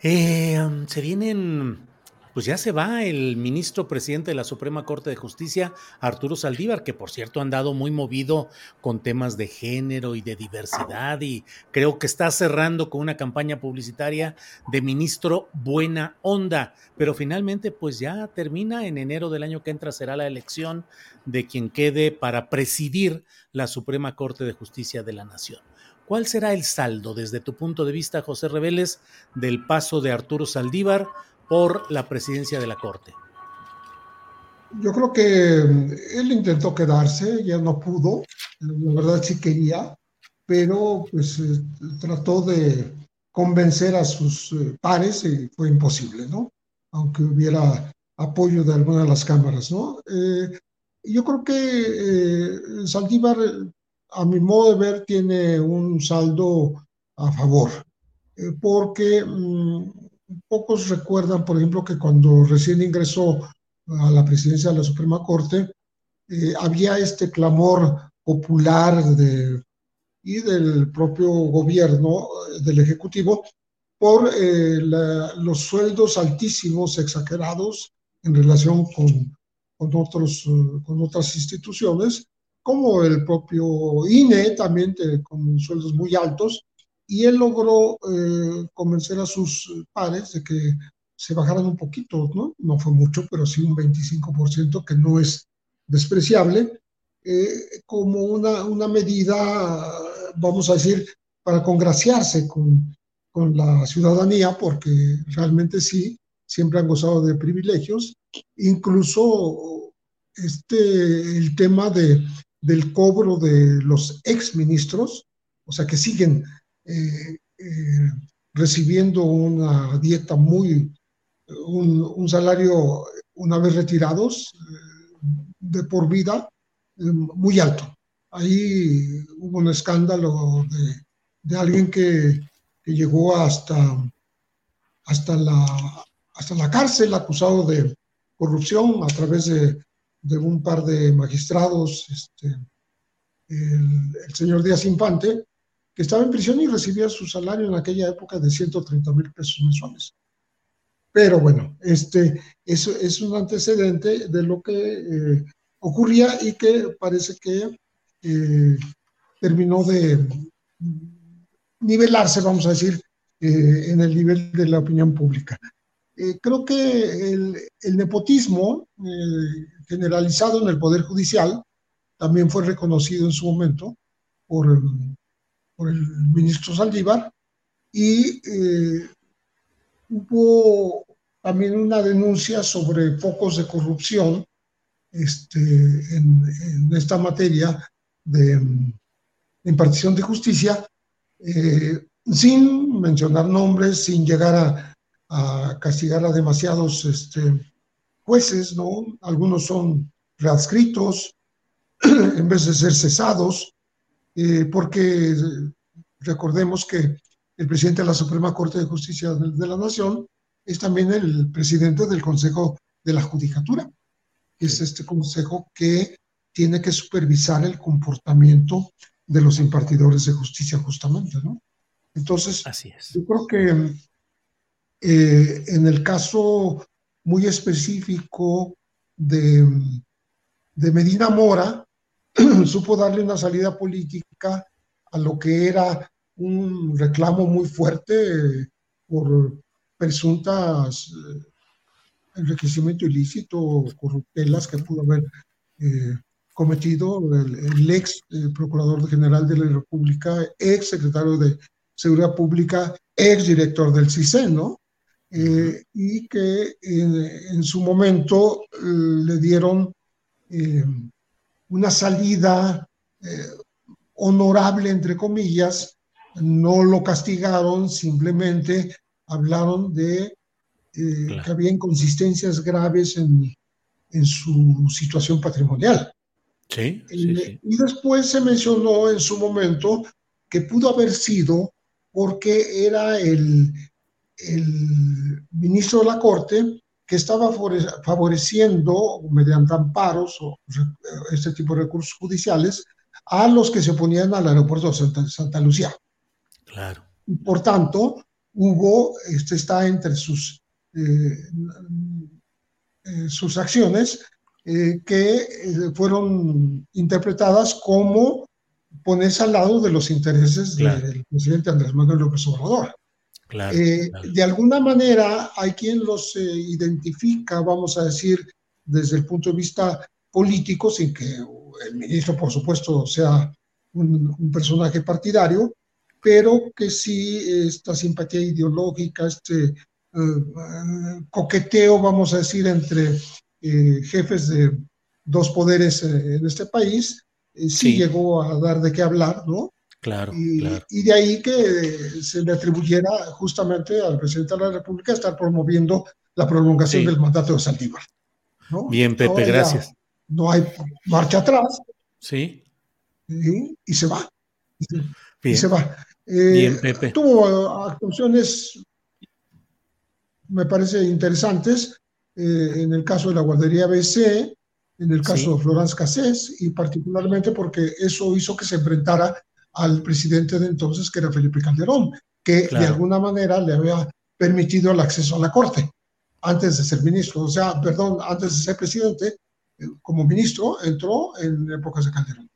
eh, se vienen pues ya se va el ministro presidente de la Suprema Corte de Justicia, Arturo Saldívar, que por cierto ha andado muy movido con temas de género y de diversidad y creo que está cerrando con una campaña publicitaria de ministro buena onda, pero finalmente pues ya termina en enero del año que entra será la elección de quien quede para presidir la Suprema Corte de Justicia de la Nación. ¿Cuál será el saldo desde tu punto de vista, José Reveles, del paso de Arturo Saldívar? Por la presidencia de la Corte? Yo creo que él intentó quedarse, ya no pudo, la verdad sí quería, pero pues eh, trató de convencer a sus eh, pares y fue imposible, ¿no? Aunque hubiera apoyo de alguna de las cámaras, ¿no? Eh, yo creo que Saldívar, a mi modo de ver, tiene un saldo a favor, porque mm, Pocos recuerdan, por ejemplo, que cuando recién ingresó a la presidencia de la Suprema Corte, eh, había este clamor popular y del propio gobierno, del Ejecutivo, por eh, los sueldos altísimos, exagerados, en relación con, con, otros, con otras instituciones, como el propio INE, también con sueldos muy altos, y él logró eh, convencer a sus pares de que se bajaran un poquito, ¿no? No fue mucho, pero sí un 25%, que no es despreciable, eh, como una, una medida, vamos a decir, para congraciarse con, con la ciudadanía, porque realmente sí, siempre han gozado de privilegios, incluso este, el tema de, del cobro de los exministros, o sea, que siguen eh, eh, recibiendo una dieta muy, un, salario una vez retirados eh, de por vida muy alto. Ahí hubo un escándalo de, alguien que, llegó hasta, hasta, la, hasta la cárcel acusado de corrupción a través de, un par de magistrados, este, el, señor Díaz Infante, que estaba en prisión y recibía su salario en aquella época de 130 mil pesos mensuales. Pero bueno, este, eso es un antecedente de lo que eh, ocurría y que parece que eh, terminó de nivelarse, vamos a decir, eh, en el nivel de la opinión pública. creo que el, el nepotismo generalizado en el Poder Judicial también fue reconocido en su momento por por el ministro Saldívar, y hubo también una denuncia sobre focos de corrupción este, en, esta materia de impartición de justicia, eh, sin mencionar nombres, sin llegar a, castigar a demasiados este, jueces, ¿no? Algunos son readscritos en vez de ser cesados, eh, porque recordemos que el presidente de la Suprema Corte de Justicia de la Nación es también el presidente del Consejo de la Judicatura, que es este consejo que tiene que supervisar el comportamiento de los impartidores de justicia justamente, ¿no? Entonces, Así es. yo creo que eh, en el caso muy específico de, de Medina Mora, supo darle una salida política a lo que era un reclamo muy fuerte por presuntas eh, enriquecimiento ilícito o corruptelas que pudo haber eh, cometido el, ex eh, procurador general de la República, ex secretario de Seguridad Pública, ex director del CISE, ¿no? y que en su momento le dieron una salida honorable, entre comillas, no lo castigaron, simplemente hablaron de eh, que había inconsistencias graves en, en su situación patrimonial. Sí, eh, Y después se mencionó en su momento que pudo haber sido porque era el, el ministro de la Corte que estaba favoreciendo mediante amparos o este tipo de recursos judiciales a los que se oponían al aeropuerto de Santa, Santa Lucía. Claro. Por tanto, Hugo este, está entre sus, eh, eh, sus acciones eh, que fueron interpretadas como ponerse al lado de los intereses del presidente Andrés Manuel López Obrador. Claro, De alguna manera hay quien los identifica, vamos a decir, desde el punto de vista político, sin que el ministro, por supuesto, sea un personaje partidario, pero que sí esta simpatía ideológica, este eh, eh, coqueteo, vamos a decir, entre eh, jefes de dos poderes en este país, sí, llegó a dar de qué hablar, ¿no? Claro y, claro. y, de ahí que se le atribuyera justamente al presidente de la República estar promoviendo la prolongación del mandato de Saldívar. ¿no? Bien, Pepe, gracias. No hay marcha atrás. Sí. Y, y se va. Bien. Y se va. Bien, Pepe. Tuvo actuaciones, me parece, interesantes, eh, en el caso de la guardería BC, en el caso de Florence Cassés, y particularmente porque eso hizo que se enfrentara al presidente de entonces, que era Felipe Calderón, que de alguna manera le había permitido el acceso a la corte antes de ser ministro, o sea, perdón, antes de ser presidente, eh, como ministro, entró en épocas de Calderón.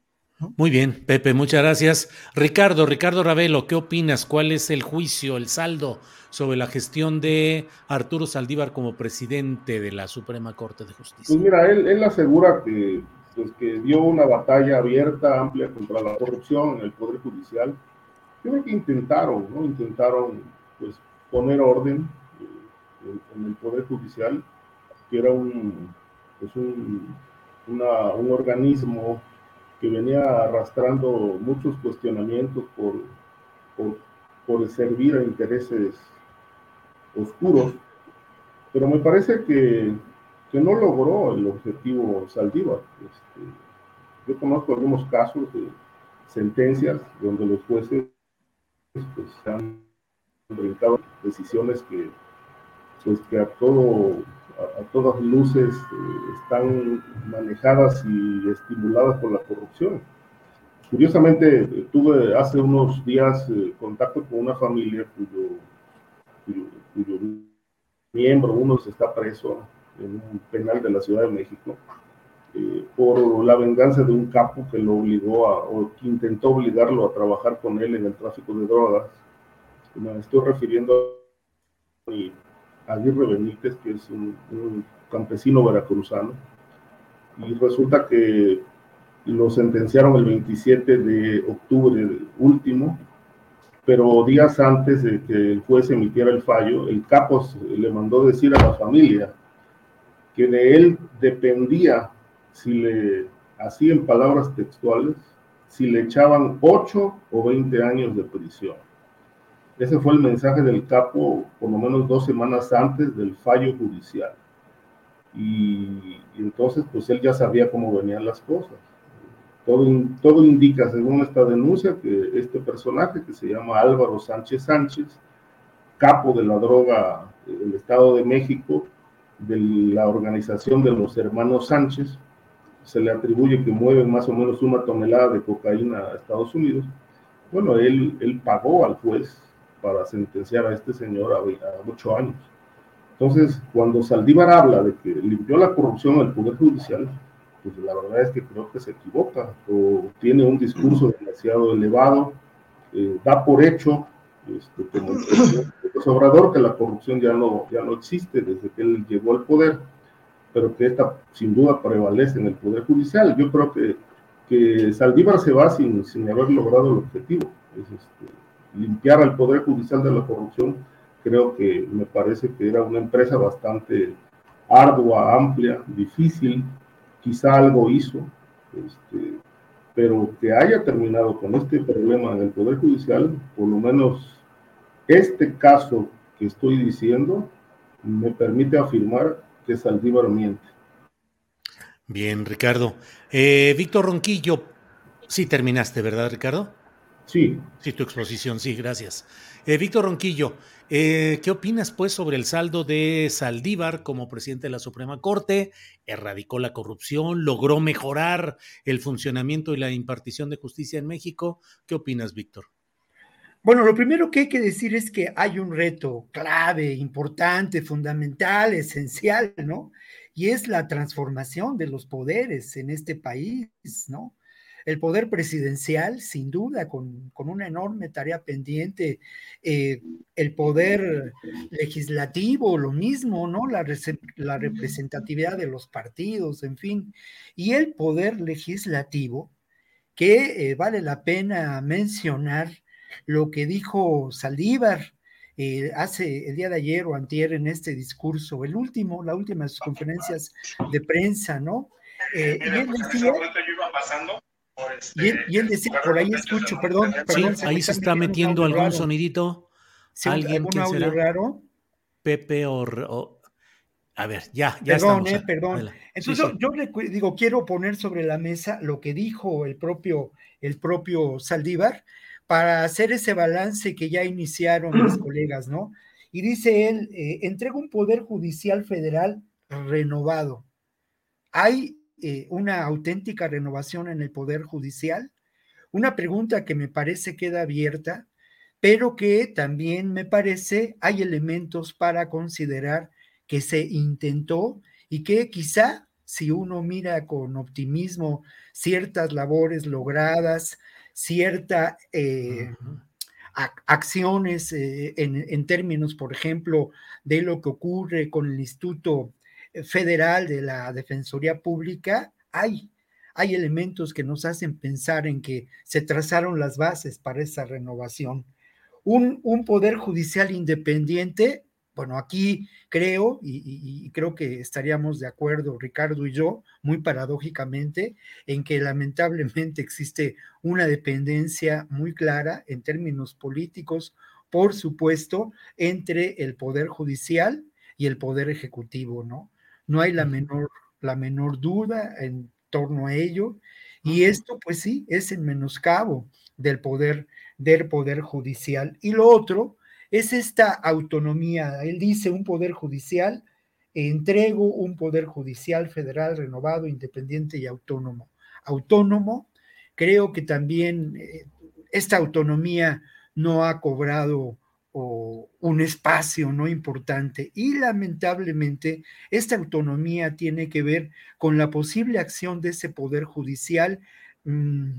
Muy bien, Pepe, muchas gracias. Ricardo, Ricardo Ravelo, ¿qué opinas? ¿Cuál es el juicio, el saldo sobre la gestión de Arturo Saldívar como presidente de la Suprema Corte de Justicia? Pues mira, él, él asegura que, pues, que dio una batalla abierta, amplia contra la corrupción en el Poder Judicial. Creo que intentaron, ¿no? Intentaron pues, poner orden eh, en, el Poder Judicial, que era un, pues, un, una, un organismo que venía arrastrando muchos cuestionamientos por, por, servir a intereses oscuros, pero me parece que, no logró el objetivo Saldívar. Este, yo conozco algunos casos de sentencias donde los jueces pues, han brincado decisiones que, pues, que a todo a, todas luces eh, están manejadas y estimuladas por la corrupción. Curiosamente, tuve hace unos días eh, contacto con una familia cuyo, cuyo, miembro, uno se está preso en un penal de la Ciudad de México, eh, por la venganza de un capo que lo obligó a, o que intentó obligarlo a trabajar con él en el tráfico de drogas. Me estoy refiriendo a Aguirre Benítez, que es un, campesino veracruzano, y resulta que lo sentenciaron el 27 de octubre último pero días antes de que el juez emitiera el fallo, el capo le mandó decir a la familia que de él dependía si le, así en palabras textuales, si le echaban 8 o 20 años de prisión. Ese fue el mensaje del capo por lo menos dos semanas antes del fallo judicial. Y, entonces, pues él ya sabía cómo venían las cosas. Todo, todo indica, según esta denuncia, que este personaje que se llama Álvaro Sánchez Sánchez, capo de la droga del Estado de México, de la organización de los hermanos Sánchez, se le atribuye que mueve más o menos una tonelada de cocaína a Estados Unidos. Bueno, él, él pagó al juez para sentenciar a este señor a, a ocho años. Entonces, cuando Saldívar habla de que limpió la corrupción del Poder Judicial, pues la verdad es que creo que se equivoca o tiene un discurso demasiado elevado, eh, da por hecho, este, como el Obrador, que la corrupción ya no, ya no existe desde que él llegó al poder, pero que esta sin duda prevalece en el Poder Judicial. Yo creo que, que Saldívar se va sin, sin haber logrado el objetivo, es este, limpiar al Poder Judicial de la corrupción creo que me parece que era una empresa bastante ardua, amplia, difícil, quizá algo hizo, este, pero que haya terminado con este problema en el Poder Judicial, por lo menos este caso que estoy diciendo, me permite afirmar que Saldívar miente. Bien, Ricardo. Eh, Víctor Ronquillo, sí terminaste, ¿verdad, Ricardo? Sí. Sí, tu exposición, sí, gracias. Eh, Víctor Ronquillo, eh, ¿qué opinas pues sobre el saldo de Saldívar como presidente de la Suprema Corte? Erradicó la corrupción, logró mejorar el funcionamiento y la impartición de justicia en México. ¿Qué opinas, Víctor? Bueno, lo primero que hay que decir es que hay un reto clave, importante, fundamental, esencial, ¿no? Y es la transformación de los poderes en este país, ¿no? el poder presidencial, sin duda, con, una enorme tarea pendiente, eh, el poder legislativo, lo mismo, ¿no? La, la representatividad de los partidos, en fin, y el poder legislativo, que eh, vale la pena mencionar lo que dijo Saldívar, eh, hace el día de ayer o antier en este discurso, el último, la última de sus conferencias de prensa, ¿no? y él decía, y, él, decía, por ahí escucho, perdón. perdón ahí se está metiendo algún sonidito. ¿Alguien que será? raro? Pepe o, A ver, ya, ya perdón, estamos. Eh, perdón. Entonces yo, le digo, quiero poner sobre la mesa lo que dijo el propio, el propio Saldívar para hacer ese balance que ya iniciaron mis colegas, ¿no? Y dice él, eh, entrega un poder judicial federal renovado. Hay eh, una auténtica renovación en el Poder Judicial? Una pregunta que me parece queda abierta, pero que también me parece hay elementos para considerar que se intentó y que quizá si uno mira con optimismo ciertas labores logradas, ciertas eh, acciones eh, en, en, términos, por ejemplo, de lo que ocurre con el Instituto federal de la Defensoría Pública, hay, hay elementos que nos hacen pensar en que se trazaron las bases para esa renovación. Un, un poder judicial independiente, bueno, aquí creo, y, y, creo que estaríamos de acuerdo, Ricardo y yo, muy paradójicamente, en que lamentablemente existe una dependencia muy clara en términos políticos, por supuesto, entre el poder judicial y el poder ejecutivo, ¿no? no hay la menor, la menor duda en torno a ello. Y esto, pues sí, es el menoscabo del poder, del poder judicial. Y lo otro es esta autonomía. Él dice un poder judicial, entrego un poder judicial federal renovado, independiente y autónomo. Autónomo, creo que también eh, esta autonomía no ha cobrado un espacio no importante. Y lamentablemente esta autonomía tiene que ver con la posible acción de ese poder judicial mm,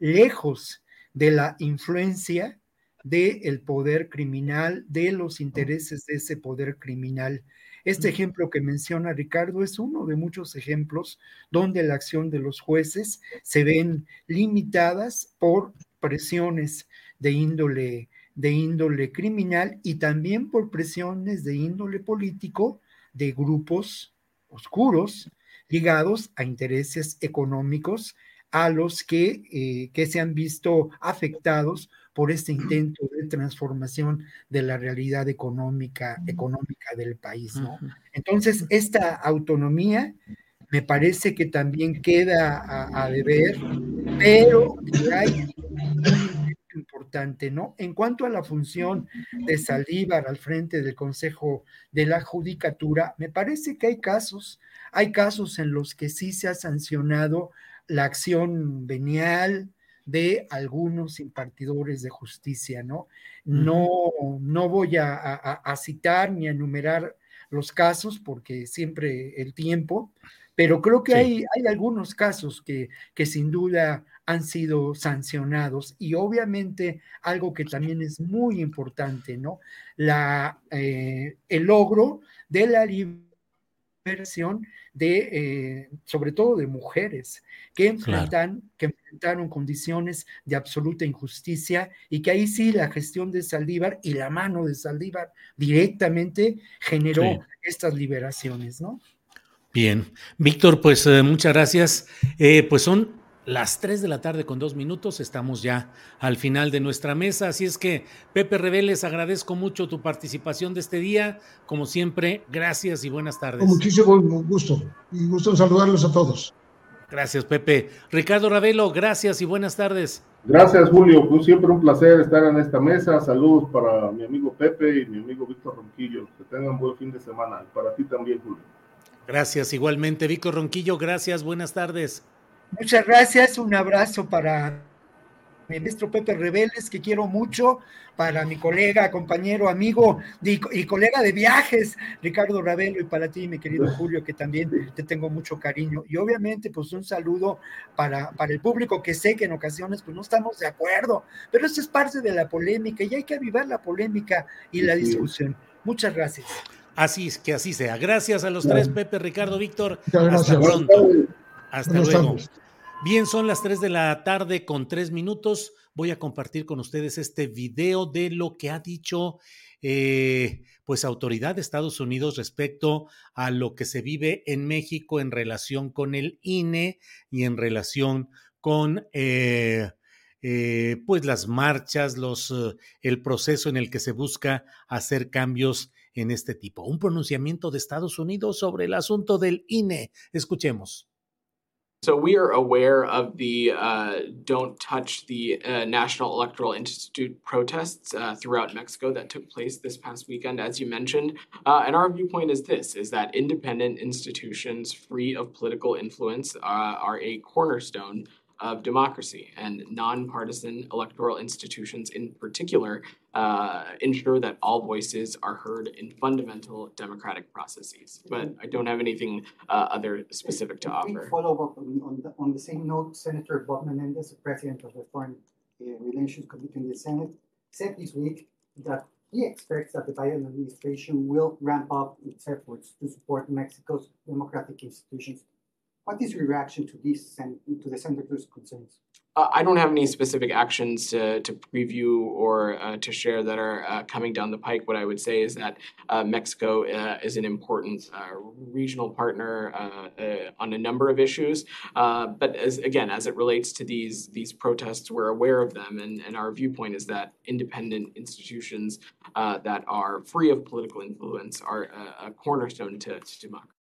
lejos de la influencia del poder criminal, de los intereses de ese poder criminal. Este ejemplo que menciona Ricardo es uno de muchos ejemplos donde la acción de los jueces se ven limitadas por presiones de índole de índole criminal y también por presiones de índole político de grupos oscuros ligados a intereses económicos a los que, eh, que se han visto afectados por este intento de transformación de la realidad económica, económica del país, ¿no? Entonces, esta autonomía me parece que también queda a, deber, pero hay importante, ¿no? En cuanto a la función de Saldívar al frente del Consejo de la Judicatura, me parece que hay casos, hay casos en los que sí se ha sancionado la acción venial, de algunos impartidores de justicia, ¿no? No, no voy a, citar ni a enumerar los casos porque siempre el tiempo, pero creo que hay, hay, algunos casos que, que sin duda han sido sancionados y obviamente algo que también es muy importante, ¿no? La, eh, el logro de la liberación de, eh, sobre todo de mujeres, que, enfrentan, que enfrentaron condiciones de absoluta injusticia y que ahí sí la gestión de Saldívar y la mano de Saldívar directamente generó estas liberaciones, ¿no? Bien, Víctor, pues eh, muchas gracias. Eh, pues son las 3 de la tarde con dos minutos, estamos ya al final de nuestra mesa, así es que Pepe Reveles, agradezco mucho tu participación de este día, como siempre, gracias y buenas tardes. Con muchísimo gusto y gusto en saludarlos a todos. Gracias, Pepe. Ricardo Ravelo, gracias y buenas tardes. Gracias, Julio. Pues siempre un placer estar en esta mesa. Saludos para mi amigo Pepe y mi amigo Víctor Ronquillo. Que tengan buen fin de semana. Y para ti también, Julio. Gracias, igualmente. Víctor Ronquillo, gracias. Buenas tardes. Muchas gracias, un abrazo para mi maestro Pepe Rebeles, que quiero mucho, para mi colega, compañero, amigo y, colega de viajes, Ricardo Ravelo, y para ti, mi querido Julio, que también te tengo mucho cariño. Y obviamente, pues un saludo para, para el público, que sé que en ocasiones pues no estamos de acuerdo, pero eso es parte de la polémica y hay que avivar la polémica y la discusión. Muchas gracias. Así es, que así sea. Gracias a los tres, Pepe, Ricardo, Víctor. Hasta pronto. Hasta luego. Bien, son las 3 de la tarde con tres minutos. Voy a compartir con ustedes este video de lo que ha dicho eh, pues autoridad de Estados Unidos respecto a lo que se vive en México en relación con el INE y en relación con eh, eh, pues las marchas, los, el proceso en el que se busca hacer cambios en este tipo. Un pronunciamiento de Estados Unidos sobre el asunto del INE. Escuchemos. So we are aware of the uh, "Don't Touch the uh, National Electoral Institute" protests uh, throughout Mexico that took place this past weekend, as you mentioned. Uh, and our viewpoint is this: is that independent institutions free of political influence uh, are a cornerstone of democracy, and nonpartisan electoral institutions, in particular, uh, ensure that all voices are heard in fundamental democratic processes. But I don't have anything uh, other specific to offer. Follow up on, the, on the same note, Senator Bob Menendez, the president of the Foreign uh, Relations Committee in the Senate, said this week that he expects that the Biden administration will ramp up its efforts to support Mexico's democratic institutions what is your reaction to this and to the senator's concerns? Uh, I don't have any specific actions to, to preview or uh, to share that are uh, coming down the pike. What I would say is that uh, Mexico uh, is an important uh, regional partner on a number of issues. but as, again, as it relates to these these protests, we're aware of them, and, and our viewpoint is that independent institutions that are free of political influence are a, a cornerstone to, to democracy.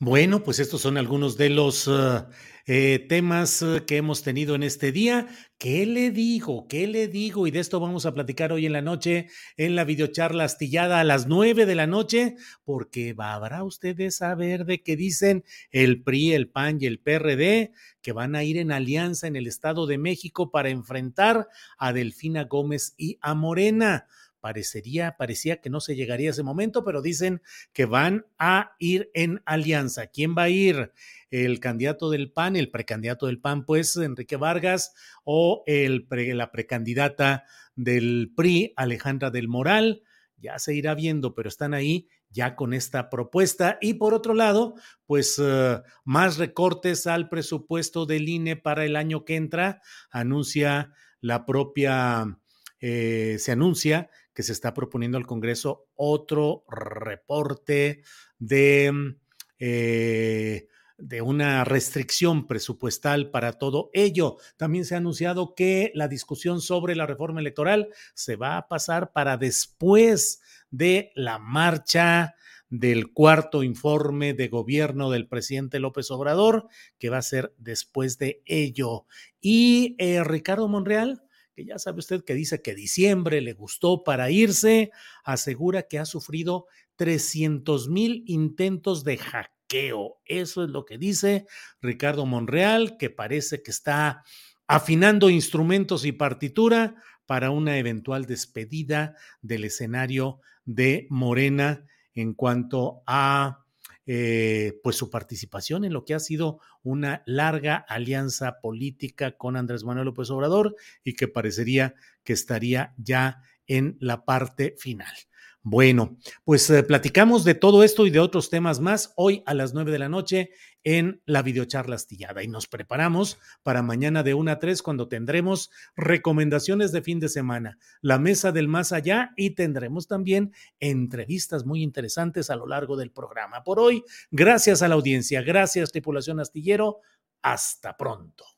Bueno, pues estos son algunos de los uh, eh, temas uh, que hemos tenido en este día. ¿Qué le digo? ¿Qué le digo? Y de esto vamos a platicar hoy en la noche en la videocharla astillada a las nueve de la noche, porque habrá ustedes saber de qué dicen el PRI, el PAN y el PRD, que van a ir en alianza en el Estado de México para enfrentar a Delfina Gómez y a Morena parecería, parecía que no se llegaría a ese momento, pero dicen que van a ir en alianza. ¿Quién va a ir? El candidato del PAN, el precandidato del PAN, pues Enrique Vargas, o el la precandidata del PRI, Alejandra del Moral. Ya se irá viendo, pero están ahí ya con esta propuesta. Y por otro lado, pues eh, más recortes al presupuesto del INE para el año que entra, anuncia la propia eh, se anuncia que se está proponiendo al Congreso otro reporte de, eh, de una restricción presupuestal para todo ello. También se ha anunciado que la discusión sobre la reforma electoral se va a pasar para después de la marcha del cuarto informe de gobierno del presidente López Obrador, que va a ser después de ello. Y eh, Ricardo Monreal, que ya sabe usted que dice que diciembre le gustó para irse, asegura que ha sufrido 300 mil intentos de hackeo. Eso es lo que dice Ricardo Monreal, que parece que está afinando instrumentos y partitura para una eventual despedida del escenario de Morena en cuanto a eh, pues su participación en lo que ha sido una larga alianza política con Andrés Manuel López Obrador y que parecería que estaría ya en la parte final. Bueno, pues eh, platicamos de todo esto y de otros temas más hoy a las nueve de la noche en la videocharla astillada y nos preparamos para mañana de una a tres cuando tendremos recomendaciones de fin de semana, la mesa del más allá y tendremos también entrevistas muy interesantes a lo largo del programa. Por hoy, gracias a la audiencia, gracias tripulación astillero, hasta pronto.